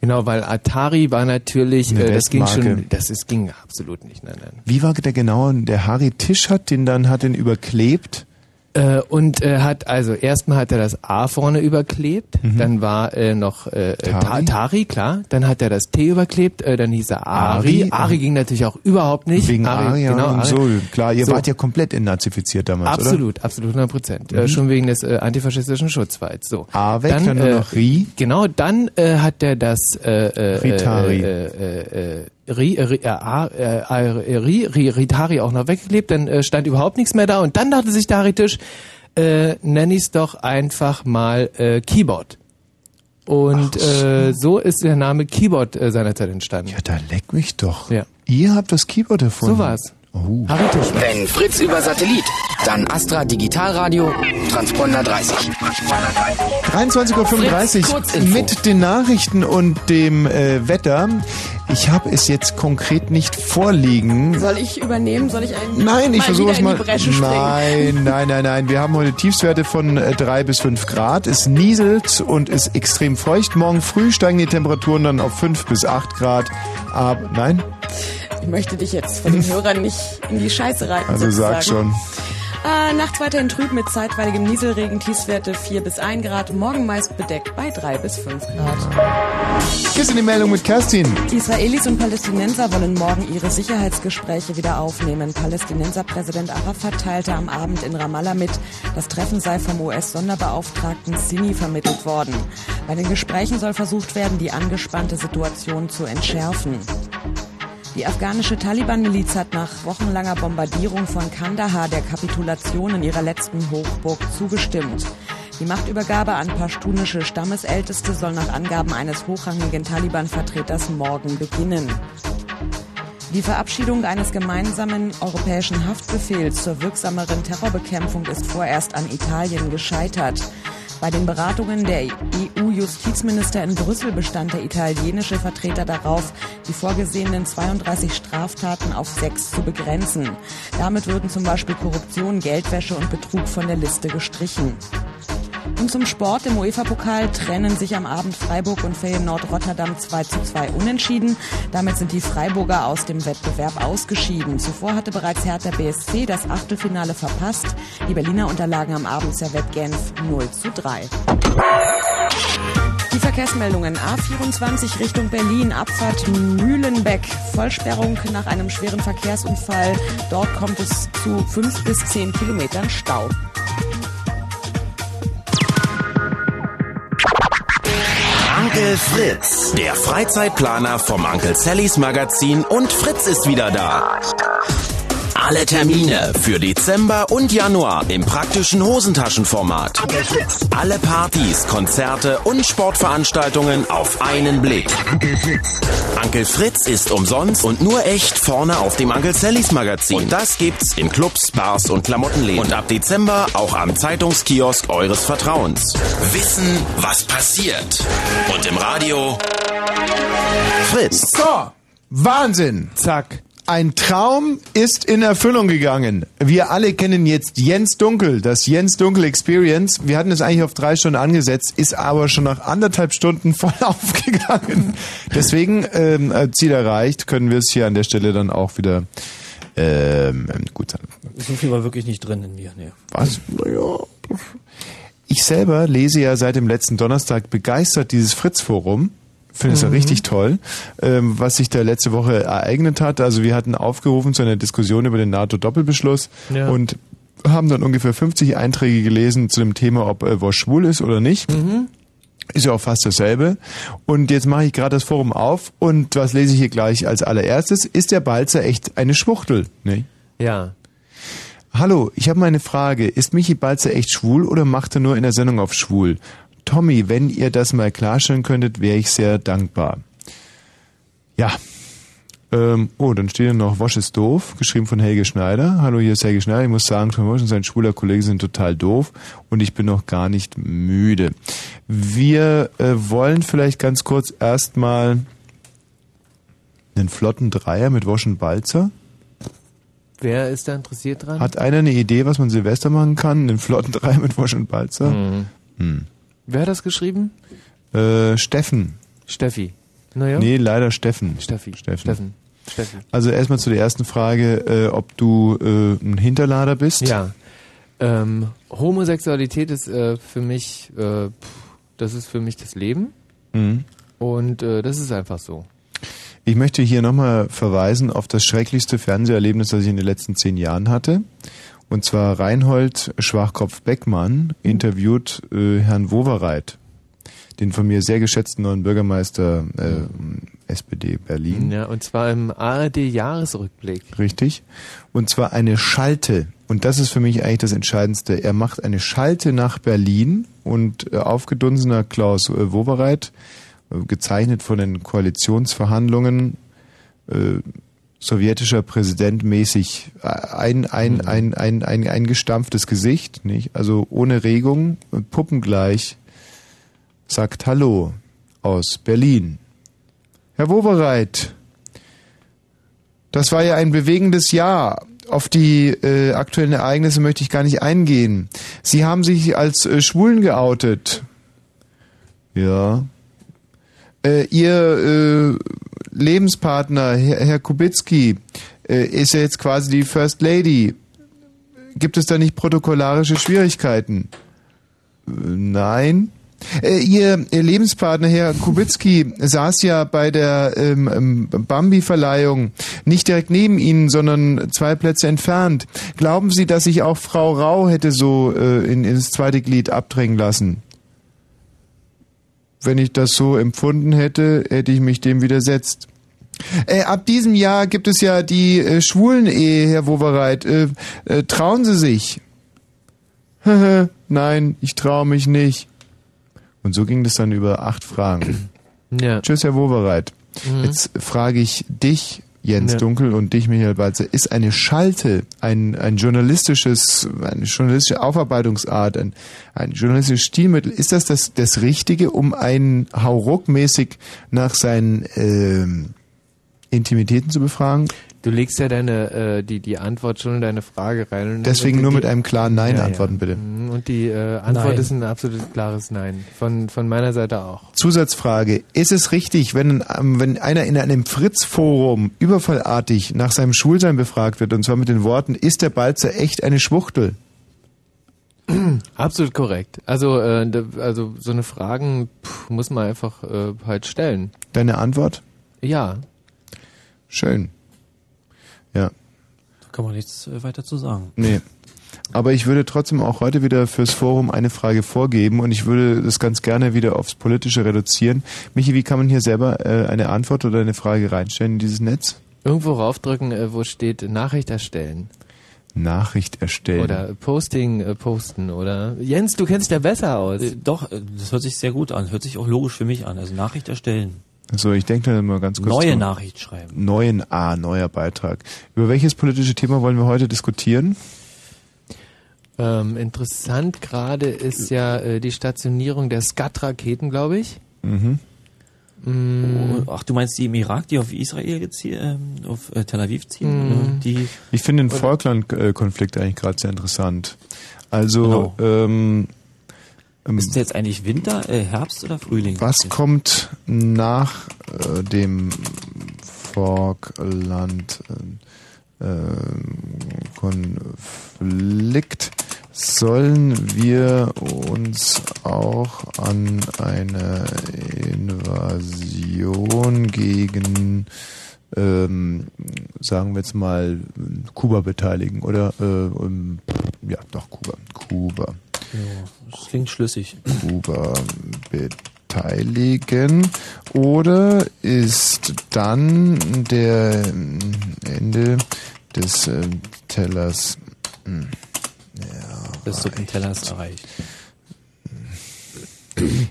S2: Genau, weil Atari war natürlich, äh, das ging schon, das ist, ging absolut nicht, nein, nein.
S1: Wie war der genau? Der Harry Tisch hat den dann, hat den überklebt.
S2: Äh, und äh, hat also erstmal hat er das A vorne überklebt,
S1: Mhm.
S2: dann war äh, noch äh,
S1: Tari?
S2: Tari? Tari, klar, dann hat er das T überklebt, äh, dann hieß er Ari.
S1: Ari?
S2: Ari, ging natürlich auch überhaupt nicht.
S1: Wegen
S2: Ari,
S1: Aria
S2: genau,
S1: und
S2: Ari.
S1: so. Klar, ihr
S2: So.
S1: wart ja komplett entnazifiziert damals, oder?
S2: Absolut, absolut, 100 Prozent. Äh,
S1: Mhm.
S2: schon wegen des äh, antifaschistischen Schutzwalds. So.
S1: A weg, dann nur noch Ri.
S2: Genau, dann äh, hat er das äh, äh,
S1: Ritari.
S2: Äh, äh, äh, Ri, äh, Ri, äh, äh, Ri, Ri, Ritari auch noch weggeklebt, dann stand überhaupt nichts mehr da und dann dachte sich der Tisch, äh, nenn ich's doch einfach mal äh, Keyboard. Und äh, so ist der Name Keyboard äh, seinerzeit entstanden. Ja,
S1: da leck mich doch.
S2: Ja.
S1: Ihr habt das Keyboard erfunden.
S2: So war's.
S1: Oh.
S10: Wenn Fritz über Satellit, dann Astra Digitalradio, Transponder 30.
S1: 23.35
S10: Fritz,
S1: Uhr mit den Nachrichten und dem äh, Wetter. Ich habe es jetzt konkret nicht vorliegen.
S11: Soll ich übernehmen? Soll ich einen
S1: Nein, ich versuche es mal. Nein, nein, nein, nein. Wir haben heute Tiefstwerte von äh, 3 bis 5 Grad. Es nieselt und ist extrem feucht. Morgen früh steigen die Temperaturen dann auf 5 bis 8 Grad. Aber nein,
S11: möchte dich jetzt von den Hörern nicht in die Scheiße reiten.
S1: also sag
S11: sozusagen.
S1: schon.
S11: Äh, nachts weiterhin trüb mit zeitweiligem Nieselregen, Tiefstwerte 4 bis 1 Grad, morgen meist bedeckt bei 3 bis 5 Grad.
S1: Hier ist die Meldung mit Kerstin.
S11: Israelis und Palästinenser wollen morgen ihre Sicherheitsgespräche wieder aufnehmen. Palästinenserpräsident Arafat teilte am Abend in Ramallah mit, das Treffen sei vom US-Sonderbeauftragten Sini vermittelt worden. Bei den Gesprächen soll versucht werden, die angespannte Situation zu entschärfen. Die afghanische Taliban-Miliz hat nach wochenlanger Bombardierung von Kandahar der Kapitulation in ihrer letzten Hochburg zugestimmt. Die Machtübergabe an pashtunische Stammesälteste soll nach Angaben eines hochrangigen Taliban-Vertreters morgen beginnen. Die Verabschiedung eines gemeinsamen europäischen Haftbefehls zur wirksameren Terrorbekämpfung ist vorerst an Italien gescheitert. Bei den Beratungen der EU-Justizminister in Brüssel bestand der italienische Vertreter darauf, die vorgesehenen 32 Straftaten auf sechs zu begrenzen. Damit würden zum Beispiel Korruption, Geldwäsche und Betrug von der Liste gestrichen. Und zum Sport im UEFA-Pokal trennen sich am Abend Freiburg und Feyenoord Rotterdam 2 zu 2 unentschieden. Damit sind die Freiburger aus dem Wettbewerb ausgeschieden. Zuvor hatte bereits Hertha BSC das Achtelfinale verpasst. Die Berliner unterlagen am Abend Servette Genf 0 zu 3. Die Verkehrsmeldungen A24 Richtung Berlin, Abfahrt Mühlenbeck, Vollsperrung nach einem schweren Verkehrsunfall. Dort kommt es zu 5 bis 10 Kilometern Stau.
S19: Onkel Fritz, der Freizeitplaner vom Onkel Sallys Magazin und Fritz ist wieder da. Alle Termine für Dezember und Januar im praktischen Hosentaschenformat. Alle Partys, Konzerte und Sportveranstaltungen auf einen Blick. Onkel Fritz ist umsonst und nur echt vorne auf dem Onkel Sallys Magazin. Und das gibt's in Clubs, Bars und Klamottenläden. Und ab Dezember auch am Zeitungskiosk eures Vertrauens. Wissen, was passiert. Und im Radio Fritz.
S1: So, Wahnsinn.
S2: Zack.
S1: Ein Traum ist in Erfüllung gegangen. Wir alle kennen jetzt Jens Dunkel, das Jens Dunkel Experience. Wir hatten es eigentlich auf drei Stunden angesetzt, ist aber schon nach anderthalb Stunden voll aufgegangen. Deswegen, ähm, äh, Ziel erreicht, können wir es hier an der Stelle dann auch wieder ähm, gut sein.
S7: So viel war wirklich nicht drin in mir. Nee.
S1: Was? Naja. Ich selber lese ja seit dem letzten Donnerstag begeistert dieses Fritz-Forum. Finde es
S2: Mhm.
S1: richtig toll, ähm, was sich da letzte Woche ereignet hat. Also wir hatten aufgerufen zu einer Diskussion über den NATO-Doppelbeschluss
S2: Ja.
S1: und haben dann ungefähr 50 Einträge gelesen zu dem Thema, ob äh, Wosch schwul ist oder nicht.
S2: Mhm.
S1: Ist ja auch fast dasselbe. Und jetzt mache ich gerade das Forum auf und was lese ich hier gleich als allererstes? Ist der Balzer echt eine Schwuchtel? Nee.
S2: Ja.
S1: Hallo, ich habe mal eine Frage. Ist Michi Balzer echt schwul oder macht er nur in der Sendung auf schwul? Tommy, wenn ihr das mal klarstellen könntet, wäre ich sehr dankbar. Ja. Ähm, oh, dann steht hier noch Wosch ist doof, geschrieben von Helge Schneider. Hallo, hier ist Helge Schneider. Ich muss sagen, Tom Wosch und sein schwuler Kollege sind total doof und ich bin noch gar nicht müde. Wir äh, wollen vielleicht ganz kurz erstmal einen flotten Dreier mit Wosch und Balzer.
S2: Wer ist da interessiert dran?
S1: Hat einer eine Idee, was man Silvester machen kann? Einen flotten Dreier mit Wosch und Balzer?
S2: Mhm.
S1: Hm.
S2: Wer hat das geschrieben?
S1: Äh, Steffen.
S2: Steffi. Naja.
S1: Nee, leider Steffen.
S2: Steffi.
S1: Steffen.
S2: Steffen. Steffi.
S1: Also erstmal zu der ersten Frage, äh, ob du äh, ein Hinterlader bist.
S2: Ja. Ähm, Homosexualität ist äh, für mich, äh, pff, das ist für mich das Leben.
S1: Mhm.
S2: Und äh, das ist einfach so.
S1: Ich möchte hier nochmal verweisen auf das schrecklichste Fernseherlebnis, das ich in den letzten zehn Jahren hatte. Und zwar Reinhold Schwachkopf-Beckmann interviewt äh, Herrn Wowereit, den von mir sehr geschätzten neuen Bürgermeister äh, SPD Berlin.
S2: Ja, und zwar im ARD-Jahresrückblick.
S1: Richtig. Und zwar eine Schalte. Und das ist für mich eigentlich das Entscheidendste. Er macht eine Schalte nach Berlin und äh, aufgedunsener Klaus äh, Wowereit, äh, gezeichnet von den Koalitionsverhandlungen, äh, sowjetischer Präsident mäßig, ein, ein, ein, ein, ein, ein gestampftes Gesicht, nicht? Also ohne Regung, puppengleich, sagt Hallo aus Berlin. Herr Wowereit, das war ja ein bewegendes Jahr. Auf die äh, aktuellen Ereignisse möchte ich gar nicht eingehen. Sie haben sich als äh, Schwulen geoutet. Ja. Äh, ihr äh, Lebenspartner, Herr, Herr Kubicki, äh, ist ja jetzt quasi die First Lady. Gibt es da nicht protokollarische Schwierigkeiten? Äh, nein. Ihr, Ihr Lebenspartner, Herr Kubicki, saß ja bei der ähm, ähm, Bambi-Verleihung nicht direkt neben Ihnen, sondern zwei Plätze entfernt. Glauben Sie, dass sich auch Frau Rau hätte so äh, in, ins zweite Glied abdrängen lassen? Wenn ich das so empfunden hätte, hätte ich mich dem widersetzt. Äh, ab diesem Jahr gibt es ja die äh, Schwulen-Ehe, Herr Wowereit. Äh, äh, trauen Sie sich? Nein, ich traue mich nicht. Und so ging das dann über acht Fragen.
S2: Ja.
S1: Tschüss, Herr Wowereit.
S2: Mhm.
S1: Jetzt frage ich dich, Jens
S2: Ja.
S1: Dunkel, und dich, Michael Balzer, ist eine Schalte, ein, ein journalistisches, eine journalistische Aufarbeitungsart, ein, ein journalistisches Stilmittel, ist das das, das Richtige, um einen Hauruck-mäßig nach seinen ähm, Intimitäten zu befragen?
S2: Du legst ja deine äh, die die Antwort schon in deine Frage rein. Und
S1: Deswegen nur mit einem klaren Nein
S2: Ja, ja.
S1: antworten, bitte.
S2: Mhm, Und die äh, Antwort
S1: Nein.
S2: ist ein absolut klares Nein. Von von meiner Seite auch.
S1: Zusatzfrage. Ist es richtig, wenn, ähm, wenn einer in einem Fritz-Forum überfallartig nach seinem Schwulsein befragt wird, und zwar mit den Worten, ist der Balzer echt eine Schwuchtel?
S2: Absolut korrekt. Also äh, also so eine Fragen pff, muss man einfach äh, halt stellen.
S1: Deine Antwort?
S2: Ja.
S1: Schön. Ja.
S7: Da kann man nichts äh, weiter zu sagen.
S1: Nee. Aber ich würde trotzdem auch heute wieder fürs Forum eine Frage vorgeben und ich würde das ganz gerne wieder aufs Politische reduzieren. Michi, wie kann man hier selber äh, eine Antwort oder eine Frage reinstellen in dieses Netz?
S2: Irgendwo raufdrücken, äh, wo steht Nachricht erstellen.
S1: Nachricht erstellen.
S2: Oder Posting äh, posten oder Jens, du kennst ja besser aus.
S7: Doch, das hört sich sehr gut an. Hört sich auch logisch für mich an. Also Nachricht erstellen.
S1: So, ich denke da mal ganz kurz.
S7: Neue. Nachricht schreiben.
S1: Neuen, ah, neuer Beitrag. Über welches politische Thema wollen wir heute diskutieren?
S2: Ähm, interessant gerade ist ja äh, die Stationierung der Skat-Raketen, glaube ich.
S1: Mhm.
S2: Mm,
S7: Oh, ach, du meinst die im Irak, die auf Israel jetzt hier, ähm, auf äh, Tel Aviv ziehen? Oder Die,
S1: Ich finde den Falkland-Konflikt eigentlich gerade sehr interessant. Also, ähm, ähm,
S7: ist jetzt eigentlich Winter, äh, Herbst oder Frühling?
S1: was kommt nach äh, dem Falkland äh, Konflikt? Sollen wir uns auch an einer Invasion gegen ähm, sagen wir jetzt mal Kuba beteiligen oder äh, ähm, ja doch Kuba Kuba
S7: Ja, das klingt schlüssig.
S1: Kuba beteiligen oder ist dann der Ende des äh, Tellers hm,
S7: Des Suppentellers erreicht.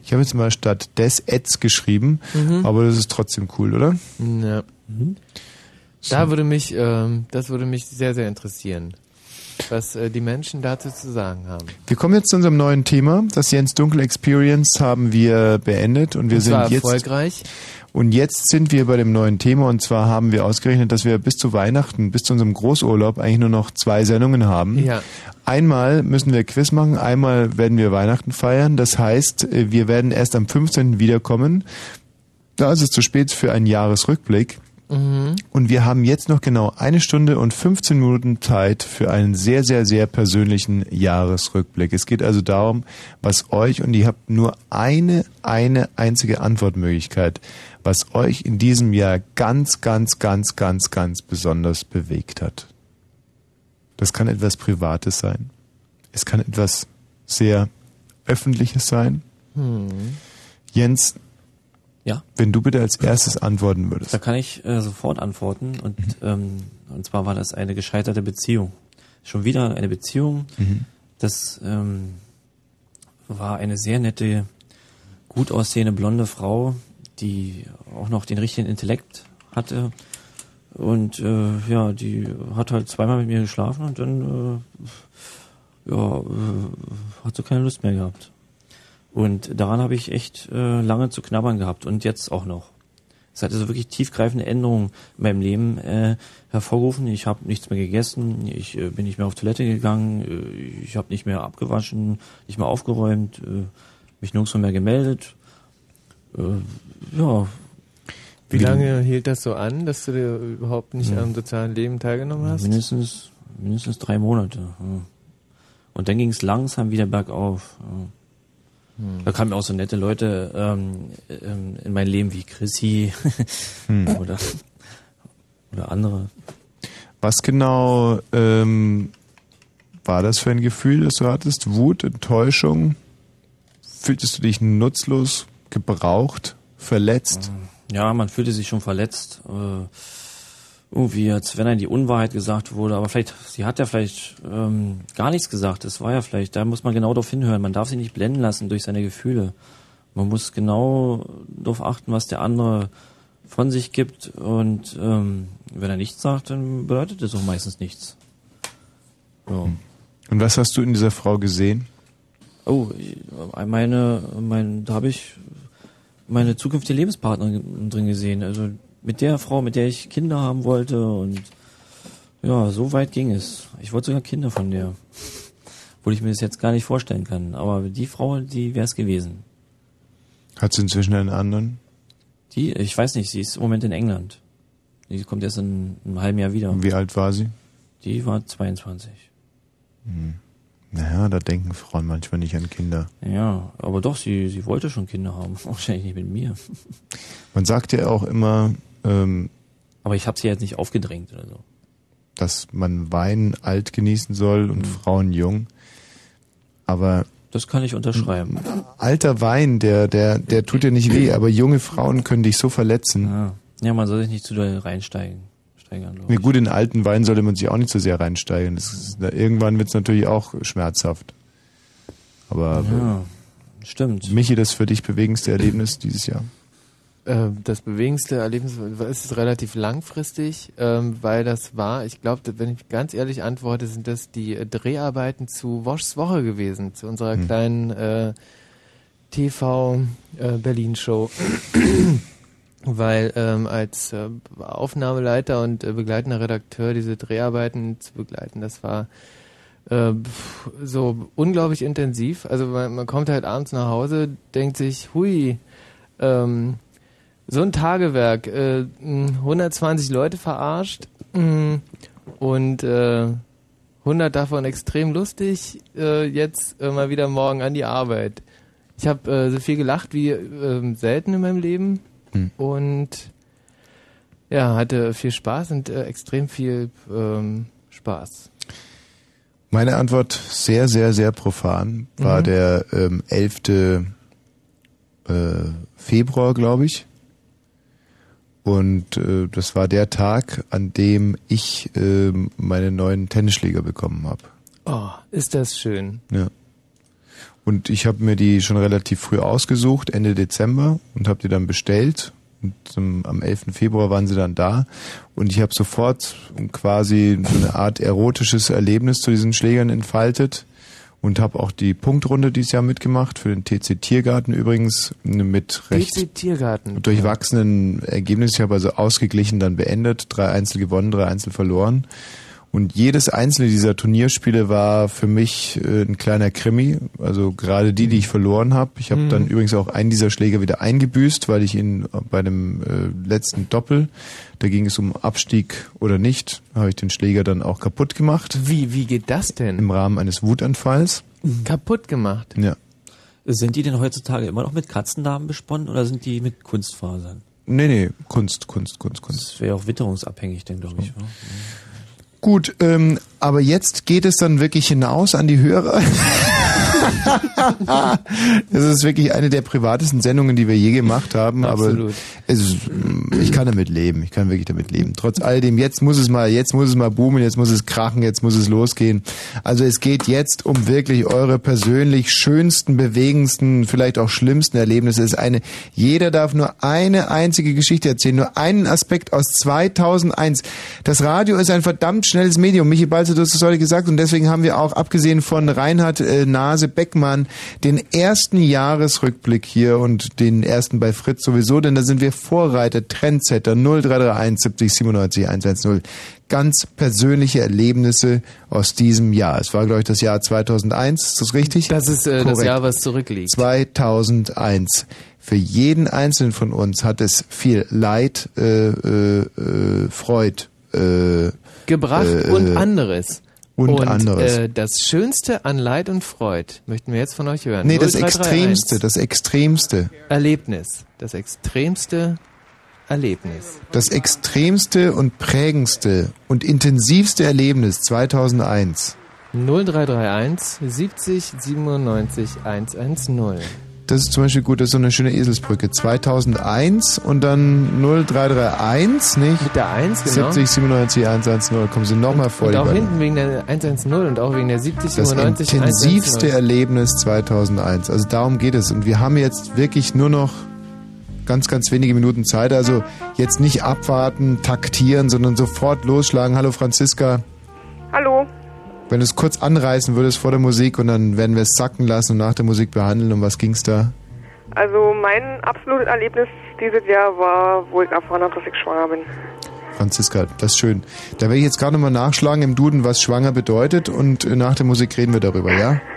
S1: ich habe jetzt mal statt des Eds geschrieben,
S2: Mhm.
S1: aber das ist trotzdem cool, oder?
S2: Ja. Da würde mich, ähm, das würde mich sehr, sehr interessieren, was äh, die Menschen dazu zu sagen haben.
S1: Wir kommen jetzt zu unserem neuen Thema. Das Jens Dunkel Experience haben wir beendet und wir
S2: Und
S1: sind jetzt
S2: erfolgreich.
S1: Und jetzt sind wir bei dem neuen Thema und zwar haben wir ausgerechnet, dass wir bis zu Weihnachten, bis zu unserem Großurlaub eigentlich nur noch zwei Sendungen haben.
S2: Ja.
S1: Einmal müssen wir Quiz machen, einmal werden wir Weihnachten feiern. Das heißt, äh, wir werden erst am 15. wiederkommen. Da ist es zu spät für einen Jahresrückblick.
S2: Mhm.
S1: Und wir haben jetzt noch genau eine Stunde und 15 Minuten Zeit für einen sehr, sehr, sehr persönlichen Jahresrückblick. Es geht also darum, was euch, und ihr habt nur eine, eine einzige Antwortmöglichkeit, was euch in diesem Jahr ganz, ganz, ganz, ganz, ganz besonders bewegt hat. Das kann etwas Privates sein. Es kann etwas sehr Öffentliches sein.
S2: Hm.
S1: Jens,
S7: Ja.
S1: wenn du bitte als erstes antworten würdest.
S7: Da kann ich äh, sofort antworten. Und, ähm, und zwar war das eine gescheiterte Beziehung. Schon wieder eine Beziehung.
S1: Mhm.
S7: Das ähm, war eine sehr nette, gut aussehende blonde Frau, die auch noch den richtigen Intellekt hatte. Und äh, ja, die hat halt zweimal mit mir geschlafen und dann äh, ja, äh, hat sie keine Lust mehr gehabt. Und daran habe ich echt äh, lange zu knabbern gehabt und jetzt auch noch. Es hat also wirklich tiefgreifende Änderungen in meinem Leben äh, hervorgerufen. Ich habe nichts mehr gegessen, ich äh, bin nicht mehr auf Toilette gegangen, äh, ich habe nicht mehr abgewaschen, nicht mehr aufgeräumt, äh, mich nirgends mehr gemeldet. Äh, ja.
S2: Wie lange hielt das so an, dass du dir überhaupt nicht
S7: Ja.
S2: am sozialen Leben teilgenommen hast?
S7: Mindestens, mindestens drei Monate. Ja. Und dann ging es langsam wieder bergauf. Ja.
S2: Hm.
S7: Da kamen auch so nette Leute ähm, ähm, in mein Leben wie Chrissy
S1: Hm.
S7: oder, oder andere.
S1: Was genau ähm, war das für ein Gefühl, das du hattest? Wut, Enttäuschung? Fühltest du dich nutzlos, gebraucht, verletzt?
S7: Ja, man fühlte sich schon verletzt. Äh, irgendwie, als wenn einem die Unwahrheit gesagt wurde. Aber vielleicht, sie hat ja vielleicht ähm, gar nichts gesagt. Das war ja vielleicht, da muss man genau darauf hinhören. Man darf sich nicht blenden lassen durch seine Gefühle. Man muss genau darauf achten, was der andere von sich gibt. Und ähm, wenn er nichts sagt, dann bedeutet das auch meistens nichts. Ja.
S1: Und was hast du in dieser Frau gesehen?
S7: Oh, meine, mein, da habe ich meine zukünftige Lebenspartnerin drin gesehen. Also mit der Frau, mit der ich Kinder haben wollte und ja, so weit ging es. Ich wollte sogar Kinder von der. Obwohl ich mir das jetzt gar nicht vorstellen kann. Aber die Frau, die wäre es gewesen.
S1: Hat sie inzwischen einen anderen?
S7: Die, ich weiß nicht, sie ist im Moment in England. Die kommt erst in einem halben Jahr wieder.
S1: Und wie alt war sie?
S7: Die war 22.
S1: Hm. Naja, da denken Frauen manchmal nicht an Kinder.
S7: Ja, aber doch, sie, sie wollte schon Kinder haben. Wahrscheinlich nicht mit mir.
S1: Man sagt ja auch immer, ähm,
S7: Aber ich habe sie jetzt nicht aufgedrängt oder so.
S1: dass man Wein alt genießen soll und Frauen jung. Aber
S7: Das kann ich unterschreiben.
S1: alter Wein, der, der, der tut dir nicht weh, aber junge Frauen können dich so verletzen.
S7: Ja, ja man soll sich nicht zu doll reinsteigen. Steigern,
S1: Na gut, in alten Wein sollte man sich auch nicht so sehr reinsteigen. Ist, irgendwann wird es natürlich auch schmerzhaft. Aber
S7: Ja, stimmt.
S1: Michi, das für dich bewegendste Erlebnis dieses Jahr?
S2: Äh, Das bewegendste Erlebnis ist relativ langfristig, ähm, weil das war, ich glaube, wenn ich ganz ehrlich antworte, sind das die äh, Dreharbeiten zu Woschs Woche gewesen, zu unserer
S1: Hm.
S2: kleinen äh, TV äh, Berlin Show. weil ähm, als äh, Aufnahmeleiter und äh, begleitender Redakteur diese Dreharbeiten zu begleiten, das war äh, so unglaublich intensiv. Also man, man kommt halt abends nach Hause, denkt sich, hui, ähm, so ein Tagewerk, äh, mh, 120 Leute verarscht und äh, 100 davon extrem lustig, äh, jetzt äh, mal wieder morgen an die Arbeit. Ich habe äh, so viel gelacht wie ähm, selten in meinem Leben
S1: Hm.
S2: und ja, hatte viel Spaß und äh, extrem viel ähm, Spaß.
S1: Meine Antwort sehr, sehr, sehr profan war
S2: Mhm.
S1: der ähm, 11. Äh, Februar, glaube ich. Und äh, das war der Tag, an dem ich äh, meine neuen Tennisschläger bekommen habe.
S2: Oh, ist das schön.
S1: Ja. Und ich habe mir die schon relativ früh ausgesucht, Ende Dezember, und habe die dann bestellt. Und zum, am 11. Februar waren sie dann da. Und ich habe sofort quasi so eine Art erotisches Erlebnis zu diesen Schlägern entfaltet. Und habe auch die Punktrunde dieses Jahr mitgemacht, für den TC Tiergarten übrigens, mit recht
S2: Tiergarten.
S1: durchwachsenen Ergebnissen. Ich habe also ausgeglichen dann beendet, drei Einzel gewonnen, drei Einzel verloren. Und jedes einzelne dieser Turnierspiele war für mich äh, ein kleiner Krimi. Also gerade die, die ich verloren habe. Ich habe
S2: Mhm.
S1: dann übrigens auch einen dieser Schläger wieder eingebüßt, weil ich ihn bei dem äh, letzten Doppel, da ging es um Abstieg oder nicht, habe ich den Schläger dann auch kaputt gemacht.
S2: Wie, wie geht das denn?
S1: Im Rahmen eines Wutanfalls.
S2: Kaputt gemacht.
S1: Ja.
S7: Sind die denn heutzutage immer noch mit Katzendarm besponnen oder sind die mit Kunstfasern?
S1: Nee, nee, Kunst, Kunst, Kunst, Kunst.
S7: Das wäre auch witterungsabhängig, denn glaube ich. wa?
S1: Gut, ähm, aber jetzt geht es dann wirklich hinaus an die Hörer. das ist wirklich eine der privatesten Sendungen, die wir je gemacht haben.
S2: Absolut.
S1: Aber ist, ich kann damit leben. Ich kann wirklich damit leben. Trotz all dem, jetzt muss es mal, jetzt muss es mal boomen, jetzt muss es krachen, jetzt muss es losgehen. Also es geht jetzt um wirklich eure persönlich schönsten, bewegendsten, vielleicht auch schlimmsten Erlebnisse. Es ist eine, jeder darf nur eine einzige Geschichte erzählen, nur einen Aspekt aus 2001. Das Radio ist ein verdammt schnelles Medium. Michi Balzer, du hast es heute gesagt und deswegen haben wir auch, abgesehen von Reinhard äh, Nase Beckmann, den ersten Jahresrückblick hier und den ersten bei Fritz sowieso, denn da sind wir Vorreiter, Trendsetter 0331 70 97 110. Ganz persönliche Erlebnisse aus diesem Jahr. Es war, glaube ich, das Jahr 2001. Ist das richtig?
S2: Das ist äh, das. Jahr, was zurückliegt.
S1: 2001. Für jeden einzelnen von uns hat es viel Leid, äh, äh, äh, Freud, äh,
S2: Gebracht
S1: äh,
S2: und anderes.
S1: Und anderes.
S2: Äh, das Schönste an Leid und Freud möchten wir jetzt von euch hören.
S1: Nee, das
S2: 0331.
S1: Extremste, das Extremste.
S2: Erlebnis. Das extremste Erlebnis.
S1: Das extremste und prägendste und intensivste Erlebnis 2001.
S2: 0331 70 97 110.
S1: Das ist zum Beispiel gut, das ist so eine schöne Eselsbrücke. 2001 und dann 0331, nicht?
S2: Mit der 1, genau.
S1: 70 97 110. Kommen Sie nochmal vor.
S2: Und auch hinten wegen der 110 und auch wegen der 70
S1: Das
S2: 97
S1: intensivste
S2: 110.
S1: Erlebnis 2001. Also darum geht es. Und wir haben jetzt wirklich nur noch ganz, ganz wenige Minuten Zeit. Also jetzt nicht abwarten, taktieren, sondern sofort losschlagen. Hallo Franziska.
S20: Hallo.
S1: Wenn du es kurz anreißen würdest vor der Musik und dann werden wir es sacken lassen und nach der Musik behandeln. Um was ging's da?
S20: Also mein absolutes Erlebnis dieses Jahr war, wo ich erfahren habe, dass ich schwanger bin.
S1: Franziska, das ist schön. Da werde ich jetzt gerade nochmal nachschlagen im Duden, was schwanger bedeutet und äh, nach der Musik reden wir darüber, ja?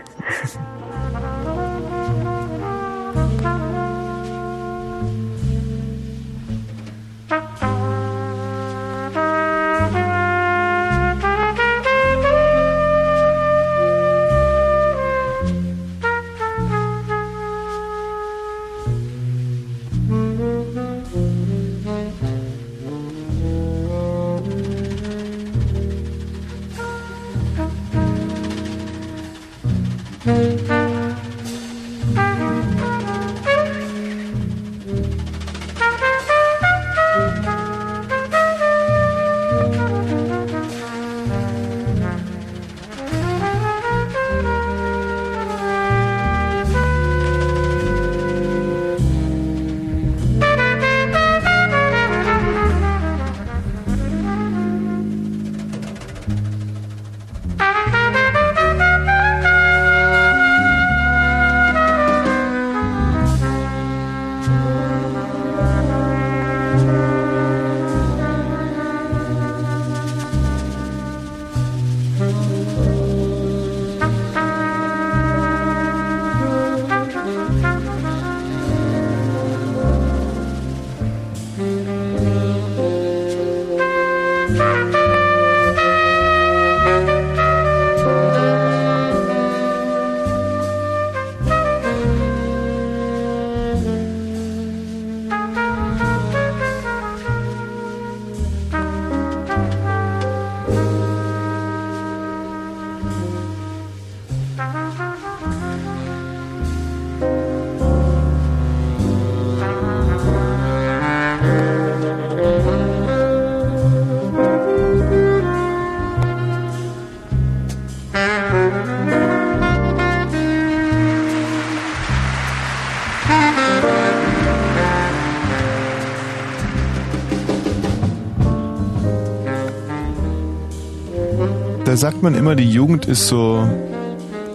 S1: sagt man immer, die Jugend ist so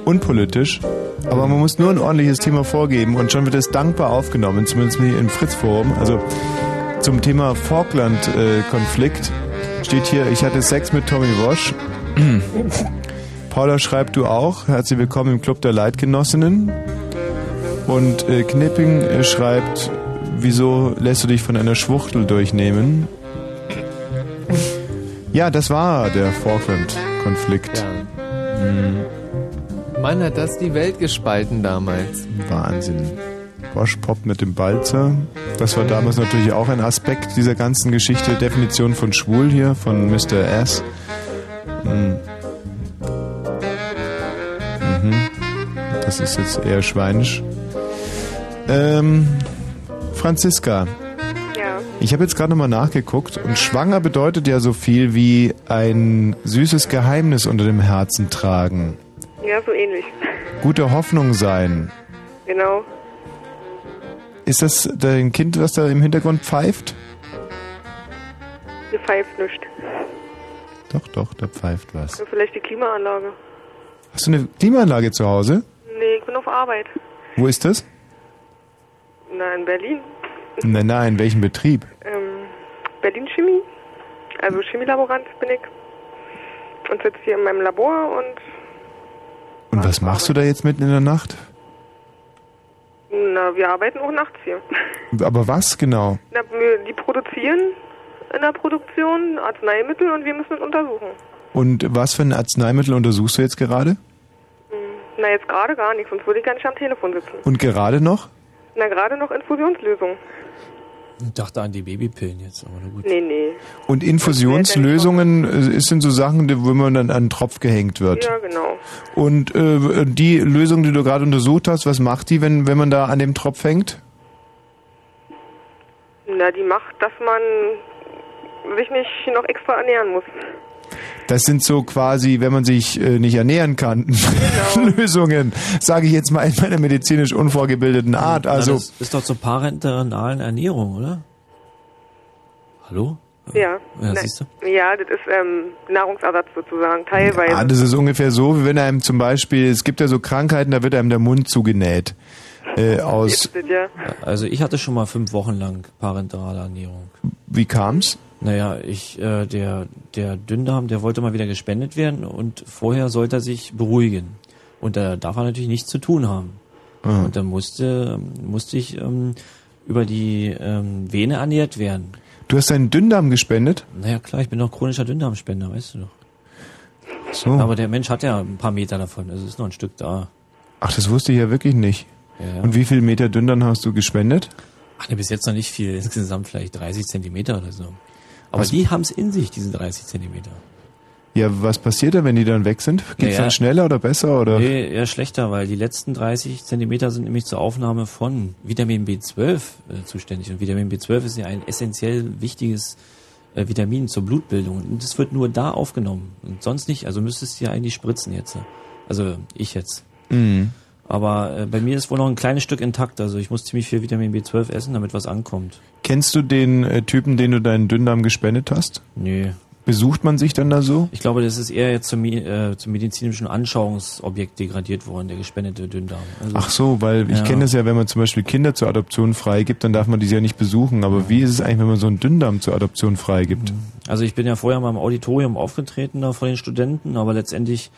S1: unpolitisch, aber man muss nur ein ordentliches Thema vorgeben und schon wird es dankbar aufgenommen, zumindest hier im Fritz-Forum. Also zum Thema Falkland-Konflikt steht hier, ich hatte Sex mit Tommy Wosch. Paula schreibt du auch. Herzlich willkommen im Club der Leitgenossinnen. Und äh, Knipping äh, schreibt, wieso lässt du dich von einer Schwuchtel durchnehmen? Ja, das war der Falkland-Konflikt. Hm,
S2: Mann, hat das die Welt gespalten damals.
S1: Wahnsinn. Bosch Pop mit dem Balzer. Das war damals natürlich auch ein Aspekt dieser ganzen Geschichte. Definition von schwul hier, von Mr. S. Hm. Mhm. Das ist jetzt eher schweinisch. Ähm, Franziska. Ich habe jetzt gerade nochmal nachgeguckt und schwanger bedeutet ja so viel wie ein süßes Geheimnis unter dem Herzen tragen.
S20: Ja, so ähnlich.
S1: Gute Hoffnung sein.
S20: Genau.
S1: Ist das dein Kind, was da im Hintergrund pfeift?
S20: Ihr pfeift nicht.
S1: Doch, doch, da pfeift was.
S20: Ja, vielleicht die Klimaanlage.
S1: Hast du eine Klimaanlage zu Hause?
S20: Nee, ich bin auf Arbeit.
S1: Wo ist das?
S20: Na, in Berlin.
S1: Nein, nein, welchen Betrieb?
S20: Ähm, Berlin Chemie. Also Chemielaborant bin ich. Und sitze hier in meinem Labor und
S1: Und was machst du da jetzt mitten in der Nacht?
S20: na, wir arbeiten auch nachts hier.
S1: Aber was genau?
S20: Na, wir, die produzieren in der Produktion Arzneimittel und wir müssen es untersuchen.
S1: Und was für ein Arzneimittel untersuchst du jetzt gerade?
S20: Na, jetzt gerade gar nichts, sonst würde ich gar nicht am Telefon sitzen.
S1: Und gerade noch?
S20: Na, gerade noch Infusionslösung.
S7: Ich dachte an die Babypillen jetzt, aber na gut.
S20: Nee, nee.
S1: Und Infusionslösungen äh, sind so Sachen, die- wo man dann an den Tropf gehängt wird.
S20: Ja, genau.
S1: Und äh, die Lösung, die du gerade untersucht hast, was macht die, wenn, wenn man da an dem Tropf hängt?
S20: Na, die macht, dass man sich nicht noch extra ernähren muss.
S1: Das sind so quasi, wenn man sich äh, nicht ernähren kann,
S20: Genau.
S1: Lösungen, sage ich jetzt mal in meiner medizinisch unvorgebildeten Art.
S7: Na,
S1: Also
S7: das ist doch zur parenteralen Ernährung, oder? Hallo?
S20: Ja.
S7: Ja, siehst du?
S20: Ja, das ist ähm, Nahrungsersatz sozusagen, teilweise.
S1: Ah, das ist ungefähr so, wie wenn einem zum Beispiel, es gibt ja so Krankheiten, da wird einem der Mund zugenäht. Äh, aus,
S7: Also ich hatte schon mal fünf Wochen lang parenterale Ernährung.
S1: wie kam's?
S7: Naja, ich, äh, der, der Dünndarm, der wollte mal wieder gespendet werden und vorher sollte er sich beruhigen. Und da darf er natürlich nichts zu tun haben.
S1: Ah.
S7: Und dann musste, musste ich ähm, über die ähm, Vene ernährt werden.
S1: Du hast deinen Dünndarm gespendet?
S7: Naja, klar, ich bin doch chronischer Dünndarmspender, weißt du doch.
S1: So.
S7: Aber der Mensch hat ja ein paar Meter davon, also ist noch ein Stück da.
S1: Ach, das wusste ich ja wirklich nicht.
S7: Ja.
S1: Und wie viel Meter Dünndarm hast du gespendet?
S7: Ach ne, bis jetzt noch nicht viel, insgesamt vielleicht 30 Zentimeter oder so. Aber
S1: Was-
S7: die haben es in sich, diese 30 Zentimeter.
S1: Ja, was passiert da, wenn die dann weg sind? Geht's
S7: Naja.
S1: dann schneller oder besser oder?
S7: Nee, eher schlechter, weil die letzten 30 Zentimeter sind nämlich zur Aufnahme von Vitamin B12 äh, zuständig. Und Vitamin B12 ist ja ein essentiell wichtiges äh, Vitamin zur Blutbildung. Und das wird nur da aufgenommen und sonst nicht. Also müsstest du ja eigentlich spritzen jetzt. Also ich jetzt.
S1: Mhm.
S7: Aber äh, bei mir ist wohl noch ein kleines Stück intakt. Also ich muss ziemlich viel Vitamin B12 essen, damit was ankommt.
S1: Kennst du den äh, Typen, den du deinen Dünndarm gespendet hast?
S7: Nö.
S1: Besucht man sich dann da so?
S7: Ich glaube, das ist eher jetzt zum, äh, zum medizinischen Anschauungsobjekt degradiert worden, der gespendete Dünndarm. Also,
S1: Ach so, weil ich
S7: Ja.
S1: kenne es ja, wenn man zum Beispiel Kinder zur Adoption freigibt, dann darf man diese ja nicht besuchen. Aber wie ist es eigentlich, wenn man so einen Dünndarm zur Adoption freigibt?
S7: Also ich bin ja vorher mal im Auditorium aufgetreten da vor den Studenten, aber letztendlich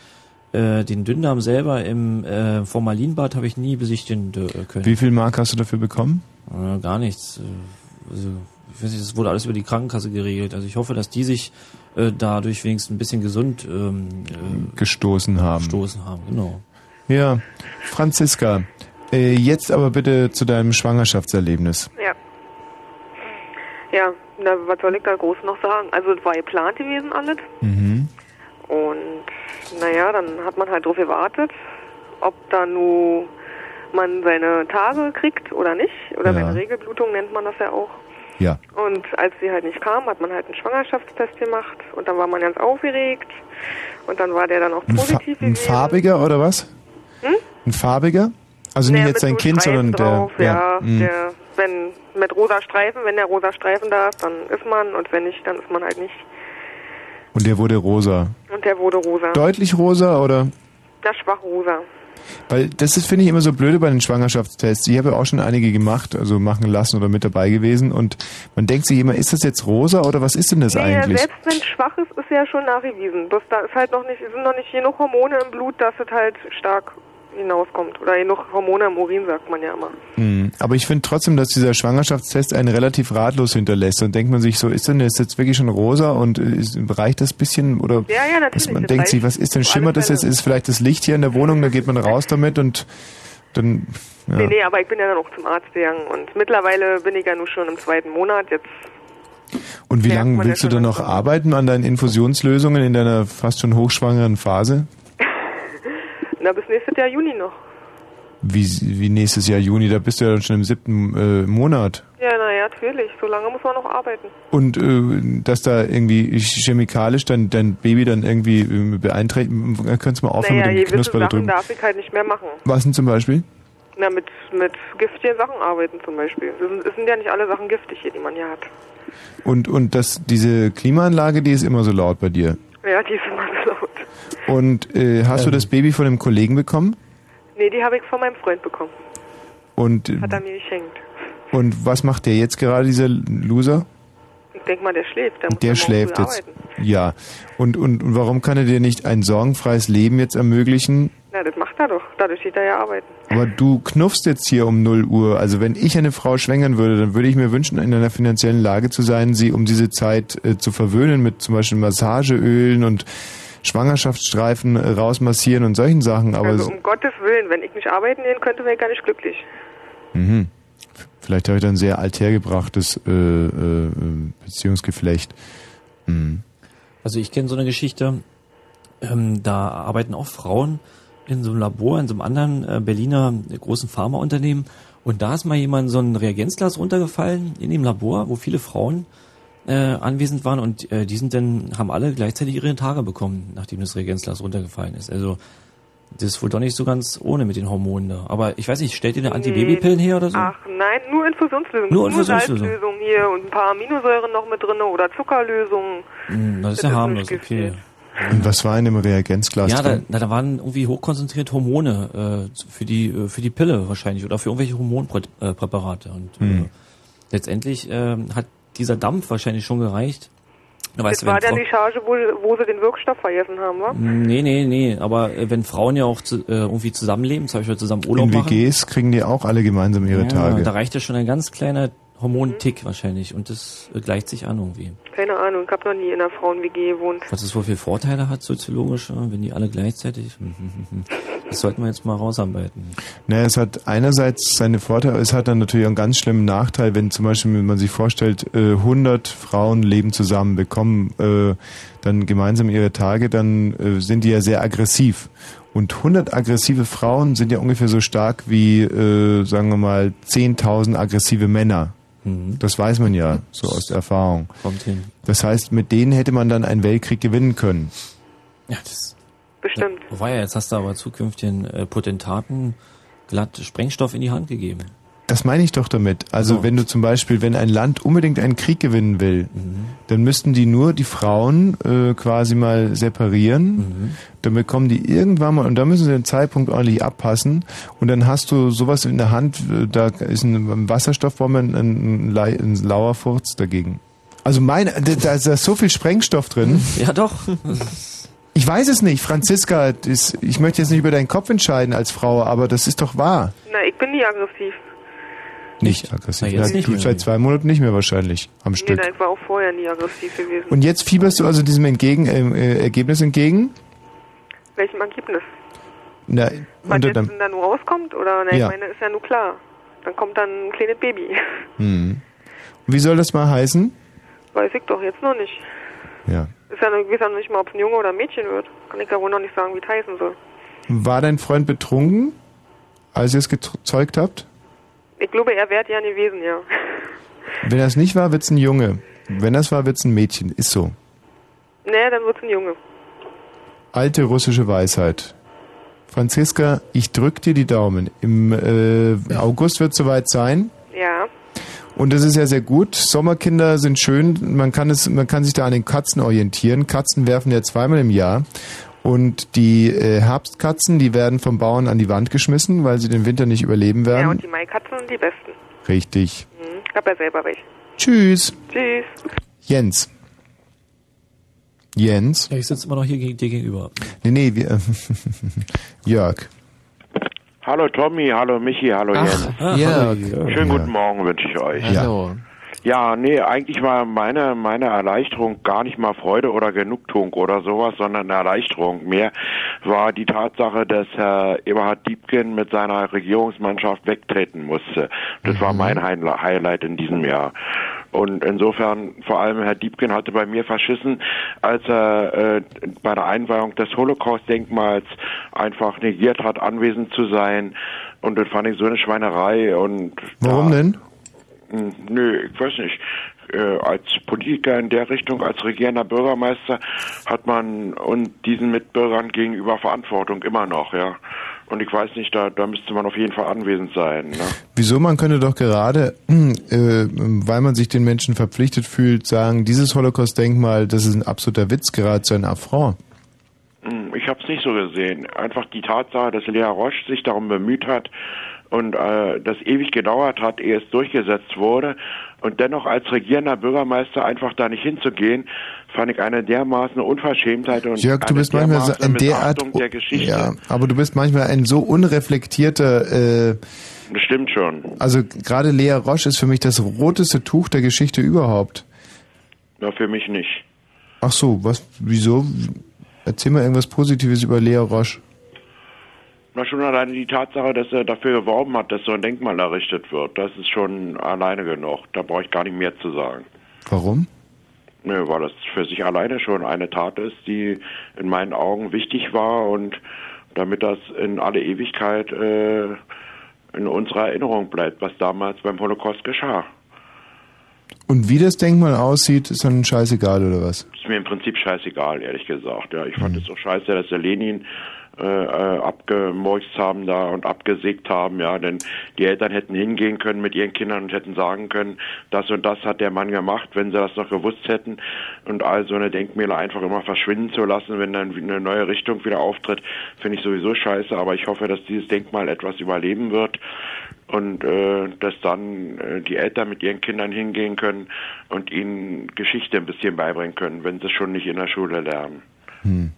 S7: äh, den Dünndarm selber im äh, Formalinbad habe ich nie besichtigen äh, können.
S1: Wie viel Mark hast du dafür bekommen?
S7: Äh, gar nichts. Äh, Also, ich weiß nicht, das wurde alles über die Krankenkasse geregelt. Also ich hoffe, dass die sich äh, dadurch wenigstens ein bisschen gesund ähm, äh,
S1: Gestoßen haben.
S7: gestoßen haben. Genau.
S1: Ja, Franziska, äh, jetzt aber bitte zu deinem Schwangerschaftserlebnis.
S20: Ja. Ja, na, was soll ich da groß noch sagen? Also, es war geplant gewesen alles.
S1: Mhm.
S20: Und naja, dann hat man halt drauf gewartet, ob da nur man seine Tage kriegt oder nicht. Oder
S1: Ja.
S20: seine Regelblutung nennt man das ja auch.
S1: Ja.
S20: Und als sie halt nicht kam, hat man halt einen Schwangerschaftstest gemacht und dann war man ganz aufgeregt und dann war der dann auch
S1: Ein, Fa
S20: positiv
S1: ein
S20: gewesen.
S1: farbiger oder was?
S20: Hm?
S1: Ein farbiger? Also nicht
S20: Naja,
S1: jetzt dein
S20: so
S1: Kind, sondern
S20: Streifen
S1: der.
S20: drauf, ja,
S1: mm.
S20: der, wenn mit rosa Streifen, wenn der rosa Streifen da ist, dann ist man und wenn nicht, dann ist man halt nicht.
S1: Und der wurde rosa.
S20: Und der wurde rosa.
S1: Deutlich rosa oder?
S20: Na, schwach rosa.
S1: Weil das ist, finde ich, immer so blöde bei den Schwangerschaftstests. Ich habe ja auch schon einige gemacht, also machen lassen oder mit dabei gewesen. Und man denkt sich immer, ist das jetzt rosa oder was ist denn das
S20: nee,
S1: eigentlich?
S20: selbst wenn es schwach ist, ist ja schon nachgewiesen. Bloß da ist halt noch nicht, sind noch nicht genug Hormone im Blut, dass es halt stark hinauskommt. Oder genug Hormone im Urin, sagt man ja immer.
S1: Aber ich finde trotzdem, dass dieser Schwangerschaftstest einen relativ ratlos hinterlässt. Und denkt man sich so, ist denn das jetzt wirklich schon rosa und äh, ist, reicht das bisschen oder
S20: Ja, ja, natürlich.
S1: man denkt sich, was ist denn schimmert das jetzt? Ist vielleicht das Licht hier in der Wohnung, da geht man raus damit und dann ja.
S20: Nee, nee, aber ich bin ja dann auch zum Arzt gegangen. Und mittlerweile bin ich ja nur schon im zweiten Monat. Jetzt
S1: Und wie lange willst du dann noch arbeiten an deinen Infusionslösungen in deiner fast schon hochschwangeren Phase?
S20: na, bis nächstes Jahr Juni noch.
S1: Wie, wie nächstes Jahr Juni, da bist du ja dann schon im siebten äh, Monat.
S20: Ja, naja, natürlich. So lange muss man noch arbeiten.
S1: Und äh, dass da irgendwie chemikalisch dann dein Baby dann irgendwie äh, beeinträchtigt, könntest du mal aufhören
S20: naja,
S1: mit dem Knusper da
S20: Sachen
S1: drüben.
S20: darf ich halt nicht mehr machen.
S1: Was denn zum Beispiel?
S20: Na, mit, mit giftigen Sachen arbeiten zum Beispiel. Es sind, es sind ja nicht alle Sachen giftig hier, die man hier hat.
S1: Und, und das, diese Klimaanlage, die ist immer so laut bei dir.
S20: Ja, die ist immer so laut.
S1: Und äh, hast du das Baby von einem Kollegen bekommen?
S20: Nee, die habe ich von meinem Freund bekommen.
S1: Und,
S20: Hat er mir geschenkt.
S1: und was macht der jetzt gerade, dieser Loser?
S20: Ich denk mal, der schläft. Der,
S1: Der schläft jetzt.
S20: Arbeiten.
S1: Ja. Und, und, und warum kann er dir nicht ein sorgenfreies Leben jetzt ermöglichen?
S20: Na, das macht er doch. Dadurch geht er ja arbeiten.
S1: Aber du knuffst jetzt hier um 0 Uhr. Also wenn ich eine Frau schwängern würde, dann würde ich mir wünschen, in einer finanziellen Lage zu sein, sie um diese Zeit äh, zu verwöhnen mit zum Beispiel Massageölen und Schwangerschaftsstreifen äh, rausmassieren und solchen Sachen. Aber
S20: also um Gottes Willen, wenn ich nicht arbeiten gehen könnte, wäre ich gar nicht glücklich.
S1: mhm. vielleicht habe ich dann sehr althergebrachtes äh, äh, äh, Beziehungsgeflecht. Mhm.
S7: Also ich kenne so eine Geschichte, ähm, da arbeiten auch Frauen in so einem Labor, in so einem anderen äh, Berliner großen Pharmaunternehmen. Und da ist mal jemand so ein Reagenzglas runtergefallen in dem Labor, wo viele Frauen äh, anwesend waren und äh, die sind dann, haben alle gleichzeitig ihre Tage bekommen, nachdem das Reagenzglas runtergefallen ist. Also das ist wohl doch nicht so ganz ohne mit den Hormonen da. Aber ich weiß nicht, stellt ihr eine Antibabypillen her oder so?
S20: Ach nein, nur Infusionslösung.
S7: Nur Infusionslösung.
S20: Salzlösung hier und ein paar Aminosäuren noch mit drin oder Zuckerlösung.
S7: Hm, das ist ja harmlos, okay.
S1: Und was war in dem Reagenzglas
S7: Ja, da, da waren irgendwie hochkonzentriert Hormone äh, für die äh, für die Pille wahrscheinlich oder für irgendwelche Hormonpräparate und äh,
S1: Hm.
S7: letztendlich ähm, hat dieser Dampf wahrscheinlich schon gereicht. Du
S20: Das
S7: weißt,
S20: war dann
S7: Frau-
S20: die Charge, wo, wo sie den Wirkstoff vergessen haben, wa?
S7: Nee, nee, nee, aber äh, wenn Frauen ja auch zu, äh, irgendwie zusammenleben, zum Beispiel zusammen Urlaub
S1: In
S7: machen.
S1: WGs kriegen die auch alle gemeinsam ihre
S7: ja,
S1: Tage.
S7: Da reicht ja schon ein ganz kleiner Hormontick wahrscheinlich und das äh, gleicht sich an irgendwie.
S20: Keine Ahnung, ich habe noch nie in einer Frauen-WG gewohnt.
S7: Was es wohl für Vorteile hat soziologisch, äh, wenn die alle gleichzeitig. Das sollten wir jetzt mal rausarbeiten.
S1: Naja, es hat einerseits seine Vorteile, es hat dann natürlich auch einen ganz schlimmen Nachteil, wenn zum Beispiel, wenn man sich vorstellt, äh, 100 Frauen leben zusammen, bekommen äh, dann gemeinsam ihre Tage, dann äh, sind die ja sehr aggressiv. Und 100 aggressive Frauen sind ja ungefähr so stark wie, äh, sagen wir mal, 10.000 aggressive Männer. Das weiß man ja, so aus der Erfahrung.
S7: Kommt hin.
S1: Das heißt, mit denen hätte man dann einen Weltkrieg gewinnen können.
S7: Ja, das.
S20: Bestimmt.
S7: Ja, jetzt hast du aber zukünftigen äh, Potentaten glatt Sprengstoff in die Hand gegeben.
S1: Das meine ich doch damit. Also wenn du zum Beispiel, wenn ein Land unbedingt einen Krieg gewinnen will, dann müssten die nur die Frauen äh, quasi mal separieren. Dann bekommen die irgendwann mal, und da müssen sie den Zeitpunkt ordentlich abpassen. Und dann hast du sowas in der Hand, äh, da ist ein Wasserstoffbombe, ein, ein, ein lauer Furz dagegen. Also meine, da, da ist da so viel Sprengstoff drin.
S7: Ja, doch.
S1: Ich weiß es nicht, Franziska. Das, ich möchte jetzt nicht über deinen Kopf entscheiden als Frau, aber das ist doch wahr.
S20: Na, ich bin nie aggressiv.
S1: Nicht aggressiv.
S7: Na, jetzt
S1: Ja,
S7: nicht
S1: du
S7: mehr.
S1: seit zwei Monaten nicht mehr wahrscheinlich am
S20: Nee,
S1: Stück.
S20: nein, ich war auch vorher nie aggressiv gewesen.
S1: Und jetzt fieberst du also diesem entgegen, äh, äh, Ergebnis entgegen?
S20: Welchem Ergebnis?
S1: Na,
S20: Was
S1: unter
S20: jetzt
S1: dem,
S20: denn da nur rauskommt? Oder, na,
S1: Ja.
S20: ich meine, ist ja nur klar. Dann kommt dann ein kleines Baby.
S1: hm. Wie soll das mal heißen?
S20: Weiß ich doch jetzt noch nicht.
S1: Ja.
S20: Ist ja noch, ich weiß ja noch nicht mal, ob es ein Junge oder ein Mädchen wird. Kann ich ja wohl noch nicht sagen, wie es heißen soll.
S1: War dein Freund betrunken, als ihr es gezeugt habt?
S20: Ich glaube, er wäre ja gewesen, ja.
S1: Wenn das nicht war, wird's ein Junge. Wenn das war, wird's ein Mädchen. Ist so.
S20: Nee, dann wird es ein Junge.
S1: Alte russische Weisheit. Franziska, ich drück dir die Daumen. Im äh, August wird soweit sein.
S20: Ja.
S1: Und das ist ja sehr gut. Sommerkinder sind schön. Man kann es, man kann sich da an den Katzen orientieren. Katzen werfen ja zweimal im Jahr. Und die äh, Herbstkatzen, die werden vom Bauern an die Wand geschmissen, weil sie den Winter nicht überleben werden.
S20: Ja, und die Maikatzen sind die besten.
S1: Richtig.
S20: Hm, ich hab ja selber welche.
S1: Tschüss.
S20: Tschüss.
S1: Jens. Jens?
S7: Ja, ich sitze immer noch hier geg- dir gegenüber.
S1: Nee, nee, wir, Jörg.
S21: Hallo Tommy, hallo Michi, hallo
S1: Ach,
S21: Jens.
S1: Jörg.
S21: Schönen guten Morgen wünsche ich euch.
S1: Hallo.
S21: Ja, nee, eigentlich war meine, meine Erleichterung gar nicht mal Freude oder Genugtuung oder sowas, sondern Erleichterung. Mehr war die Tatsache, dass Herr Eberhard Diebken mit seiner Regierungsmannschaft wegtreten musste. Das war mein Highli- Highlight in diesem Jahr. Und insofern, vor allem Herr Diebken hatte bei mir verschissen, als er äh, bei der Einweihung des Holocaust-Denkmals einfach negiert hat, anwesend zu sein. Und das fand ich so eine Schweinerei. Und
S1: Warum denn?
S21: Nö, ich weiß nicht. Äh, als Politiker in der Richtung, als regierender Bürgermeister, hat man und diesen Mitbürgern gegenüber Verantwortung immer noch, ja. Und ich weiß nicht, da, da müsste man auf jeden Fall anwesend sein. Ne?
S1: Wieso? Man könnte doch gerade, äh, weil man sich den Menschen verpflichtet fühlt, sagen, dieses Holocaust-Denkmal, das ist ein absoluter Witz, geradezu ein Affront.
S21: Hm, Ich habe es nicht so gesehen. Einfach die Tatsache, dass Lea Roche sich darum bemüht hat und äh, das ewig gedauert hat, ehe es durchgesetzt wurde und dennoch als regierender Bürgermeister einfach da nicht hinzugehen, fand ich eine dermaßen Unverschämtheit und
S1: Jörg, du bist manchmal so
S21: dermaßen
S1: in der Art,
S21: Missachtung der Geschichte.
S1: ja, aber du bist manchmal ein so unreflektierter, äh,
S21: Das stimmt schon.
S1: also gerade Lea Roche ist für mich das roteste Tuch der Geschichte überhaupt.
S21: Na, für mich nicht.
S1: Ach so, was, wieso? Erzähl mal irgendwas Positives über Lea Roche.
S21: Na, schon alleine die Tatsache, dass er dafür geworben hat, dass so ein Denkmal errichtet wird, das ist schon alleine genug. Da brauche ich gar nicht mehr zu sagen.
S1: Warum?
S21: Nö, weil das für sich alleine schon eine Tat ist, die in meinen Augen wichtig war und damit das in alle Ewigkeit äh, in unserer Erinnerung bleibt, was damals beim Holocaust geschah.
S1: Und wie das Denkmal aussieht, ist dann scheißegal oder was?
S21: Ist mir im Prinzip scheißegal, ehrlich gesagt. Ja, ich fand es auch scheiße, dass der Lenin äh, äh, abgemurkst haben da und abgesägt haben, ja, denn die Eltern hätten hingehen können mit ihren Kindern und hätten sagen können, das und das hat der Mann gemacht, wenn sie das noch gewusst hätten und all so eine Denkmäler einfach immer verschwinden zu lassen, wenn dann eine neue Richtung wieder auftritt, finde ich sowieso scheiße, aber ich hoffe, dass dieses Denkmal etwas überleben wird und äh, dass dann äh, die Eltern mit ihren Kindern hingehen können und ihnen Geschichte ein bisschen beibringen können, wenn sie es schon nicht in der Schule lernen.
S1: Hm.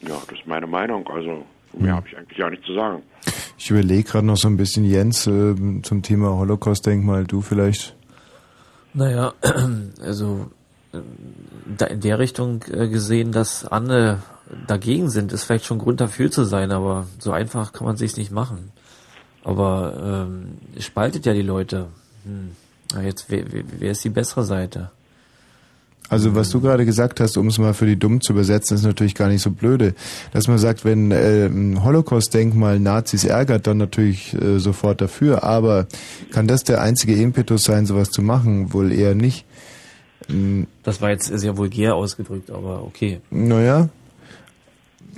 S21: Ja, das ist meine Meinung. Also mehr habe ich eigentlich auch nicht zu sagen.
S1: Ich überlege gerade noch so ein bisschen, Jens, äh, zum Thema Holocaust-Denkmal. Du vielleicht?
S7: Naja, also äh, in der Richtung äh, gesehen, dass andere dagegen sind, ist vielleicht schon Grund dafür zu sein, aber so einfach kann man sich's nicht machen. Aber ähm, es spaltet ja die Leute. Hm. Na jetzt, wer, wer ist die bessere Seite?
S1: Also was du gerade gesagt hast, um es mal für die Dummen zu übersetzen, ist natürlich gar nicht so blöde. Dass man sagt, wenn äh, ein Holocaust-Denkmal Nazis ärgert, dann natürlich äh, sofort dafür. Aber kann das der einzige Impetus sein, sowas zu machen? Wohl eher nicht. Hm,
S7: Das war jetzt sehr vulgär ausgedrückt, aber okay.
S1: Naja,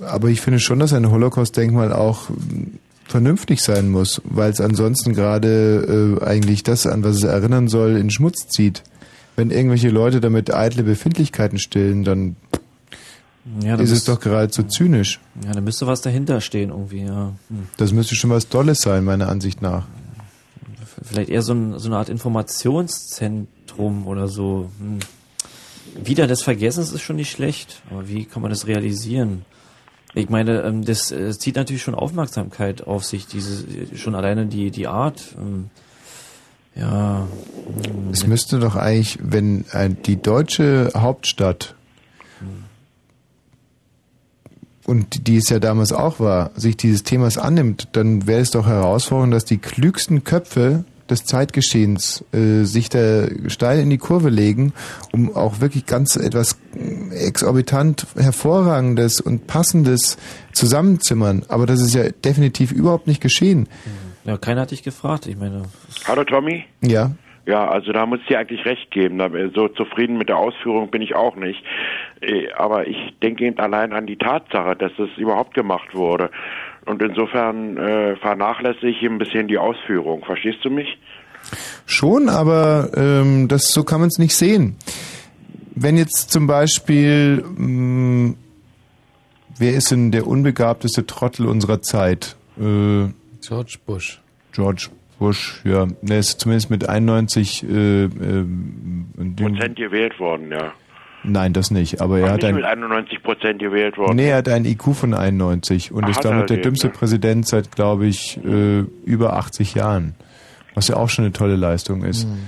S1: aber ich finde schon, dass ein Holocaust-Denkmal auch mm, vernünftig sein muss, weil es ansonsten gerade äh, eigentlich das, an was es erinnern soll, in Schmutz zieht. Wenn irgendwelche Leute damit eitle Befindlichkeiten stillen, dann
S7: Ja,
S1: ist es doch geradezu zynisch.
S7: Ja, da müsste was dahinter stehen irgendwie, ja. Hm.
S1: Das müsste schon was Tolles sein, meiner Ansicht nach.
S7: Vielleicht eher so, ein, so eine Art Informationszentrum oder so. Hm. Wieder des Vergessens ist schon nicht schlecht, aber wie kann man das realisieren? Ich meine, ähm, das äh, zieht natürlich schon Aufmerksamkeit auf sich, diese schon alleine die die Art. ähm, Ja. hm,
S1: Es müsste doch eigentlich, wenn ein, die deutsche Hauptstadt und die es ja damals auch war, sich dieses Themas annimmt, dann wäre es doch herausfordernd, dass die klügsten Köpfe des Zeitgeschehens äh, sich da steil in die Kurve legen, um auch wirklich ganz etwas exorbitant hervorragendes und passendes zusammenzimmern. Aber das ist ja definitiv überhaupt nicht geschehen.
S7: Ja, keiner hat dich gefragt. Ich meine,
S21: Hallo Tommy?
S1: Ja.
S21: Ja, also da muss ich dir eigentlich recht geben. So zufrieden mit der Ausführung bin ich auch nicht. Äh, Aber ich denke eben allein an die Tatsache, dass es überhaupt gemacht wurde. Und insofern äh, vernachlässige ich ein bisschen die Ausführung. Verstehst du mich?
S1: Schon, aber ähm, das so kann man es nicht sehen. Wenn jetzt zum Beispiel mh, wer ist denn der unbegabteste Trottel unserer Zeit? Äh,
S2: George Bush.
S1: George Bush, ja. Der ist zumindest mit 91 äh, äh,
S21: Prozent gewählt worden, ja.
S1: Nein, das nicht. Aber er hat
S21: nicht
S1: ein
S21: mit 91 Prozent gewählt worden.
S1: Nee, er hat einen IQ von 91 und
S21: Ach,
S1: ist
S21: er
S1: damit der dümmste
S21: ne?
S1: Präsident seit, glaube ich, äh, über 80 Jahren. Was ja auch schon eine tolle Leistung ist.
S21: Hm.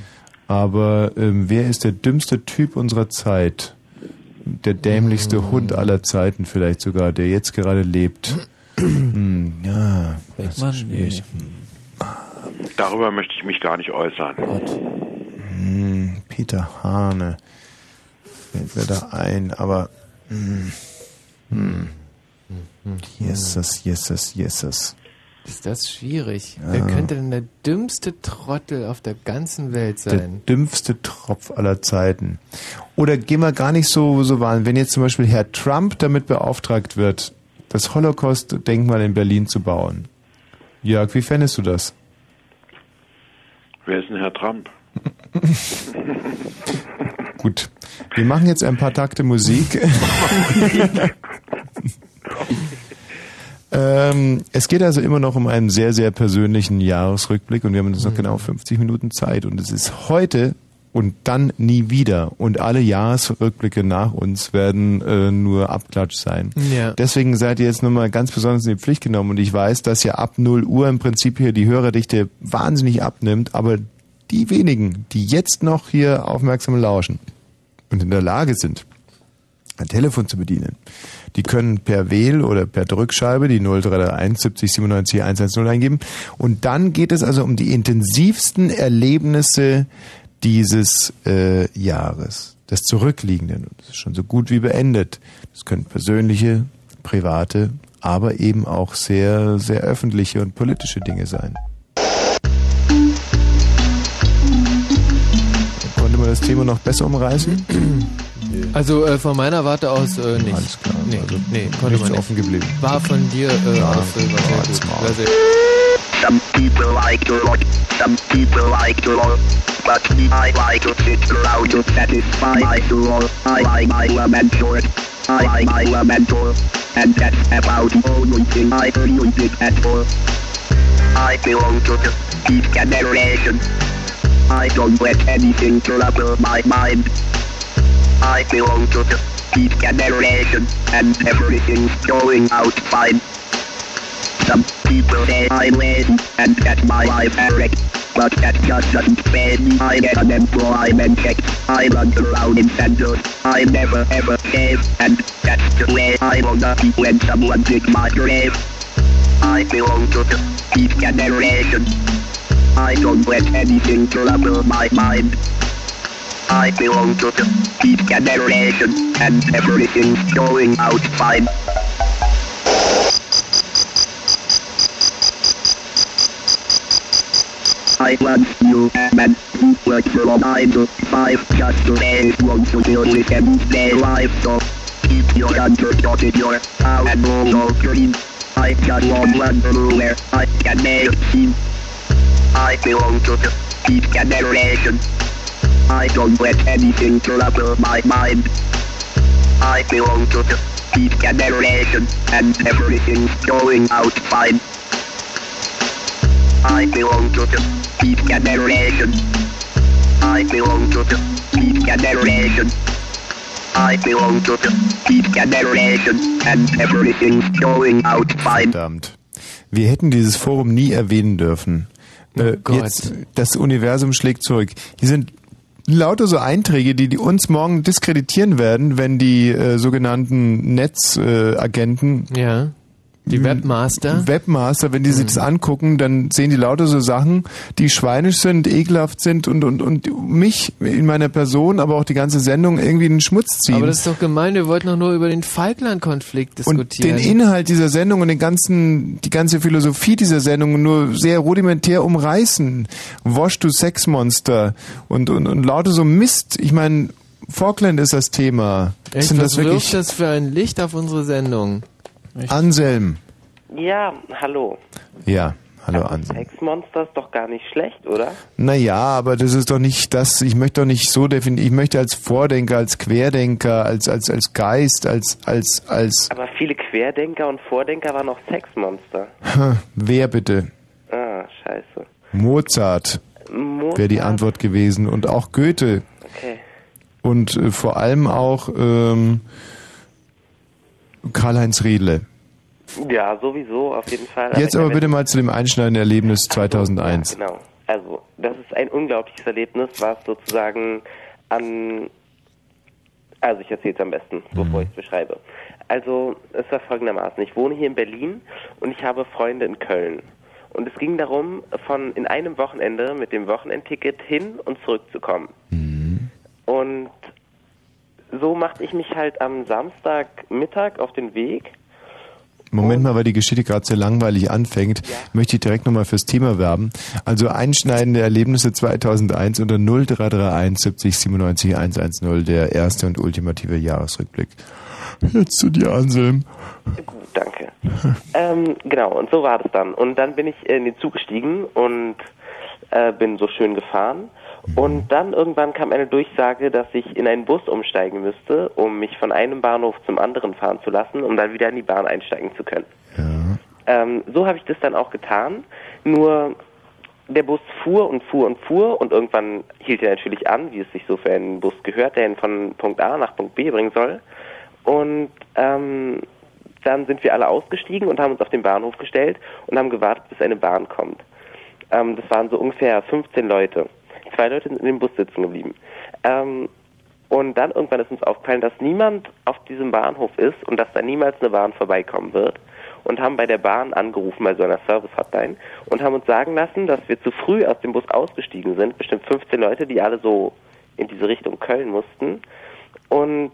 S1: Aber ähm, wer ist der dümmste Typ unserer Zeit? Der dämlichste
S21: Hm.
S1: Hund aller Zeiten vielleicht sogar, der jetzt gerade lebt. Hm, ja, das
S7: Beckmann?
S1: ist schwierig.
S21: Darüber möchte ich mich gar nicht äußern.
S1: Hm, Peter Hane. Fällt mir da ein, aber hm, hm. Jesus, Jesus, Jesus.
S2: Ist das schwierig?
S1: Ja.
S2: Wer könnte denn der dümmste Trottel auf der ganzen Welt
S1: Der
S2: sein?
S1: dümmste Tropf aller Zeiten. Oder gehen wir gar nicht so, so weit. Wenn jetzt zum Beispiel Herr Trump damit beauftragt wird, das Holocaust-Denkmal in Berlin zu bauen. Jörg, wie fändest du das?
S21: Wer ist denn Herr Trump?
S1: Gut. Wir machen jetzt ein paar Takte Musik. ähm, es geht also immer noch um einen sehr, sehr persönlichen Jahresrückblick und wir haben jetzt noch genau 50 Minuten Zeit und es ist heute und dann nie wieder und alle Jahresrückblicke nach uns werden äh, nur Abklatsch sein.
S2: Ja.
S1: Deswegen seid ihr jetzt nochmal ganz besonders in die Pflicht genommen und ich weiß, dass ja ab 0 Uhr im Prinzip hier die Hörerdichte wahnsinnig abnimmt, aber die wenigen, die jetzt noch hier aufmerksam lauschen und in der Lage sind, ein Telefon zu bedienen, die können per Wähl oder per Drückscheibe die 0331 70 97 110 eingeben und dann geht es also um die intensivsten Erlebnisse dieses äh, Jahres, des zurückliegenden. Das ist schon so gut wie beendet. Das können persönliche, private, aber eben auch sehr, sehr öffentliche und politische Dinge sein. Konnte man das Thema noch besser umreißen?
S2: Also äh, von meiner Warte aus äh, nicht. Alles klar. Nee, nee konnte man nicht.
S1: offen geblieben.
S2: War von dir äh,
S1: Ja,
S2: aus war sehr gut.
S22: Some people like to rock, some people like to roll. But me, I like to sit around to satisfy my soul. I like my lamentor. I like my lamentor. And that's about the only thing I really did at all. I belong to the deep generation. I don't let anything trouble my mind. I belong to the deep generation. And everything's going out fine. Some people say I'm and get my life wreck. But that just doesn't faze me. I get unemployment check. I run around in sandals. I never ever save. And that's the way I wanna be when someone dig my grave. I belong to the deep generation. I don't let anything trouble my mind. I belong to the deep generation. And everything's going out fine. I once you, man who worked from 9 to 5 just to raise one to deal with everyday life. So keep your answer dotted your how and all green. I just want one where I can make it seem. I belong to the deep generation. I don't let anything trouble my mind. I belong to the deep generation, and everything's going out fine. I belong to the deep generation. I belong to the deep generation. I belong to the deep generation, and everything's going out fine.
S1: Verdammt. Wir hätten dieses Forum nie erwähnen dürfen. Äh,
S2: Gott.
S1: jetzt, das Universum schlägt zurück. Hier sind lauter so Einträge, die, die uns morgen diskreditieren werden, wenn die äh, sogenannten Netzagenten äh,
S2: Ja. Die Webmaster.
S1: Webmaster, wenn die sich das angucken, dann sehen die lauter so Sachen, die schweinisch sind, ekelhaft sind und, und, und mich in meiner Person, aber auch die ganze Sendung irgendwie in den Schmutz ziehen.
S2: Aber das ist doch gemein, wir wollten doch nur über den Falkland-Konflikt
S1: und
S2: diskutieren.
S1: den Inhalt dieser Sendung und den ganzen, die ganze Philosophie dieser Sendung nur sehr rudimentär umreißen. Wasch, du Sexmonster und, und, und lauter so Mist. Ich meine, Falkland ist das Thema.
S2: Echt,
S1: Sind
S2: was
S1: das wirklich
S2: wirft das für ein Licht auf unsere Sendung?
S1: Anselm?
S23: Ja, hallo.
S1: Ja, Hallo Anselm.
S24: Sexmonster ist doch gar nicht schlecht, oder?
S1: Naja, aber das ist doch nicht das, ich möchte doch nicht so definieren, ich möchte als Vordenker, als Querdenker, als, als, als Geist, als, als, als,
S24: Aber viele Querdenker und Vordenker waren auch Sexmonster.
S1: Wer bitte?
S24: Ah, scheiße.
S1: Mozart
S24: Mozart.
S1: wäre die Antwort gewesen und auch Goethe
S24: Okay.
S1: und äh, vor allem auch ähm, Karl-Heinz Riedle.
S24: Ja, sowieso, auf jeden Fall.
S1: Jetzt aber
S24: meine,
S1: bitte mal zu dem einschneidenden Erlebnis 2001.
S24: Genau. Also, das ist ein unglaubliches Erlebnis, was sozusagen an. Also, ich erzähle es am besten, bevor ich es beschreibe. Also, es war folgendermaßen: Ich wohne hier in Berlin und ich habe Freunde in Köln. Und es ging darum, von in einem Wochenende mit dem Wochenendticket hin und zurückzukommen. Und so machte ich mich halt am Samstagmittag auf den Weg.
S1: Moment mal, weil die Geschichte gerade sehr langweilig anfängt, möchte ich direkt nochmal fürs Thema werben. Also einschneidende Erlebnisse 2001 unter 0331 70 97 110, der erste und ultimative Jahresrückblick. Jetzt zu dir, Anselm.
S24: Danke. Ähm, genau, und so war das dann. Und dann bin ich in den Zug gestiegen und äh, bin so schön gefahren. Und dann irgendwann kam eine Durchsage, dass ich in einen Bus umsteigen müsste, um mich von einem Bahnhof zum anderen fahren zu lassen, um dann wieder in die Bahn einsteigen zu können. Ähm, so habe ich das dann auch getan. Nur der Bus fuhr und fuhr und fuhr und irgendwann hielt er natürlich an, wie es sich so für einen Bus gehört, der ihn von Punkt A nach Punkt B bringen soll. Und ähm, dann sind wir alle ausgestiegen und haben uns auf den Bahnhof gestellt und haben gewartet, bis eine Bahn kommt. Ähm, das waren so ungefähr 15 Leute. Zwei Leute sind in dem Bus sitzen geblieben. Ähm, und dann irgendwann ist uns aufgefallen, dass niemand auf diesem Bahnhof ist und dass da niemals eine Bahn vorbeikommen wird. Und haben bei der Bahn angerufen, bei so einer Service-Hotline, und haben uns sagen lassen, dass wir zu früh aus dem Bus ausgestiegen sind. Bestimmt 15 Leute, die alle so in diese Richtung Köln mussten. Und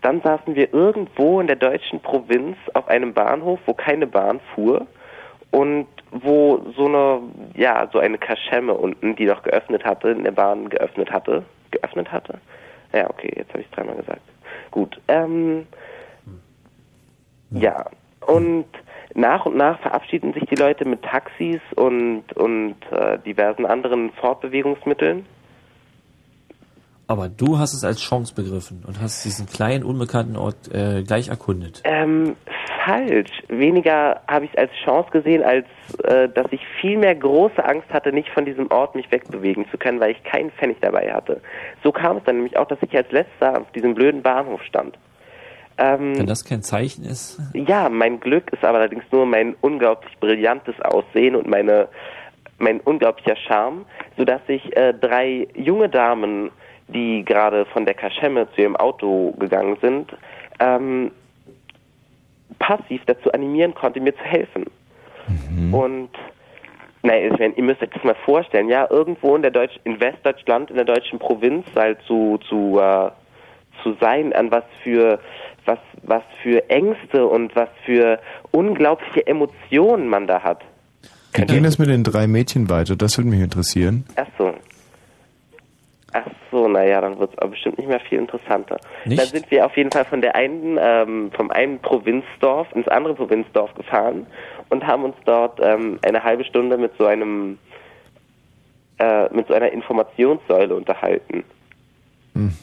S24: dann saßen wir irgendwo in der deutschen Provinz auf einem Bahnhof, wo keine Bahn fuhr und wo so eine, ja, so eine Kaschemme unten, die noch geöffnet hatte, in der Bahn geöffnet hatte. Geöffnet hatte? Ja, okay, jetzt habe ich es dreimal gesagt. Gut. Ähm, ja, und nach und nach verabschieden sich die Leute mit Taxis und, und äh, diversen anderen Fortbewegungsmitteln.
S7: Aber du hast es als Chance begriffen und hast diesen kleinen, unbekannten Ort äh, gleich erkundet.
S24: Ähm, falsch. Weniger habe ich es als Chance gesehen, als äh, dass ich viel mehr große Angst hatte, nicht von diesem Ort mich wegbewegen zu können, weil ich keinen Pfennig dabei hatte. So kam es dann nämlich auch, dass ich als letzter auf diesem blöden Bahnhof stand. Ähm,
S7: Wenn das kein Zeichen ist.
S24: ja, mein Glück ist aber allerdings nur mein unglaublich brillantes Aussehen und meine mein unglaublicher Charme, sodass ich äh, drei junge Damen, die gerade von der Kaschemme zu ihrem Auto gegangen sind, ähm, passiv dazu animieren konnte, mir zu helfen. Und naja, ich meine, ihr müsst euch das mal vorstellen, ja, irgendwo in der Deutsch in Westdeutschland, in der deutschen Provinz halt zu zu äh, zu sein, an was für was was für Ängste und was für unglaubliche Emotionen man da hat.
S1: Wie ging das mit den drei Mädchen weiter? Das würde mich interessieren.
S24: Ach so. Ach so, naja, dann wird es aber bestimmt nicht mehr viel interessanter.
S1: Nicht?
S24: Dann sind wir auf jeden Fall von der einen, ähm, vom einen Provinzdorf ins andere Provinzdorf gefahren und haben uns dort ähm, eine halbe Stunde mit so einem äh, mit so einer Informationssäule unterhalten.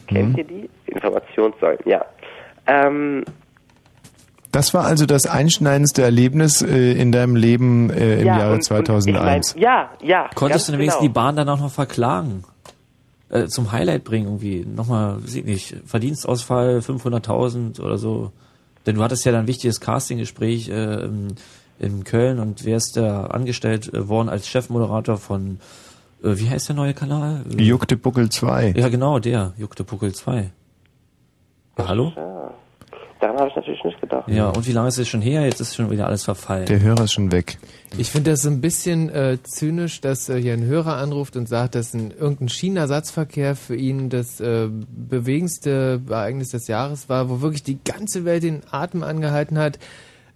S24: Kennt ihr die? Informationssäulen, ja. Ähm,
S1: Das war also das einschneidendste Erlebnis äh, in deinem Leben äh, im
S24: ja,
S1: Jahre
S24: und- und
S1: 2001.
S24: Ich mein, ja, ja.
S7: Konntest du wenigstens
S24: genau.
S7: die Bahn dann auch noch verklagen? Äh, zum Highlight bringen irgendwie. Nochmal, weiß ich nicht, Verdienstausfall 500.000 oder so. Denn du hattest ja dann ein wichtiges Castinggespräch äh, in, in Köln und wärst da angestellt äh, worden als Chefmoderator von, äh, wie heißt der neue Kanal?
S1: Juckte Buckel 2.
S7: Ja, genau, der, Juckte Puckel 2. Ja, hallo?
S24: Ja. Daran habe ich natürlich nicht gedacht.
S7: Ja, und wie lange ist es schon her? Jetzt ist schon wieder alles verfallen.
S1: Der Hörer ist schon weg.
S2: Ich finde das so ein bisschen äh, zynisch, dass äh, hier ein Hörer anruft und sagt, dass ein, irgendein Schienenersatzverkehr für ihn das äh, bewegendste Ereignis des Jahres war, wo wirklich die ganze Welt den Atem angehalten hat,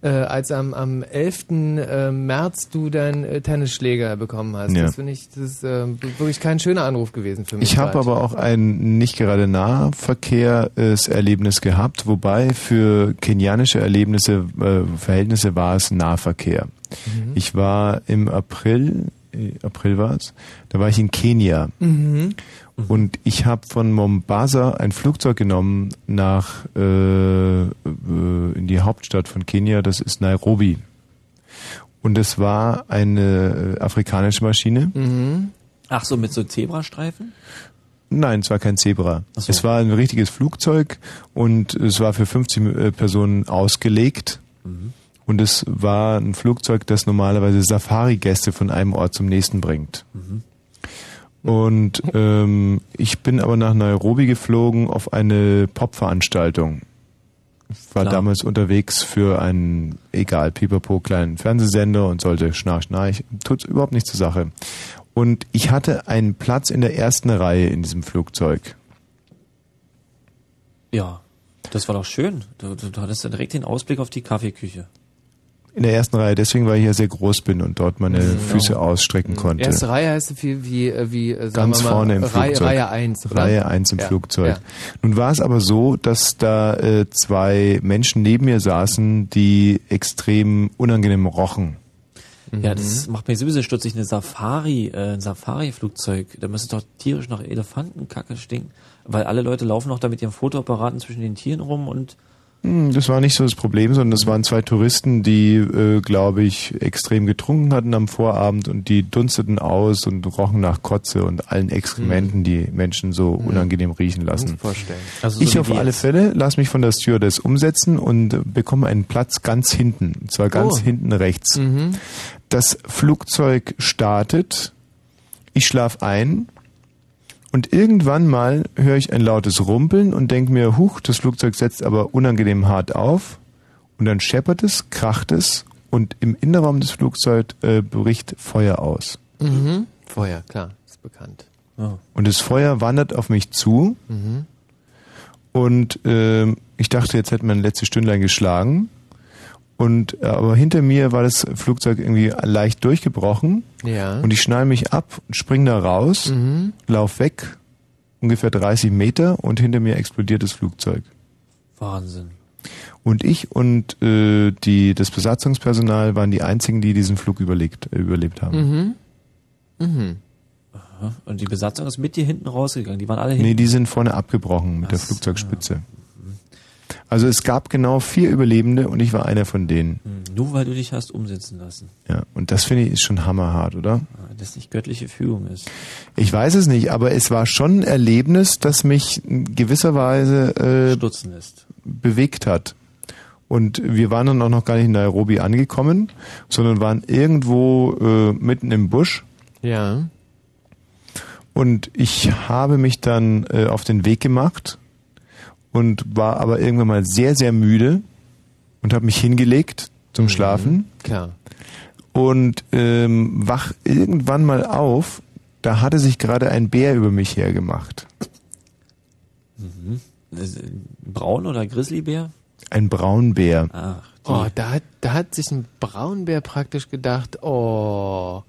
S2: äh, als am, am 11. Äh, März du deinen äh, Tennisschläger bekommen hast.
S1: Ja.
S2: Das finde ich, das ist äh, wirklich kein schöner Anruf gewesen für mich.
S1: Ich habe aber auch ein nicht gerade nahverkehrs Erlebnis gehabt, wobei für kenianische Erlebnisse, äh, Verhältnisse war es Nahverkehr.
S2: Mhm.
S1: Ich war im April, äh, April war es, da war ich in Kenia.
S2: Mhm.
S1: Und ich habe von Mombasa ein Flugzeug genommen nach äh, äh, in die Hauptstadt von Kenia, das ist Nairobi. Und es war eine äh, afrikanische Maschine.
S2: Mhm.
S7: Ach so, mit so Zebrastreifen?
S1: Nein, es war kein Zebra.
S7: So.
S1: Es war ein richtiges Flugzeug und es war für 50 äh, Personen ausgelegt.
S7: Mhm.
S1: Und es war ein Flugzeug, das normalerweise Safari-Gäste von einem Ort zum nächsten bringt.
S7: Mhm.
S1: Und ähm, ich bin aber nach Nairobi geflogen auf eine Popveranstaltung. Ich war
S7: Klar.
S1: damals unterwegs für einen, egal, pipapo, kleinen Fernsehsender und sollte schnarch, schnarch. Tut überhaupt nichts zur Sache. Und ich hatte einen Platz in der ersten Reihe in diesem Flugzeug.
S7: Ja, das war doch schön. Du, du, du hattest ja direkt den Ausblick auf die Kaffeeküche.
S1: In der ersten Reihe, deswegen, weil ich ja sehr groß bin und dort meine
S2: Mhm.
S1: Füße ausstrecken konnte.
S2: Erste Reihe heißt so viel wie, äh, wie äh, sagen
S1: Ganz
S2: wir mal,
S1: vorne im
S2: Reihe,
S1: Flugzeug.
S2: Reihe 1. Oder?
S1: Reihe 1 im
S2: Ja,
S1: Flugzeug.
S2: ja.
S1: Nun war es aber so, dass da äh, zwei Menschen neben mir saßen, die extrem unangenehm rochen.
S7: Ja, das macht mich sowieso stutzig. Eine Safari, äh, ein Safari-Flugzeug, da müsste doch tierisch nach Elefantenkacke stinken. Weil alle Leute laufen noch da mit ihren Fotoapparaten zwischen den Tieren rum und
S1: Das war nicht so das Problem, sondern das waren zwei Touristen, die, äh, glaube ich, extrem getrunken hatten am Vorabend und die dunsteten aus und rochen nach Kotze und allen Exkrementen, die Menschen so unangenehm riechen lassen.
S2: vorstellen.
S7: Also
S1: ich
S7: so wie
S1: auf alle
S7: jetzt.
S1: Fälle lasse mich von der Stewardess umsetzen und bekomme einen Platz ganz hinten, und zwar ganz
S2: Oh.
S1: hinten rechts.
S2: Mhm.
S1: Das Flugzeug startet, ich schlaf ein und irgendwann mal höre ich ein lautes Rumpeln und denke mir, huch, das Flugzeug setzt aber unangenehm hart auf und dann scheppert es, kracht es und im Innenraum des Flugzeugs äh, bricht Feuer aus.
S2: Mhm. Feuer, klar, ist bekannt.
S1: Und das Feuer wandert auf mich zu
S2: Mhm.
S1: und ähm, ich dachte, jetzt hätte man ein letztes Stündlein geschlagen. Und äh, aber hinter mir war das Flugzeug irgendwie leicht durchgebrochen
S2: Ja.
S1: und ich schnall mich ab, spring da raus,
S2: Mhm.
S1: lauf weg, ungefähr 30 Meter und hinter mir explodiert das Flugzeug.
S7: Wahnsinn.
S1: Und ich und äh, die, das Besatzungspersonal waren die einzigen, die diesen Flug überlebt, äh, überlebt haben.
S2: Mhm. Mhm.
S7: Aha. Und die Besatzung ist mit dir hinten rausgegangen. Die waren alle hinten.
S1: Nee, die sind vorne abgebrochen mit der Flugzeugspitze. Also es gab genau vier Überlebende und ich war einer von denen.
S7: Hm, Nur weil du dich hast umsetzen lassen.
S1: Ja, und das finde ich ist schon hammerhart, oder?
S7: Ah, Das nicht göttliche Fügung ist.
S1: Ich weiß es nicht, aber es war schon ein Erlebnis, das mich in gewisser Weise äh,
S7: Stutzen lässt.
S1: bewegt hat. Und wir waren dann auch noch gar nicht in Nairobi angekommen, sondern waren irgendwo äh, mitten im Busch.
S2: Ja.
S1: Und ich habe mich dann äh, auf den Weg gemacht und war aber irgendwann mal sehr, sehr müde und habe mich hingelegt zum Schlafen
S2: Klar.
S1: und ähm, wach irgendwann mal auf. Da hatte sich gerade ein Bär über mich hergemacht.
S7: Mhm. Ein Braun oder Grizzlybär?
S1: Ein Braunbär.
S7: Ach,
S2: Oh, da hat, da hat sich ein Braunbär praktisch gedacht, oh,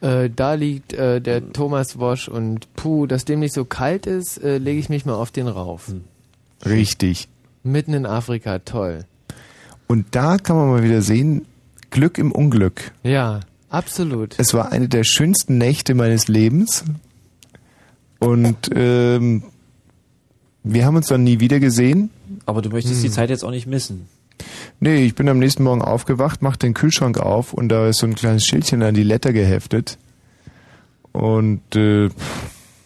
S2: äh, da liegt äh, der Thomas Wosch und puh, dass dem nicht so kalt ist, äh, lege ich mich mal auf den rauf.
S1: Richtig.
S2: Mitten in Afrika, toll.
S1: Und da kann man mal wieder sehen, Glück im Unglück.
S2: Ja, absolut.
S1: Es war eine der schönsten Nächte meines Lebens. Und ähm, wir haben uns dann nie wieder gesehen.
S7: Aber du möchtest
S1: Hm.
S7: die Zeit jetzt auch nicht missen.
S1: Nee, ich bin am nächsten Morgen aufgewacht, mach den Kühlschrank auf und da ist so ein kleines Schildchen an die Letter geheftet. Und äh,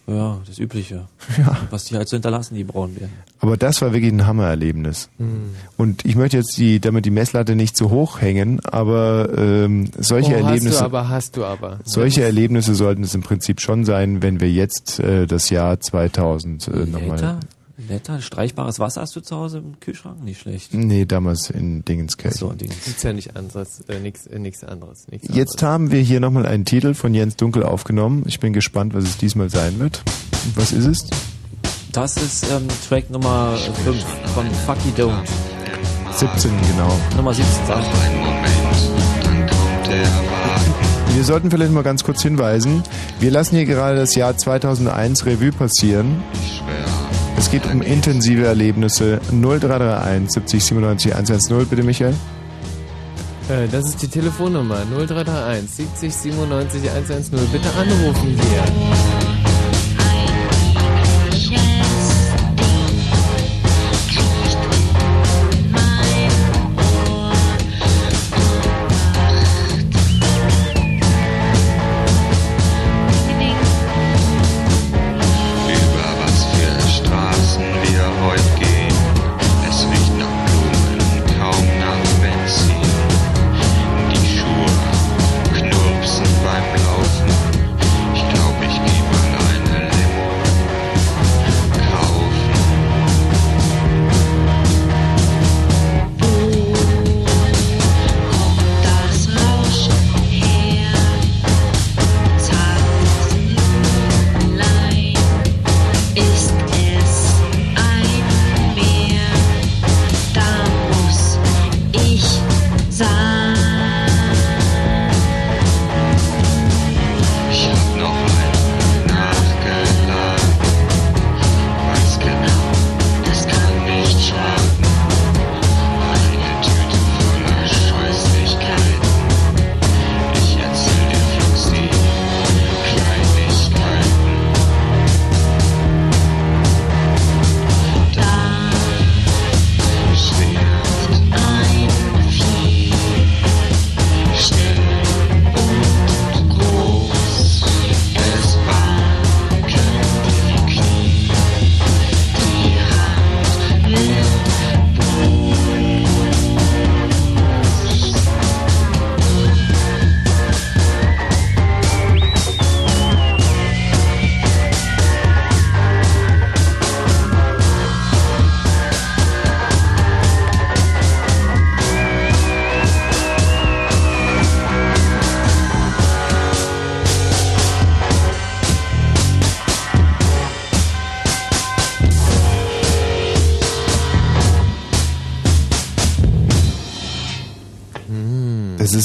S7: Ja, das Übliche.
S1: Ja.
S7: Was die halt so hinterlassen, die Braunbären.
S1: aber das war wirklich ein Hammererlebnis.
S2: Hm.
S1: Und ich möchte jetzt die, damit die Messlatte nicht zu hoch hängen, aber ähm, solche
S2: oh,
S1: Erlebnisse.
S2: Hast du aber, hast du aber.
S1: Solche Erlebnisse sollten es im Prinzip schon sein, wenn wir jetzt äh, das Jahr 2000 äh, nochmal.
S7: Letter? Streichbares Wasser hast du zu Hause im Kühlschrank? Nicht schlecht.
S1: Nee, damals in Dingenskirchen.
S7: So, Ding.
S2: Gibt's ja nicht anderes, äh, nichts äh, nix anderes. Nix
S1: Jetzt haben wir hier nochmal einen Titel von Jens Dunkel aufgenommen. Ich bin gespannt, was es diesmal sein wird. Was ist es?
S7: Das ist ähm, Track Nummer 5 von Fucky Don't.
S1: 17, genau.
S7: Nummer 17, sag
S1: Wir sollten vielleicht mal ganz kurz hinweisen, wir lassen hier gerade das Jahr 2001 Revue passieren. Es geht um intensive Erlebnisse. 0331 70 97 110, bitte Michael.
S2: Äh, das ist die Telefonnummer 0331 70 97 110. Bitte anrufen hier.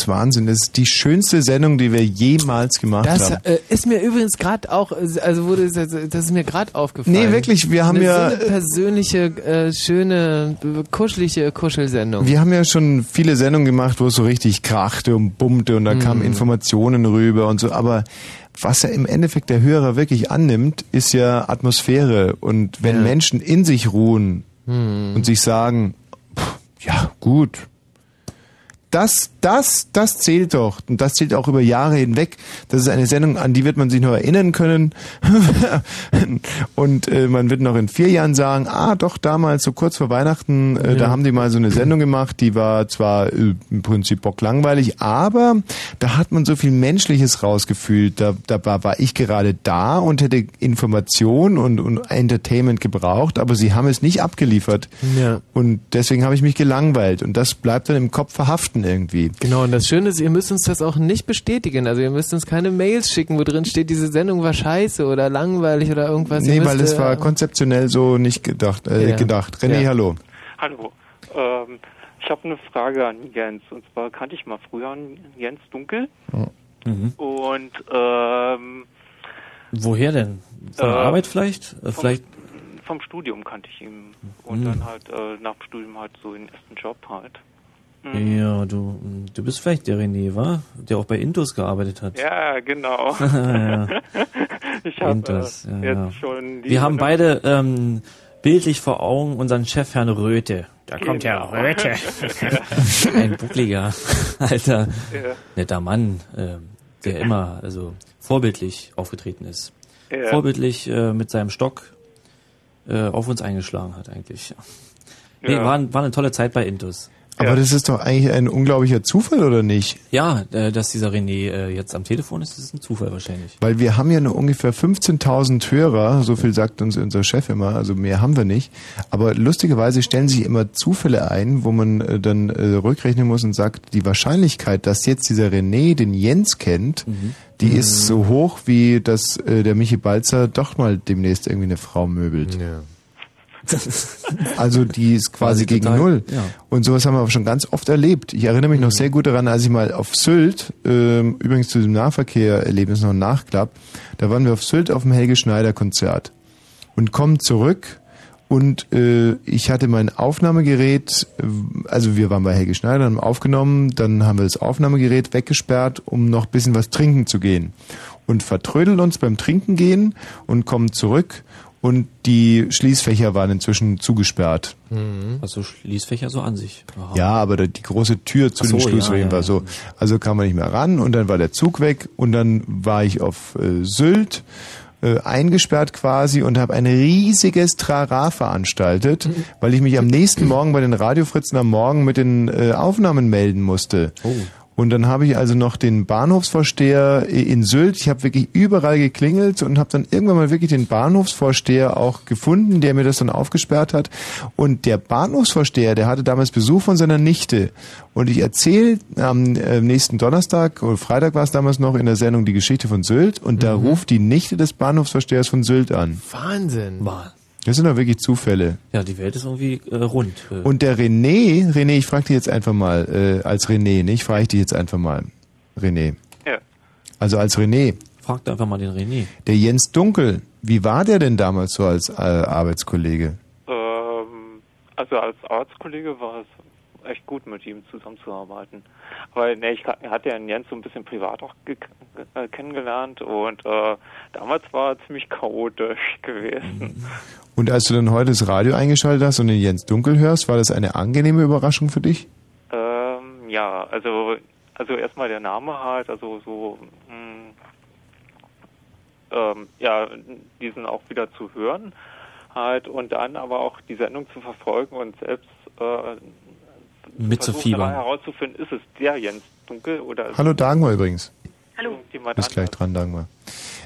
S1: Wahnsinn. Das ist die schönste Sendung, die wir jemals gemacht
S2: Das
S1: haben.
S2: äh, ist mir übrigens gerade auch, äh, also wurde das, das ist mir gerade aufgefallen.
S1: Nee, wirklich, wir haben
S2: eine,
S1: ja-
S2: so eine persönliche, äh, schöne, äh, kuschelige Kuschelsendung.
S1: Wir haben ja schon viele Sendungen gemacht, wo es so richtig krachte und bummte und da
S2: Mhm.
S1: kamen Informationen rüber und so. Aber was er im Endeffekt der Hörer wirklich annimmt, ist ja Atmosphäre. Und wenn
S2: Ja.
S1: Menschen in sich ruhen
S2: Mhm.
S1: und sich sagen, pff, ja gut, das, das, das zählt doch. Und das zählt auch über Jahre hinweg. Das ist eine Sendung, an die wird man sich noch erinnern können. und äh, man wird noch in vier Jahren sagen, ah, doch damals, so kurz vor Weihnachten, äh, da
S2: Ja.
S1: haben die mal so eine Sendung gemacht, die war zwar äh, im Prinzip bocklangweilig, aber da hat man so viel Menschliches rausgefühlt. Da, da war, war ich gerade da und hätte Information und, und Entertainment gebraucht, aber sie haben es nicht abgeliefert.
S2: Ja.
S1: Und deswegen habe ich mich gelangweilt. Und das bleibt dann im Kopf verhaften irgendwie.
S2: Genau, und das Schöne ist, ihr müsst uns das auch nicht bestätigen. Also ihr müsst uns keine Mails schicken, wo drin steht, diese Sendung war scheiße oder langweilig oder irgendwas.
S1: Nee, weil es
S2: äh,
S1: war konzeptionell so nicht gedacht. Äh,
S2: Ja.
S1: gedacht. René,
S2: Ja.
S1: hallo.
S25: Hallo. Ähm, ich habe eine Frage an Jens. Und zwar kannte ich mal früher einen Jens Dunkel.
S7: Mhm.
S25: Und ähm,
S7: Woher denn? Von der
S25: Äh,
S7: Arbeit vielleicht? Äh,
S25: vom,
S7: vielleicht
S25: vom Studium kannte ich ihn. Und
S7: Mhm.
S25: dann halt äh, nach dem Studium halt so den ersten Job halt. Mhm.
S7: Ja, du, du bist vielleicht der René, wa? Der auch bei Intus gearbeitet hat.
S25: Ja, genau.
S7: ja.
S25: ich habe
S7: Intus,
S25: äh,
S7: ja,
S25: jetzt
S7: ja.
S25: schon die
S7: Wir haben beide ähm, bildlich vor Augen unseren Chef Herrn Röte. Da kommt ja
S25: Genau.
S7: Röte. Ein buckliger, alter,
S25: Ja.
S7: netter Mann, ähm, der immer also vorbildlich aufgetreten ist.
S25: Ja.
S7: Vorbildlich äh, mit seinem Stock äh, auf uns eingeschlagen hat eigentlich. Nee,
S25: Ja.
S7: war, war eine tolle Zeit bei Intus.
S1: Aber das ist doch eigentlich ein unglaublicher Zufall, oder nicht?
S7: Ja, äh, dass dieser René äh, jetzt am Telefon ist, ist ein Zufall wahrscheinlich.
S1: Weil wir haben ja nur ungefähr 15.000 Hörer, so viel sagt uns unser Chef immer, also mehr haben wir nicht. Aber lustigerweise stellen sich immer Zufälle ein, wo man äh, dann rückrechnen muss und sagt, die Wahrscheinlichkeit, dass jetzt dieser René den Jens kennt, die
S2: Mhm.
S1: ist so hoch, wie dass der Michi Balzer doch mal demnächst irgendwie eine Frau möbelt. Also die ist quasi gegen
S7: total,
S1: null.
S7: ja.
S1: Und sowas haben wir aber schon ganz oft erlebt. Ich erinnere mich noch sehr gut daran, als ich mal auf Sylt, ähm, übrigens zu diesem Nahverkehr-Erlebnis noch ein Nachklapp, da waren wir auf Sylt auf dem Helge Schneider Konzert und kommen zurück Und äh, ich hatte mein Aufnahmegerät, äh, also wir waren bei Helge Schneider, haben aufgenommen, dann haben wir das Aufnahmegerät weggesperrt, um noch ein bisschen was trinken zu gehen. Und vertrödeln uns beim Trinken gehen und kommen zurück und die Schließfächer waren inzwischen zugesperrt.
S7: Also Schließfächer so an sich. Aha.
S1: Ja, aber die große Tür zu
S7: so,
S1: den Schließfächern
S7: ja, ja,
S1: war so. Also kam man nicht mehr ran und dann war der Zug weg und dann war ich auf äh, Sylt äh, eingesperrt quasi und habe ein riesiges Trara veranstaltet,
S7: Mhm.
S1: weil ich mich am nächsten Morgen bei den Radiofritzen am Morgen mit den äh, Aufnahmen melden musste.
S7: Oh.
S1: Und dann habe ich also noch den Bahnhofsvorsteher in Sylt, ich habe wirklich überall geklingelt und habe dann irgendwann mal wirklich den Bahnhofsvorsteher auch gefunden, der mir das dann aufgesperrt hat. Und der Bahnhofsvorsteher, der hatte damals Besuch von seiner Nichte. Und ich erzähle am äh, nächsten Donnerstag oder Freitag war es damals noch in der Sendung die Geschichte von Sylt und da ruft die Nichte des Bahnhofsvorstehers von Sylt an.
S2: Wahnsinn.
S1: Das sind doch wirklich Zufälle.
S7: Ja, die Welt ist irgendwie äh, rund. Äh,
S1: Und der René, René, ich frage dich jetzt einfach mal, äh, als René, nicht? Frage ich dich jetzt einfach mal. René.
S25: Ja.
S1: Also als René.
S7: Frag einfach mal den René.
S1: Der Jens Dunkel, wie war der denn damals so als äh, Arbeitskollege?
S25: Ähm, also als Arztkollege war es echt gut, mit ihm zusammenzuarbeiten. Aber ne, ich hatte ja den Jens so ein bisschen privat auch ge äh, kennengelernt und äh, damals war er ziemlich chaotisch gewesen.
S1: Und als du dann heute das Radio eingeschaltet hast und den Jens Dunkel hörst, war das eine angenehme Überraschung für dich?
S25: Ähm, ja, also also erstmal der Name halt, also so mh, ähm, ja, diesen auch wieder zu hören halt und dann aber auch die Sendung zu verfolgen und selbst äh,
S7: Mitzufiebern.
S25: herauszufinden, ist es der Jens Dunkel oder ist
S1: Hallo Dagmar übrigens.
S25: Hallo.
S1: Bist gleich dran, Dagmar.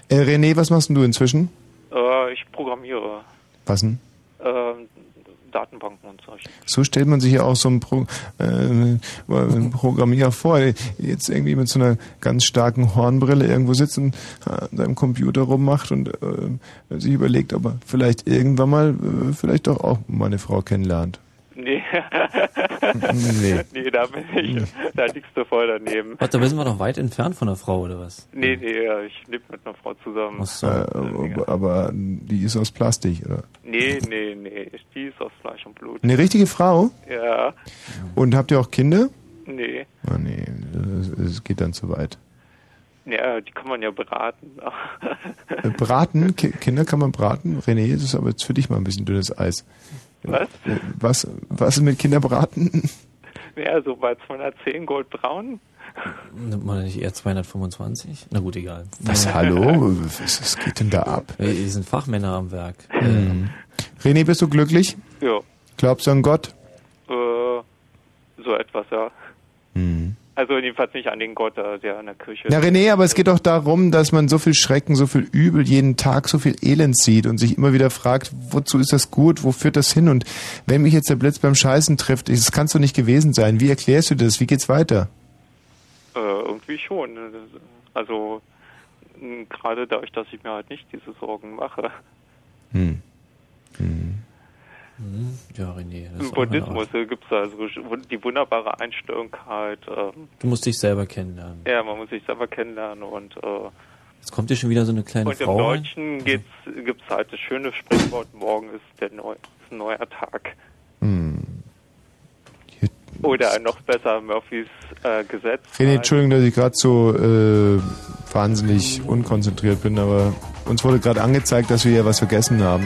S1: Äh, René, was machst denn du inzwischen?
S25: Äh, ich programmiere
S1: Was denn?
S25: ähm, Datenbanken und solche.
S1: So stellt man sich ja auch so einen Pro, äh, einen Programmierer vor, der jetzt irgendwie mit so einer ganz starken Hornbrille irgendwo sitzt und äh, an seinem Computer rummacht und äh, sich überlegt, ob er vielleicht irgendwann mal äh, vielleicht doch auch mal eine Frau kennenlernt.
S25: Nee.
S1: Nee.
S25: nee, da bin ich, da liegst du voll daneben.
S7: Warte, da sind wir doch weit entfernt von der Frau, oder was?
S25: Nee, nee, ich lebe mit einer Frau zusammen.
S1: Äh, aber, aber die ist aus Plastik, oder?
S25: Nee, nee, nee, die ist aus Fleisch und Blut.
S1: Eine richtige Frau?
S25: Ja,
S1: Und habt ihr auch Kinder?
S25: nee.
S1: Oh nee, es geht dann zu weit.
S25: Ja, die kann man ja beraten.
S1: Äh, Braten, Ki Kinder kann man braten? René, das ist aber jetzt für dich mal ein bisschen dünnes Eis.
S25: Was?
S1: Was, was ist mit Kinderbraten?
S25: Ja, so bei 210 Goldbraun.
S7: Nimmt man nicht eher 225? Na gut, egal.
S1: Was, hallo? Was, was geht denn da ab?
S7: Die sind Fachmänner am Werk.
S1: Hm. René, bist du glücklich?
S25: Ja,
S1: Glaubst du an Gott?
S25: äh, so etwas, ja.
S1: Hm.
S25: Also jedenfalls nicht an den Gott, äh, der in der Kirche
S1: Na René, aber es geht doch darum, dass man so viel Schrecken, so viel Übel jeden Tag, so viel Elend sieht und sich immer wieder fragt, wozu ist das gut, wo führt das hin? Und wenn mich jetzt der Blitz beim Scheißen trifft, das kann doch nicht gewesen sein. Wie erklärst du das? Wie geht's weiter?
S25: Äh, irgendwie schon. Also gerade dadurch, dass ich mir halt nicht diese Sorgen mache.
S1: Hm.
S7: Hm, Ja, René. Das
S25: Im Buddhismus gibt es also wun- die wunderbare Einstellung halt. Ähm,
S7: Du musst dich selber kennenlernen.
S25: ja, man muss sich selber kennenlernen und äh,
S7: Jetzt kommt hier schon wieder so eine kleine
S25: und im
S7: Frau. rein.
S25: Deutschen gibt es halt das schöne Sprichwort: Morgen ist der neu, ist ein neuer Tag.
S1: Hm.
S25: Oder noch besser Murphys äh, Gesetz.
S1: René, Entschuldigung, dass ich gerade so äh, wahnsinnig unkonzentriert bin, aber uns wurde gerade angezeigt, dass wir hier was vergessen haben.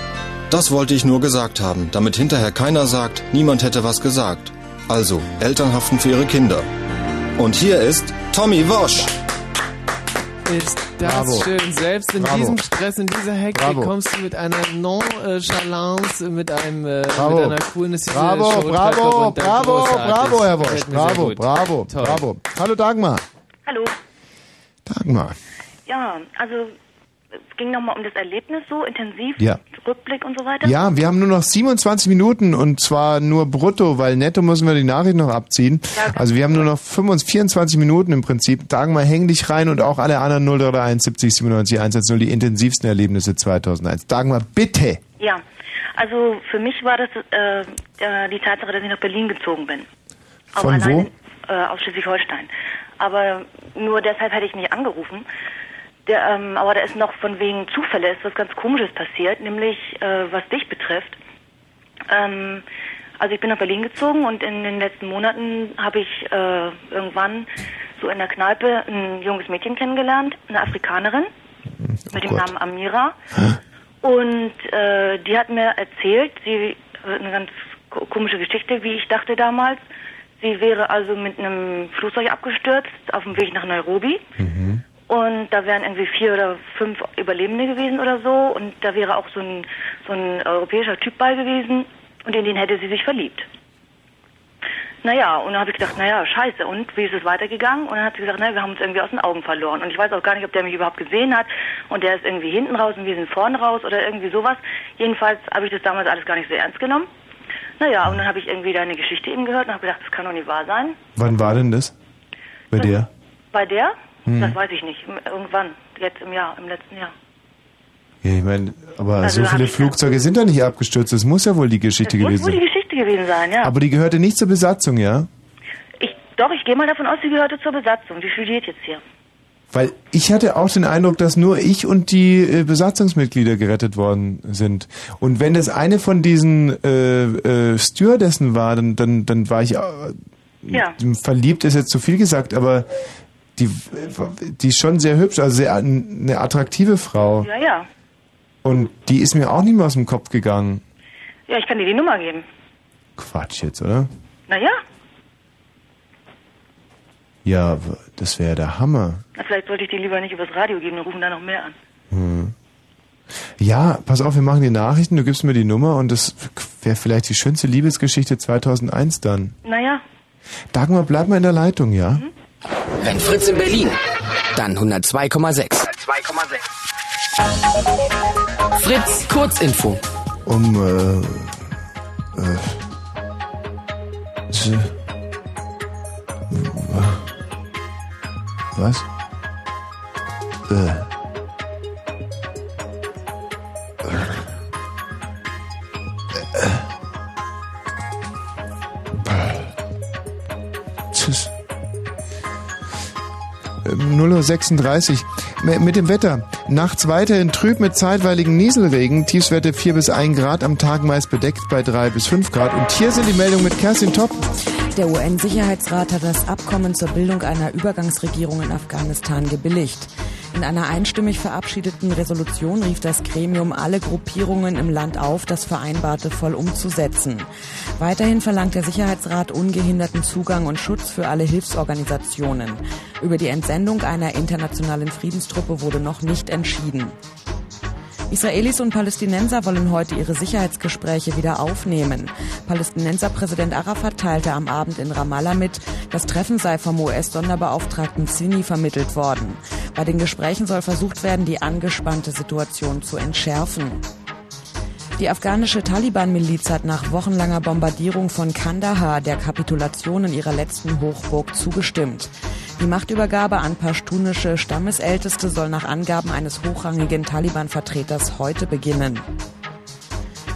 S5: Das wollte ich nur gesagt haben, damit hinterher keiner sagt, niemand hätte was gesagt. Also, Eltern haften für ihre Kinder. Und hier ist Tommy Wosch.
S2: Ist das
S1: Bravo.
S2: schön. Selbst in
S1: Bravo.
S2: diesem Stress, in dieser Hektik
S1: Bravo.
S2: kommst du mit einer Nonchalance, mit einem, äh,
S1: Bravo.
S2: mit einer Coolness
S1: Bravo, bravo, bravo, bravo, Herr Wosch. Bravo, bravo,
S2: Toll.
S1: bravo. Hallo Dagmar.
S26: Hallo.
S1: Dagmar.
S26: Ja, also es ging nochmal um das Erlebnis so intensiv,
S1: Ja.
S26: Rückblick und so weiter.
S1: Ja, wir haben nur noch 27 Minuten und zwar nur brutto, weil netto müssen wir die Nachricht noch abziehen. Also wir haben nur noch 25, 24 Minuten im Prinzip. Dagmar, häng dich rein und auch alle anderen 0331 70 97 110, die intensivsten Erlebnisse 2001. Dagmar, bitte.
S26: Ja, also für mich war das äh, äh, die Tatsache, dass ich nach Berlin gezogen bin.
S1: Von
S26: allein,
S1: wo?
S26: Äh, aus Schleswig-Holstein. Aber nur deshalb hätte ich nicht angerufen. Der, ähm, aber da ist noch von wegen Zufälle ist was ganz Komisches passiert, nämlich äh, was dich betrifft. Ähm, also ich bin nach Berlin gezogen und in den letzten Monaten habe ich äh, irgendwann so in der Kneipe ein junges Mädchen kennengelernt, eine Afrikanerin mit dem Namen Amira. Und äh, die hat mir erzählt, sie äh, eine ganz ko- komische Geschichte, wie ich dachte damals. Sie wäre also mit einem Flugzeug abgestürzt auf dem Weg nach Nairobi. Und da wären irgendwie vier oder fünf Überlebende gewesen oder so. Und da wäre auch so ein, so ein europäischer Typ bei gewesen. Und in den hätte sie sich verliebt. Naja, und dann habe ich gedacht, naja, scheiße, und wie ist es weitergegangen? Und dann hat sie gesagt, naja, wir haben uns irgendwie aus den Augen verloren. Und ich weiß auch gar nicht, ob der mich überhaupt gesehen hat. Und der ist irgendwie hinten raus und wir sind vorne raus oder irgendwie sowas. Jedenfalls habe ich das damals alles gar nicht so ernst genommen. Naja, und dann habe ich irgendwie deine Geschichte eben gehört und habe gedacht, das kann doch nicht wahr sein.
S1: Wann war denn das? Bei dir?
S26: Bei der?
S1: Hm.
S26: Das weiß ich nicht. Irgendwann, jetzt im Jahr, im letzten Jahr.
S1: Ja, ich meine, aber
S26: Also
S1: so viele Flugzeuge sind da nicht abgestürzt. Das muss ja wohl die Geschichte
S26: Das muss
S1: gewesen
S26: wohl die
S1: sein.
S26: Geschichte gewesen sein, ja.
S1: Aber die gehörte nicht zur Besatzung, ja?
S26: ich, doch, ich gehe mal davon aus, sie gehörte zur Besatzung. Die studiert jetzt hier.
S1: Weil ich hatte auch den Eindruck, dass nur ich und die äh, Besatzungsmitglieder gerettet worden sind. Und wenn das eine von diesen äh, äh, Stewardessen war, dann, dann, dann war ich äh,
S26: Ja.
S1: verliebt, ist jetzt zu viel gesagt, aber die, die ist schon sehr hübsch, also sehr, eine attraktive Frau.
S26: Ja, ja.
S1: Und die ist mir auch nicht mehr aus dem Kopf gegangen.
S26: Ja, ich kann dir die Nummer geben.
S1: Quatsch jetzt, oder?
S26: Na ja,
S1: das wäre der Hammer.
S26: na, vielleicht sollte ich die lieber nicht übers Radio geben, dann rufen da noch mehr an.
S1: Hm. Ja, pass auf, wir machen die Nachrichten, du gibst mir die Nummer und das wäre vielleicht die schönste Liebesgeschichte 2001 dann.
S26: Naja,
S1: Dagmar, bleib mal in der Leitung, ja?
S10: Wenn Fritz in Berlin, dann 102,6. Fritz Kurzinfo.
S1: Um, äh, äh, z- was? Äh. 0.36 Uhr. Mit dem Wetter. Nachts weiterhin trüb mit zeitweiligen Nieselregen. Tiefswerte 4 bis 1 Grad, am Tag meist bedeckt bei 3 bis 5 Grad. Und hier sind die Meldungen mit Kerstin Topp.
S11: Der UN-Sicherheitsrat hat das Abkommen zur Bildung einer Übergangsregierung in Afghanistan gebilligt. In einer einstimmig verabschiedeten Resolution rief das Gremium alle Gruppierungen im Land auf, das Vereinbarte voll umzusetzen. Weiterhin verlangt der Sicherheitsrat ungehinderten Zugang und Schutz für alle Hilfsorganisationen. Über die Entsendung einer internationalen Friedenstruppe wurde noch nicht entschieden. Israelis und Palästinenser wollen heute ihre Sicherheitsgespräche wieder aufnehmen. Palästinenserpräsident Arafat teilte am Abend in Ramallah mit, das Treffen sei vom US-Sonderbeauftragten Zini vermittelt worden. Bei den Gesprächen soll versucht werden, die angespannte Situation zu entschärfen. Die afghanische Taliban-Miliz hat nach wochenlanger Bombardierung von Kandahar der Kapitulation in ihrer letzten Hochburg zugestimmt. Die Machtübergabe an pashtunische Stammesälteste soll nach Angaben eines hochrangigen Taliban-Vertreters heute beginnen.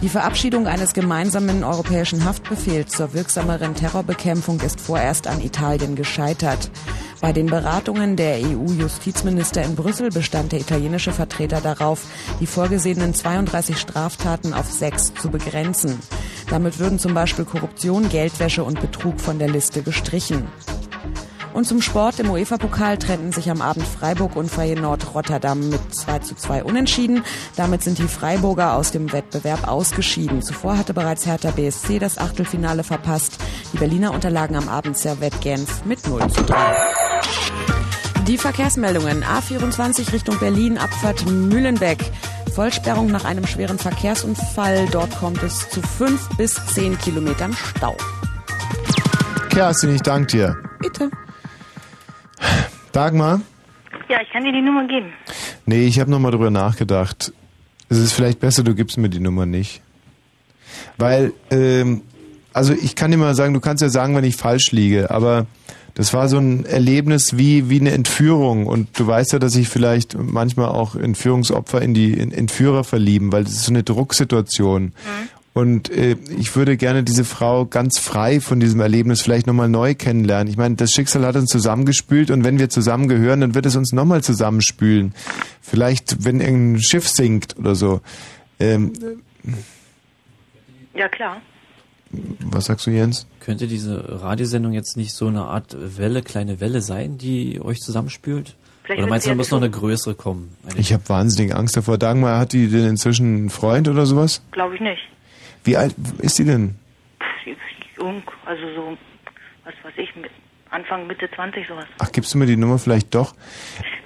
S11: Die Verabschiedung eines gemeinsamen europäischen Haftbefehls zur wirksameren Terrorbekämpfung ist vorerst an Italien gescheitert. Bei den Beratungen der EU-Justizminister in Brüssel bestand der italienische Vertreter darauf, die vorgesehenen 32 Straftaten auf sechs zu begrenzen. Damit würden zum Beispiel Korruption, Geldwäsche und Betrug von der Liste gestrichen. Und zum Sport im UEFA-Pokal trennten sich am Abend Freiburg und Feyenoord Rotterdam mit 2 zu 2 unentschieden. Damit sind die Freiburger aus dem Wettbewerb ausgeschieden. Zuvor hatte bereits Hertha BSC das Achtelfinale verpasst. Die Berliner unterlagen am Abend Servette Genf mit 0 zu 3. Die Verkehrsmeldungen. A24 Richtung Berlin, Abfahrt Mühlenbeck. Vollsperrung nach einem schweren Verkehrsunfall. Dort kommt es zu 5 bis 10 Kilometern Stau.
S1: Kerstin, ich danke dir.
S11: Bitte.
S1: Dagmar,
S26: ja, ich kann dir die Nummer geben.
S1: Nee, ich habe nochmal drüber nachgedacht. Es ist vielleicht besser, du gibst mir die Nummer nicht. Weil, ähm, also ich kann dir mal sagen, du kannst ja sagen, wenn ich falsch liege, aber das war so ein Erlebnis wie, wie eine Entführung. Und du weißt ja, dass sich vielleicht manchmal auch Entführungsopfer in die in Entführer verlieben, weil das ist so eine Drucksituation. Und äh, ich würde gerne diese Frau ganz frei von diesem Erlebnis vielleicht nochmal neu kennenlernen. Ich meine, das Schicksal hat uns zusammengespült und wenn wir zusammengehören, dann wird es uns nochmal zusammenspülen. Vielleicht, wenn irgendein Schiff sinkt oder so. Ähm,
S26: Ja, klar.
S1: was sagst du, Jens?
S7: Könnte diese Radiosendung jetzt nicht so eine Art Welle, kleine Welle sein, die euch zusammenspült?
S26: Vielleicht
S7: Oder meinst du, da muss noch eine größere kommen? Eine
S1: Ich habe wahnsinnig Angst davor. Dagmar, hat die denn inzwischen einen Freund oder sowas?
S26: Glaube ich nicht.
S1: Wie alt ist die denn?
S26: Jung, also so, was weiß ich, mit Anfang, Mitte 20 sowas.
S1: Ach, gibst du mir die Nummer vielleicht doch?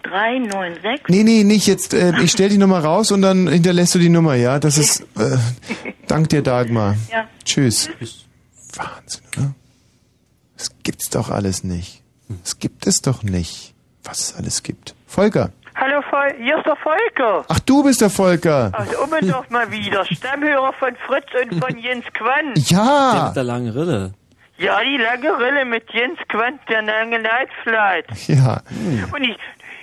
S26: 396.
S1: Nee, nee, nicht jetzt. Äh, ich stell die Nummer raus und dann hinterlässt du die Nummer, ja? Das ist. Äh, dank dir, Dagmar.
S26: Ja.
S1: Tschüss. Wahnsinn, oder? Das gibt's doch alles nicht. Das gibt es doch nicht, was es alles gibt. Volker.
S27: Hallo, hier ist der Volker.
S1: Ach, du bist der Volker.
S27: Aus Ummendorf mal wieder. Stammhörer von Fritz und von Jens Quandt.
S1: Ja.
S7: Der mit der langen Rille.
S27: Ja, die lange Rille mit Jens Quandt, der lange Nightflight.
S1: Ja.
S27: Und ich,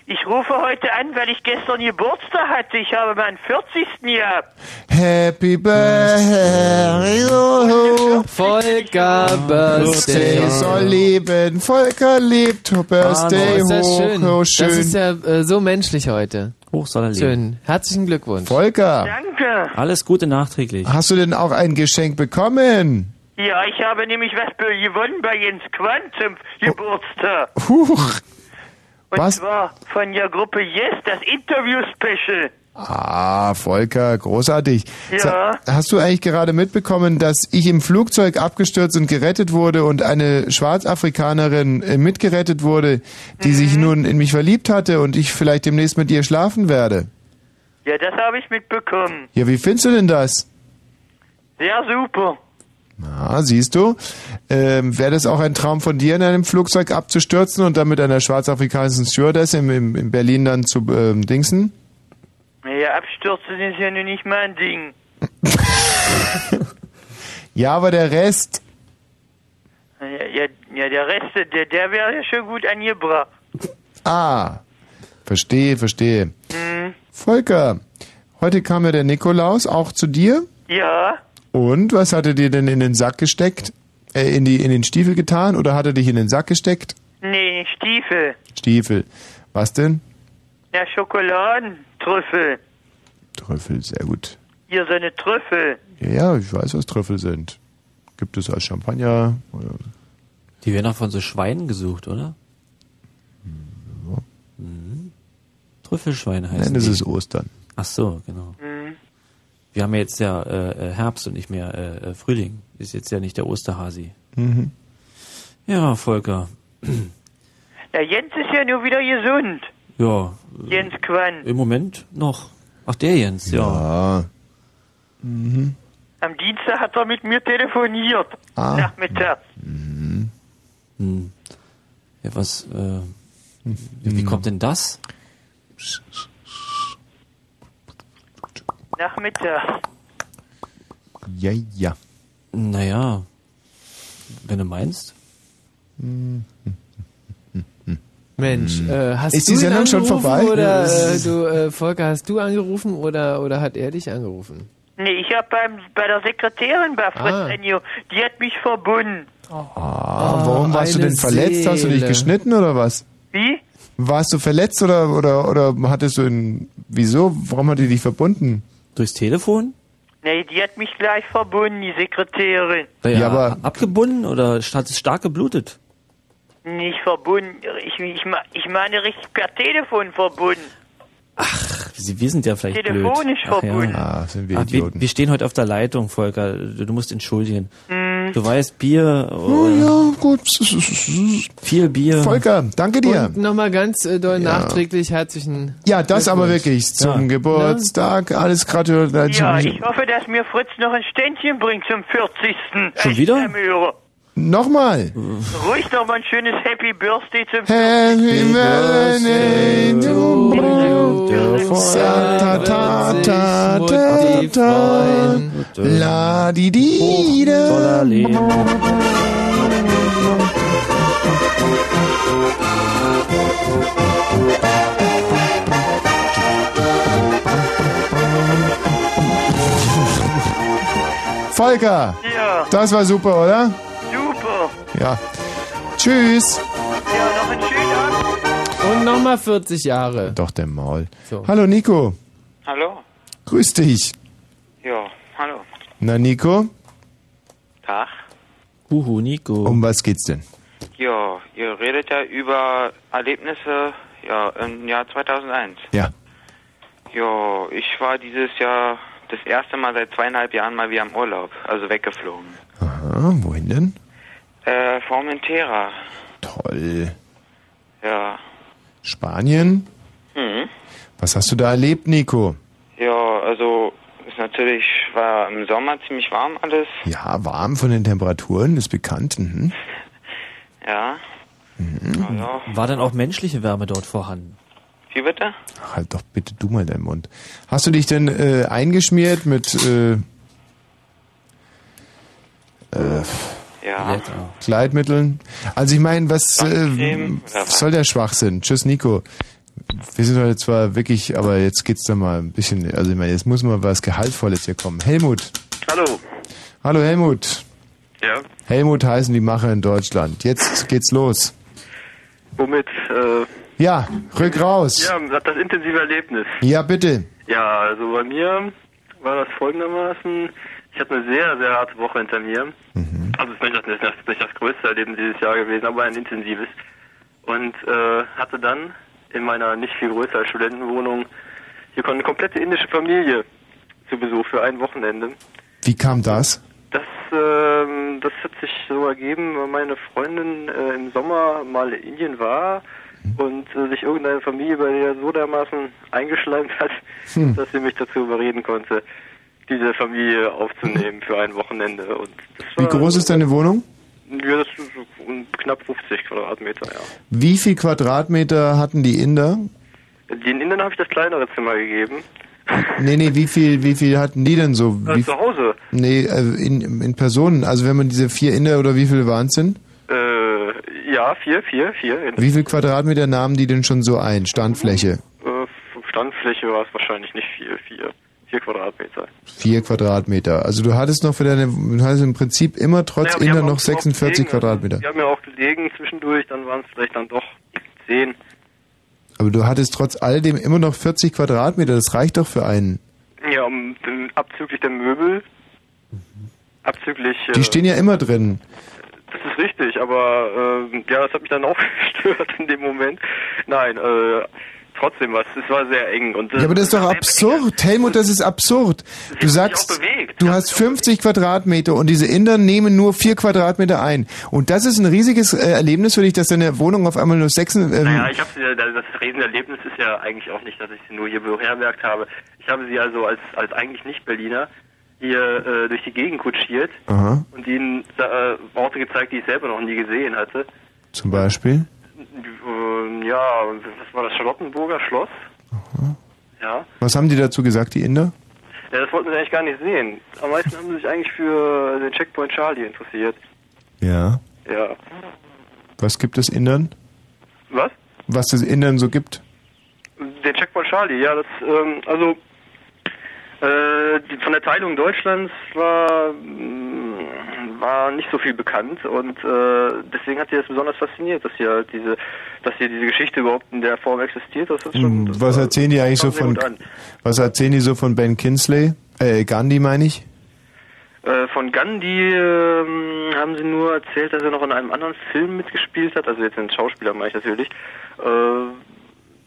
S27: ich rufe heute an, weil ich gestern Geburtstag hatte. Ich habe meinen 40. gehabt.
S1: Happy Birthday. oh,
S2: Volker Birthday.
S1: soll leben. Volker lebt. Birthday
S2: Oh, ist das
S1: hoch.
S2: schön.
S1: Oh, schön.
S2: Das ist ja äh, so menschlich heute.
S7: Hoch soll er leben.
S2: Schön. Herzlichen Glückwunsch.
S1: Volker.
S27: Danke.
S7: Alles Gute nachträglich.
S1: Hast du denn auch ein Geschenk bekommen?
S27: Ja, ich habe nämlich was gewonnen bei Jens Quandt zum Geburtstag.
S1: Huch.
S27: Und
S1: Was?
S27: zwar von der Gruppe Yes, das Interview-Special.
S1: Ah, Volker, großartig.
S27: Ja.
S1: Hast du eigentlich gerade mitbekommen, dass ich im Flugzeug abgestürzt und gerettet wurde und eine Schwarzafrikanerin äh, mitgerettet wurde, die sich
S27: Mhm.
S1: nun in mich verliebt hatte und ich vielleicht demnächst mit ihr schlafen werde?
S27: Ja, das habe ich mitbekommen.
S1: Ja, wie findest du denn das?
S27: Sehr super.
S1: Ah, siehst du. Ähm, Wäre das auch ein Traum von dir, in einem Flugzeug abzustürzen und dann mit einer schwarzafrikanischen Stewardess im, im, in Berlin dann zu ähm, dingsen?
S27: Naja, abstürzen ist ja nun nicht mein Ding.
S1: Ja, aber der Rest.
S27: Ja, ja, ja der Rest, der, der wäre ja schon gut angebracht.
S1: Ah, verstehe, verstehe.
S27: Hm.
S1: Volker, heute kam ja der Nikolaus auch zu dir.
S27: Ja,
S1: Und was hat er dir denn in den Sack gesteckt? Äh, in, die, in den Stiefel getan oder hat er dich in den Sack gesteckt?
S27: nee, Stiefel.
S1: Stiefel. Was denn?
S27: Ja, Schokoladentrüffel.
S1: Trüffel, sehr gut.
S27: Hier so eine Trüffel.
S1: Ja, ja, ich weiß, was Trüffel sind. Gibt es als Champagner? Oder
S7: Die werden auch von so Schweinen gesucht, oder? Mhm. Trüffelschweine heißen
S1: Nein, das
S7: die.
S1: ist Ostern.
S7: Ach so, genau.
S27: Mhm.
S7: Wir haben ja jetzt ja äh, äh, Herbst und nicht mehr äh, äh, Frühling. Ist jetzt ja nicht der Osterhasi.
S1: Mhm.
S7: Ja, Volker.
S27: Ja, Jens ist ja nur wieder gesund.
S7: Ja,
S27: Jens Quandt.
S7: im Moment noch. Ach, der Jens, ja.
S1: Mhm.
S27: Am Dienstag hat er mit mir telefoniert.
S1: Ah.
S27: Nachmittags.
S7: Hm. Ja, was, äh, wie, wie kommt denn das?
S27: Nachmittags.
S1: Ja, ja.
S7: Naja, wenn du meinst.
S2: Mensch,
S1: Hm.
S2: äh, hast
S1: Ist
S2: du
S1: die Sendung schon
S2: angerufen
S1: vorbei?
S2: Oder äh, du, äh, Volker, hast du angerufen oder oder hat er dich angerufen?
S27: Nee, ich habe beim bei der Sekretärin bei Fritz
S2: Ah.
S27: Die hat mich verbunden.
S1: Ah, warum warst du denn verletzt? Hast du dich
S2: Seele.
S1: geschnitten oder was?
S27: Wie?
S1: Warst du verletzt oder, oder, oder hattest du ein, wieso? Warum hat die dich verbunden?
S7: Durchs Telefon?
S27: Nee, die hat mich gleich verbunden, die Sekretärin.
S7: Ja,
S1: Ja, aber-
S7: abgebunden oder hat es stark geblutet?
S27: Nicht verbunden, ich, ich, ich meine richtig per Telefon verbunden.
S7: Sie, wir sind ja vielleicht
S27: Telefonisch
S7: blöd. Ach
S27: verbunden.
S1: Ah, sind wir
S7: Ach, wir,
S1: Idioten.
S7: wir stehen heute auf der Leitung, Volker. Du, du musst entschuldigen. Du weißt, Bier,
S1: Oh,
S7: äh,
S1: ja, gut.
S7: viel Bier.
S1: Volker, danke dir.
S2: Und nochmal ganz äh, doll
S1: Ja.
S2: nachträglich herzlichen
S1: Ja, das aber wirklich zum
S7: Ja.
S1: Geburtstag. Alles Gratulation.
S27: Ja, ich hoffe, dass mir Fritz noch ein Ständchen bringt zum 40.
S7: Schon
S27: Als
S7: wieder?
S27: Stammhörer.
S1: Nochmal.
S27: Ruhig doch mal ein schönes Happy Birthday zum
S1: Happy Birthday to you. Sa ta ta ta ta ta. La di di da. Volker,
S27: Ja,
S1: das war super, oder? Ja. Tschüss.
S27: Ja, noch einen schönen Abend.
S2: Und nochmal 40 Jahre.
S1: Doch der Maul.
S2: So.
S1: Hallo Nico.
S28: Hallo?
S1: Grüß dich.
S28: Ja, hallo.
S1: Na Nico,
S28: Tag.
S7: Huhu, Nico.
S1: um was geht's denn?
S28: Ja, ihr redet ja über Erlebnisse ja, im Jahr 2001.
S1: Ja.
S28: Ja, ich war dieses Jahr das erste Mal seit zweieinhalb Jahren mal wieder im Urlaub, also weggeflogen.
S1: Aha, wohin denn?
S28: Äh, Formentera.
S1: Toll.
S28: Ja.
S1: Spanien?
S28: Hm.
S1: Was hast du da erlebt, Nico?
S28: Ja, also ist natürlich war im Sommer ziemlich warm alles.
S1: Ja, warm von den Temperaturen, ist bekannt. Mhm.
S28: Ja.
S1: Mhm.
S28: Ja.
S7: War denn auch menschliche Wärme dort vorhanden?
S28: Wie bitte?
S1: Halt doch bitte du mal deinen Mund. Hast du dich denn äh, eingeschmiert mit äh, äh,
S28: Ja.
S1: Kleidmitteln? Also ich meine, was äh, soll der Schwachsinn? Tschüss, Nico. Wir sind heute zwar wirklich, aber jetzt geht's da mal ein bisschen, also ich meine, jetzt muss mal was Gehaltvolles hier kommen. Helmut.
S8: Hallo.
S1: Hallo Helmut.
S8: Ja.
S1: Helmut heißen die Macher in Deutschland. Jetzt geht's los.
S8: Womit? Äh,
S1: Ja, rück raus.
S8: ja, das, das intensive Erlebnis.
S1: Ja, bitte.
S8: Ja, also bei mir war das folgendermaßen. Ich hatte eine sehr, sehr harte Woche hinter mir. Also es ist nicht das, nicht, das, nicht das größte Erlebnis dieses Jahr gewesen, aber ein intensives. Und äh, hatte dann in meiner nicht viel größer als Studentenwohnung hier eine komplette indische Familie zu Besuch für ein Wochenende.
S1: Wie kam das?
S8: Das, ähm, das hat sich so ergeben, weil meine Freundin äh, im Sommer mal in Indien war und äh, sich irgendeine Familie bei der so dermaßen eingeschleimt hat,
S1: Hm.
S8: dass sie mich dazu überreden konnte, diese Familie aufzunehmen für ein Wochenende. Und
S1: Wie groß ist deine Wohnung?
S8: Ja, das ist knapp 50 Quadratmeter, ja.
S1: Wie viel Quadratmeter hatten die Inder?
S8: Den Indern habe ich das kleinere Zimmer gegeben.
S1: Nee, nee, wie viel, wie viel hatten die denn so?
S8: Äh,
S1: Wie,
S8: zu Hause.
S1: nee, äh, in, in Personen. Also wenn man diese vier Inder oder wie viele waren es denn?
S8: Äh, ja, vier, vier, vier.
S1: Wie viel Quadratmeter nahmen die denn schon so ein? Standfläche?
S8: Äh, Standfläche war es wahrscheinlich nicht viel, vier. Vier Quadratmeter.
S1: Vier Quadratmeter. Also du hattest noch für deine, du hattest im Prinzip immer trotz
S8: Naja,
S1: Inder noch
S8: auch-
S1: 46
S8: auch gelegen,
S1: Quadratmeter.
S8: Wir haben ja auch gelegen zwischendurch, dann waren es vielleicht dann doch zehn.
S1: Aber du hattest trotz all dem immer noch 40 Quadratmeter. Das reicht doch für einen.
S8: Ja, um, um, abzüglich der Möbel. Abzüglich. Äh,
S1: Die stehen ja immer drin.
S8: Das ist richtig, aber äh, ja, das hat mich dann auch gestört in dem Moment. Nein, äh, trotzdem was. Es war sehr eng und äh,
S1: Ja, aber das ist doch absurd. Helmut, das ist absurd. Du sagst, du hast 50 Quadratmeter und diese Inder nehmen nur 4 Quadratmeter ein. Und das ist ein riesiges äh, Erlebnis für dich, dass deine Wohnung auf einmal nur 6... Ähm,
S8: Naja, ich habe sie, das Riesenerlebnis ist ja eigentlich auch nicht, dass ich sie nur hier beherbergt habe. Ich habe sie also als, als eigentlich Nicht-Berliner hier äh, durch die Gegend kutschiert
S1: Aha,
S8: und ihnen äh, Orte gezeigt, die ich selber noch nie gesehen hatte.
S1: zum Beispiel.
S8: Ähm, ja, was war das? Charlottenburger Schloss? Ja.
S1: Was haben die dazu gesagt, die Inder?
S8: ja, das wollten sie eigentlich gar nicht sehen. Am meisten haben sie sich eigentlich für den Checkpoint Charlie interessiert.
S1: Ja.
S8: Ja.
S1: Was gibt es Indern?
S8: Was?
S1: Was es Indern so gibt?
S8: Den Checkpoint Charlie, ja, das, ähm, also äh, die, von der Teilung Deutschlands war mh, war nicht so viel bekannt und äh, deswegen hat sie das besonders fasziniert, dass hier halt diese, dass hier diese Geschichte überhaupt in der Form existiert. Das ist schon,
S1: Hm, Was erzählen die eigentlich so von... Was erzählen die so von Ben Kinsley? Äh, Gandhi meine ich?
S8: Äh, von Gandhi ähm, haben sie nur erzählt, dass er noch in einem anderen Film mitgespielt hat, also jetzt ein Schauspieler meine ich natürlich. Äh,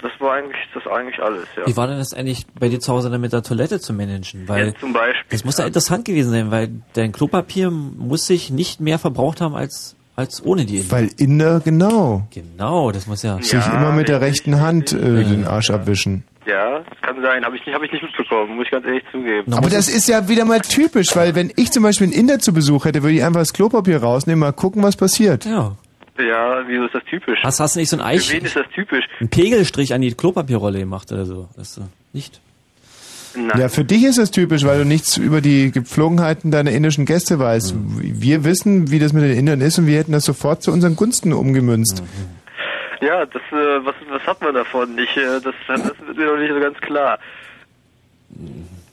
S8: das war eigentlich das eigentlich alles, ja.
S7: Wie war denn das eigentlich bei dir zu Hause dann mit der Toilette zu managen? Weil
S8: Ja, zum Beispiel.
S7: Das muss ja interessant gewesen sein, weil dein Klopapier muss sich nicht mehr verbraucht haben als als ohne die Inder.
S1: Weil Inder, genau.
S7: Genau, das muss ja.
S1: Sich immer mit der rechten Hand äh, den Arsch abwischen.
S29: Ja, das kann sein. Habe ich, nicht- hab ich nicht mitbekommen, muss ich ganz ehrlich zugeben.
S1: Aber das ist ja wieder mal typisch, weil wenn ich zum Beispiel einen Inder zu Besuch hätte, würde ich einfach das Klopapier rausnehmen, mal gucken, was passiert.
S7: Ja.
S29: Ja, wieso ist das typisch?
S7: Hast, hast du nicht so ein Eich,
S29: Für wen ist das typisch?
S7: einen Pegelstrich an die Klopapierrolle gemacht oder so? Das du nicht?
S1: Ja, für dich ist es typisch, weil du nichts über die Gepflogenheiten deiner indischen Gäste weißt. Wir wissen, wie das mit den Indern ist und wir hätten das sofort zu unseren Gunsten umgemünzt.
S29: Ja, das, äh, was, was hat man davon? Ich, äh, das, das wird mir noch nicht so ganz klar.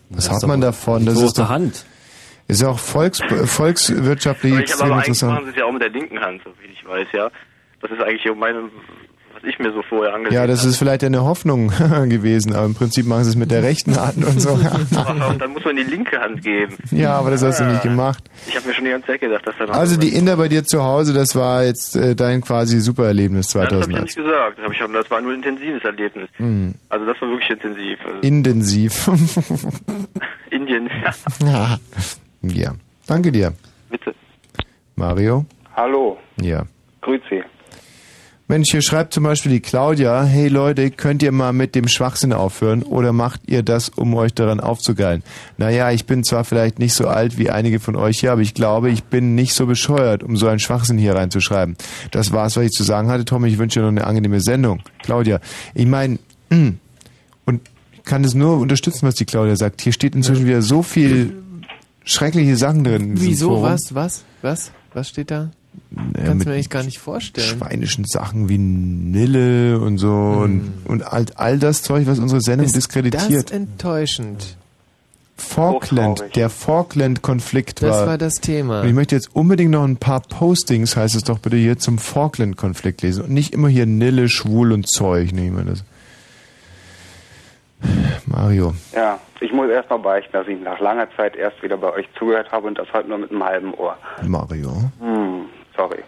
S1: Was hat man davon? Das ist doch
S7: Hand.
S1: Ist ja auch volks, volkswirtschaftlich
S29: Aber ich habe
S1: extrem
S29: aber eigentlich machen
S1: interessant.
S29: sie es ja auch mit der linken Hand, so wie ich weiß, ja. Das ist eigentlich meine, was ich mir so vorher angesehen
S1: Ja, das ist vielleicht eine Hoffnung gewesen, aber im Prinzip machen sie es mit der rechten Hand und so.
S29: habe. Und dann muss man die linke Hand geben.
S1: Ja, aber das hast du nicht gemacht.
S29: Ich habe mir schon die ganze Zeit gedacht, dass da noch
S1: Also die Inder bei dir zu Hause, das war jetzt äh, dein quasi Supererlebnis
S29: Ja, das habe ich ja
S1: 2001.
S29: nicht gesagt. Das, hab ich, das war nur ein intensives Erlebnis.
S1: Mhm.
S29: Also das war wirklich intensiv. Also
S1: Intensiv.
S29: Indien, ja.
S1: Ja. Danke dir.
S29: Bitte.
S1: Mario?
S30: Hallo,
S1: Ja.
S30: Grüezi.
S1: Mensch, hier schreibt zum Beispiel die Claudia, hey Leute, könnt ihr mal mit dem Schwachsinn aufhören oder macht ihr das, um euch daran aufzugeilen? Naja, ich bin zwar vielleicht nicht so alt wie einige von euch hier, aber ich glaube, ich bin nicht so bescheuert, um so einen Schwachsinn hier reinzuschreiben. Das war's, was ich zu sagen hatte. Tom, ich wünsche dir noch eine angenehme Sendung. Claudia, ich meine, und ich kann es nur unterstützen, was die Claudia sagt. Hier steht inzwischen wieder so viel schreckliche Sachen drin.
S2: Wieso? Was? Was? Was? Was steht da?
S1: Ja,
S2: Kannst du mir eigentlich gar nicht vorstellen.
S1: schweinischen Sachen wie Nille und so und, und all, all das Zeug, was unsere Sendung
S2: Ist
S1: diskreditiert.
S2: das enttäuschend?
S1: Falkland, der Falkland-Konflikt
S2: Das
S1: war.
S2: war das Thema.
S1: Und ich möchte jetzt unbedingt noch ein paar Postings, heißt es doch bitte hier, zum Falkland-Konflikt lesen. Und nicht immer hier Nille, schwul und Zeug. Nee, ich meine Mario.
S30: Ja, ich muss erst mal beichten, dass ich nach langer Zeit erst wieder bei euch zugehört habe und das halt nur mit einem halben Ohr.
S1: Mario.
S30: Hm, sorry.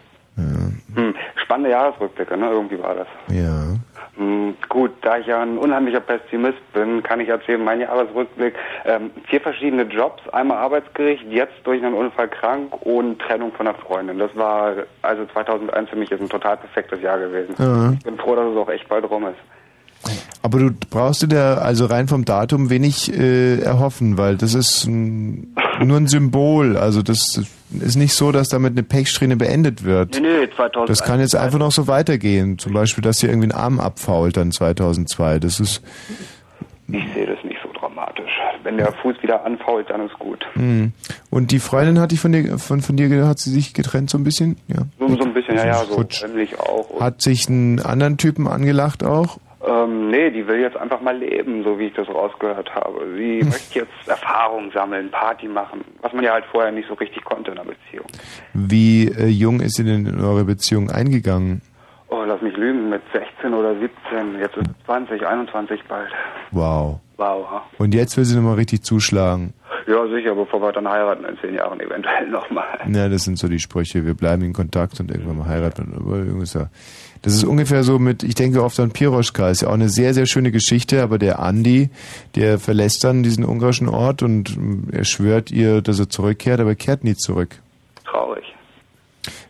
S30: Hm, spannende Jahresrückblicke, ne? Irgendwie war das.
S1: Ja.
S30: Hm, gut, da ich ja ein unheimlicher Pessimist bin, kann ich erzählen, mein Jahresrückblick, ähm, vier verschiedene Jobs, einmal Arbeitsgericht, jetzt durch einen Unfall krank und Trennung von einer Freundin. Das war, also 2001 für mich ist ein total perfektes Jahr gewesen.
S1: Ja.
S30: Ich bin froh, dass es auch echt bald rum ist.
S1: Aber du brauchst dir also rein vom Datum wenig äh, erhoffen, weil das ist ein, nur ein Symbol. Also das ist nicht so, dass damit eine Pechsträhne beendet wird.
S30: Nee, nee, 2001.
S1: Das kann jetzt einfach noch so weitergehen. Zum Beispiel, dass hier irgendwie ein Arm abfault dann 2002. Das ist...
S30: Ich sehe das nicht so dramatisch. Wenn der Fuß wieder anfault, dann ist gut.
S1: Hm. Und die Freundin hat dich von dir, von, von dir, hat sie sich getrennt so ein bisschen? Ja.
S30: So, so ein bisschen, ja, ja, so
S1: Futsch.
S30: auch.
S1: Hat sich einen anderen Typen angelacht auch?
S30: Ähm, nee, die will jetzt einfach mal leben, so wie ich das rausgehört habe. Sie
S1: Hm.
S30: möchte jetzt Erfahrung sammeln, Party machen, was man ja halt vorher nicht so richtig konnte in einer Beziehung.
S1: Wie äh, jung ist sie denn in eure Beziehung eingegangen?
S30: Oh, lass mich lügen, mit 16 oder 17, jetzt ist es 20, 21 bald.
S1: Wow.
S30: Wow, ha?
S1: Und jetzt will sie nochmal richtig zuschlagen.
S30: Ja, sicher, bevor wir dann heiraten in zehn Jahren eventuell nochmal.
S1: Ja, das sind so die Sprüche. Wir bleiben in Kontakt und irgendwann mal heiraten. Aber irgendwas ja. Das ist ungefähr so mit, ich denke oft an Piroschka. Ist ja auch eine sehr, sehr schöne Geschichte, aber der Andi, der verlässt dann diesen ungarischen Ort und ähm, er schwört ihr, dass er zurückkehrt, aber er kehrt nie zurück.
S30: Traurig.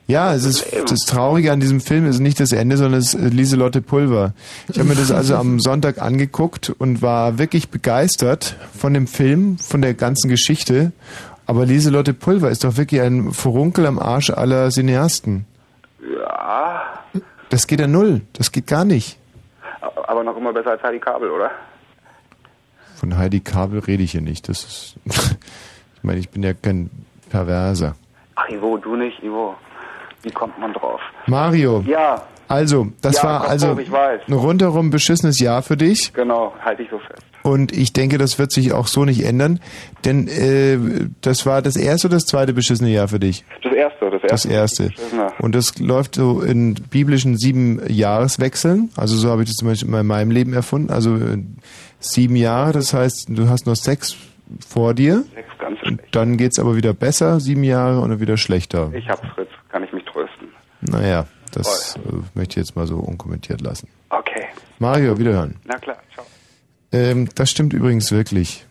S1: Ja, es ist das Traurige an diesem Film ist nicht das Ende, sondern es ist Lieselotte Pulver. Ich habe mir das also am Sonntag angeguckt und war wirklich begeistert von dem Film, von der ganzen Geschichte. Aber Lieselotte Pulver ist doch wirklich ein Furunkel am Arsch aller Cineasten.
S30: Ja,
S1: Das geht ja null. Das geht gar nicht.
S30: aber noch immer besser als Heidi Kabel, oder?
S1: Von Heidi Kabel rede ich hier nicht. Das ist, ich meine, ich bin ja kein Perverser.
S30: Ach, Ivo, du nicht, Ivo. Wie kommt man drauf?
S1: Mario.
S30: Ja,
S1: Also, das
S30: Ja,
S1: war also ein rundherum beschissenes Jahr für dich.
S30: genau, halte ich so fest.
S1: Und ich denke, das wird sich auch so nicht ändern, denn äh, das war das erste oder das zweite beschissene Jahr für dich?
S30: Das erste, das
S1: Das
S30: erste.
S1: erste.
S30: Beschissener.
S1: Und das läuft so in biblischen sieben Jahreswechseln. Also so habe ich das zum Beispiel in meinem Leben erfunden. Also äh, sieben Jahre, das heißt, du hast noch sechs vor dir.
S30: Sechs ganz
S1: Und dann geht's aber wieder besser, sieben Jahre, und dann wieder schlechter.
S30: Ich hab's, Fritz, kann ich mich trösten.
S1: Naja, das äh, möchte ich jetzt mal so unkommentiert lassen.
S30: Okay.
S1: Mario, wiederhören.
S30: Na klar, ciao.
S1: Ähm, das stimmt übrigens wirklich.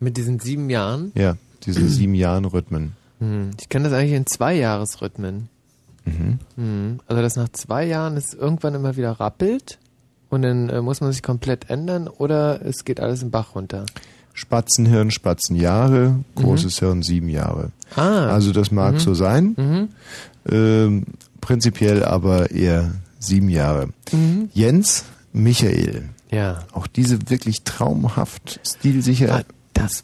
S2: Mit diesen sieben Jahren?
S1: Ja, diese sieben Jahren Rhythmen.
S2: Hm. Ich kann das eigentlich in zwei Jahresrhythmen.
S1: Mhm.
S2: Mhm. Also dass nach zwei Jahren es irgendwann immer wieder rappelt und dann äh, muss man sich komplett ändern oder es geht alles im Bach runter.
S1: Spatzenhirn, Spatzenjahre, großes Hirn, sieben Jahre.
S2: Ah.
S1: Also das mag
S2: Mhm.
S1: so sein.
S2: Mhm.
S1: Ähm, prinzipiell aber eher sieben Jahre.
S2: Mhm.
S1: Jens Michael.
S2: Ja.
S1: Auch diese wirklich traumhaft, stilsicher,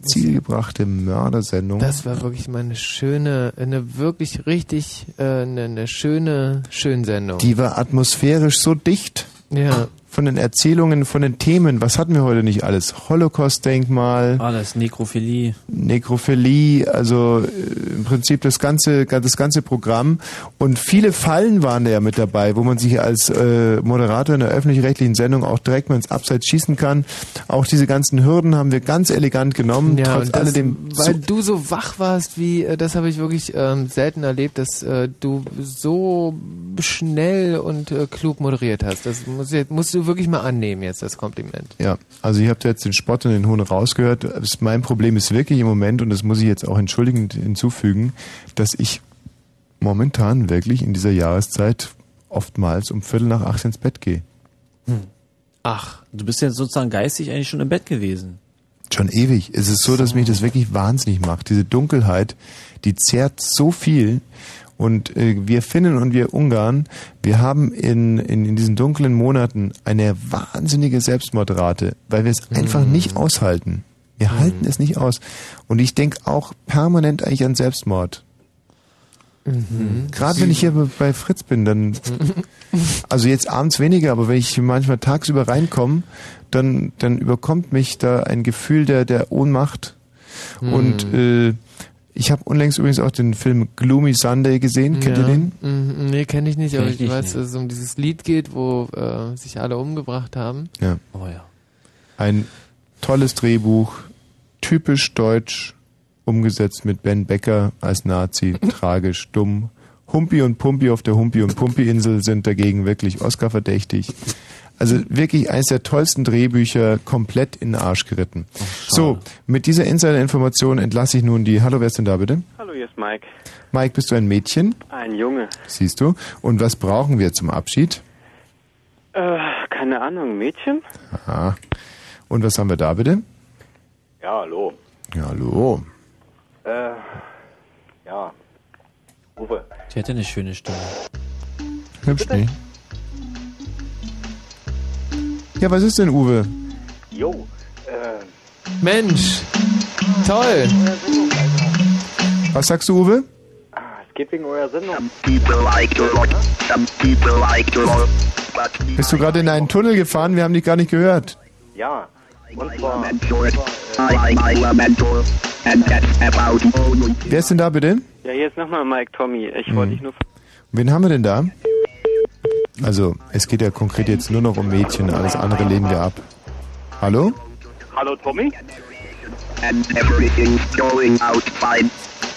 S1: zielgebrachte Mördersendung.
S2: Das war wirklich mal eine schöne, eine wirklich richtig, äh, eine, eine schöne Schönsendung.
S1: Die war atmosphärisch so dicht.
S2: Ja.
S1: Von den Erzählungen, von den Themen. Was hatten wir heute nicht alles? Holocaust-Denkmal.
S7: Alles, Nekrophilie.
S1: Nekrophilie, also äh, im Prinzip das ganze, das ganze Programm. Und viele Fallen waren da ja mit dabei, wo man sich als äh, Moderator in einer öffentlich-rechtlichen Sendung auch direkt mal ins Abseits schießen kann. Auch diese ganzen Hürden haben wir ganz elegant genommen,
S2: Ja,
S1: trotz
S2: das,
S1: alledem.
S2: weil
S1: so-
S2: du so wach warst, wie äh, das habe ich wirklich ähm, selten erlebt, dass äh, du so schnell und äh, klug moderiert hast. Das muss, jetzt- musst du wirklich mal annehmen jetzt das Kompliment.
S1: Ja, also ihr habt jetzt den Spott und den Hohn rausgehört. Das- Mein Problem ist wirklich im Moment, und das muss ich jetzt auch entschuldigend hinzufügen, dass ich momentan wirklich in dieser Jahreszeit oftmals um Viertel nach acht ins Bett gehe.
S7: Ach, du bist jetzt sozusagen geistig eigentlich schon im Bett gewesen.
S1: Schon ewig. Es ist so, dass mich das wirklich wahnsinnig macht. Diese Dunkelheit, die zehrt so viel. Und äh, wir Finnen und wir Ungarn, wir haben in, in, in diesen dunklen Monaten eine wahnsinnige Selbstmordrate, weil wir es einfach nicht aushalten. Wir halten es nicht aus. Und ich denke auch permanent eigentlich an Selbstmord.
S2: Mhm.
S1: Gerade wenn ich hier bei- bei Fritz bin, dann, also jetzt abends weniger, aber wenn ich manchmal tagsüber reinkomme, dann, dann überkommt mich da ein Gefühl der, der Ohnmacht. Und äh, ich habe unlängst übrigens auch den Film Gloomy Sunday gesehen. Kennt
S2: ja.
S1: ihr den?
S2: Mhm, nee, kenne ich nicht, aber ich,
S1: ich nicht,
S2: weiß, dass es um dieses Lied geht, wo äh, sich alle umgebracht haben.
S1: Ja.
S7: Oh ja.
S1: Ein tolles Drehbuch, typisch deutsch, umgesetzt mit Ben Becker als Nazi, tragisch, dumm. Humpi und Pumpi auf der Humpi und Pumpi-Insel sind dagegen wirklich Oscar-verdächtig. Also wirklich eines der tollsten Drehbücher, komplett in den Arsch geritten. So, mit dieser Insider-Information entlasse ich nun die... Hallo, wer ist denn da bitte?
S31: Hallo, hier ist Mike.
S1: Mike, bist du ein Mädchen?
S31: Ein Junge.
S1: Siehst du? Und was brauchen wir zum Abschied?
S31: Äh, keine Ahnung, Mädchen?
S1: Aha. Und was haben wir da bitte?
S32: Ja, hallo.
S1: Ja, hallo.
S32: Äh, ja. Uwe.
S7: Die hätte eine schöne Stimme.
S1: Hübsch, ne? Ja, was ist denn, Uwe?
S32: Jo, äh,
S2: Mensch, toll.
S1: Was sagst du, Uwe?
S32: es geht wegen eurer Sendung.
S1: Bist du gerade in einen Tunnel gefahren? Wir haben dich gar nicht gehört.
S32: Ja, und zwar...
S1: Wer ist denn da bitte?
S31: Ja, hier ist nochmal Mike Tommy. Ich wollte dich nur...
S1: Wen haben wir denn da? Also, es geht ja konkret jetzt nur noch um Mädchen, alles andere lehnen wir ab. Hallo?
S32: Hallo, Tommy?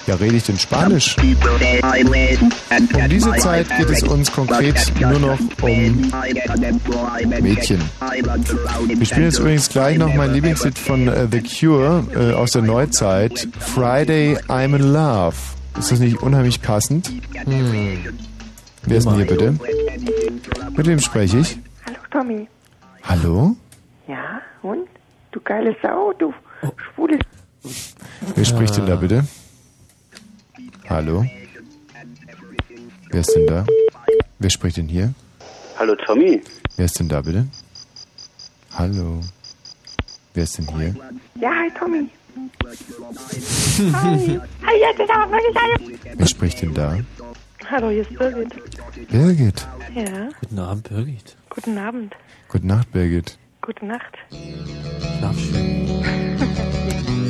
S1: Ja, rede ich denn Spanisch? Um diese Zeit geht es uns konkret nur noch um Mädchen. Wir spielen jetzt übrigens gleich noch mein Lieblingslied von äh, The Cure äh, aus der Neuzeit, Friday I'm in Love. Ist das nicht unheimlich passend?
S2: Hm.
S1: Wer ist denn hier bitte? Mit wem spreche ich?
S33: Hallo Tommy.
S1: Hallo?
S33: Ja, und? Du geile Sau, du schwules...
S1: Wer spricht denn da bitte? Hallo? Wer ist denn da? Wer spricht denn hier?
S32: Hallo, Tommy.
S1: Wer ist denn da bitte? Hallo? Wer ist denn hier?
S33: Ja, hi Tommy. hi. Hi, jetzt ist aber wirklich alles.
S1: Wer spricht denn da?
S33: Hallo, hier ist Birgit.
S1: Birgit.
S33: Ja,
S7: Guten Abend, Birgit.
S33: guten Abend.
S1: Gute Nacht, Birgit.
S33: Gute Nacht.
S7: Schlaf schön.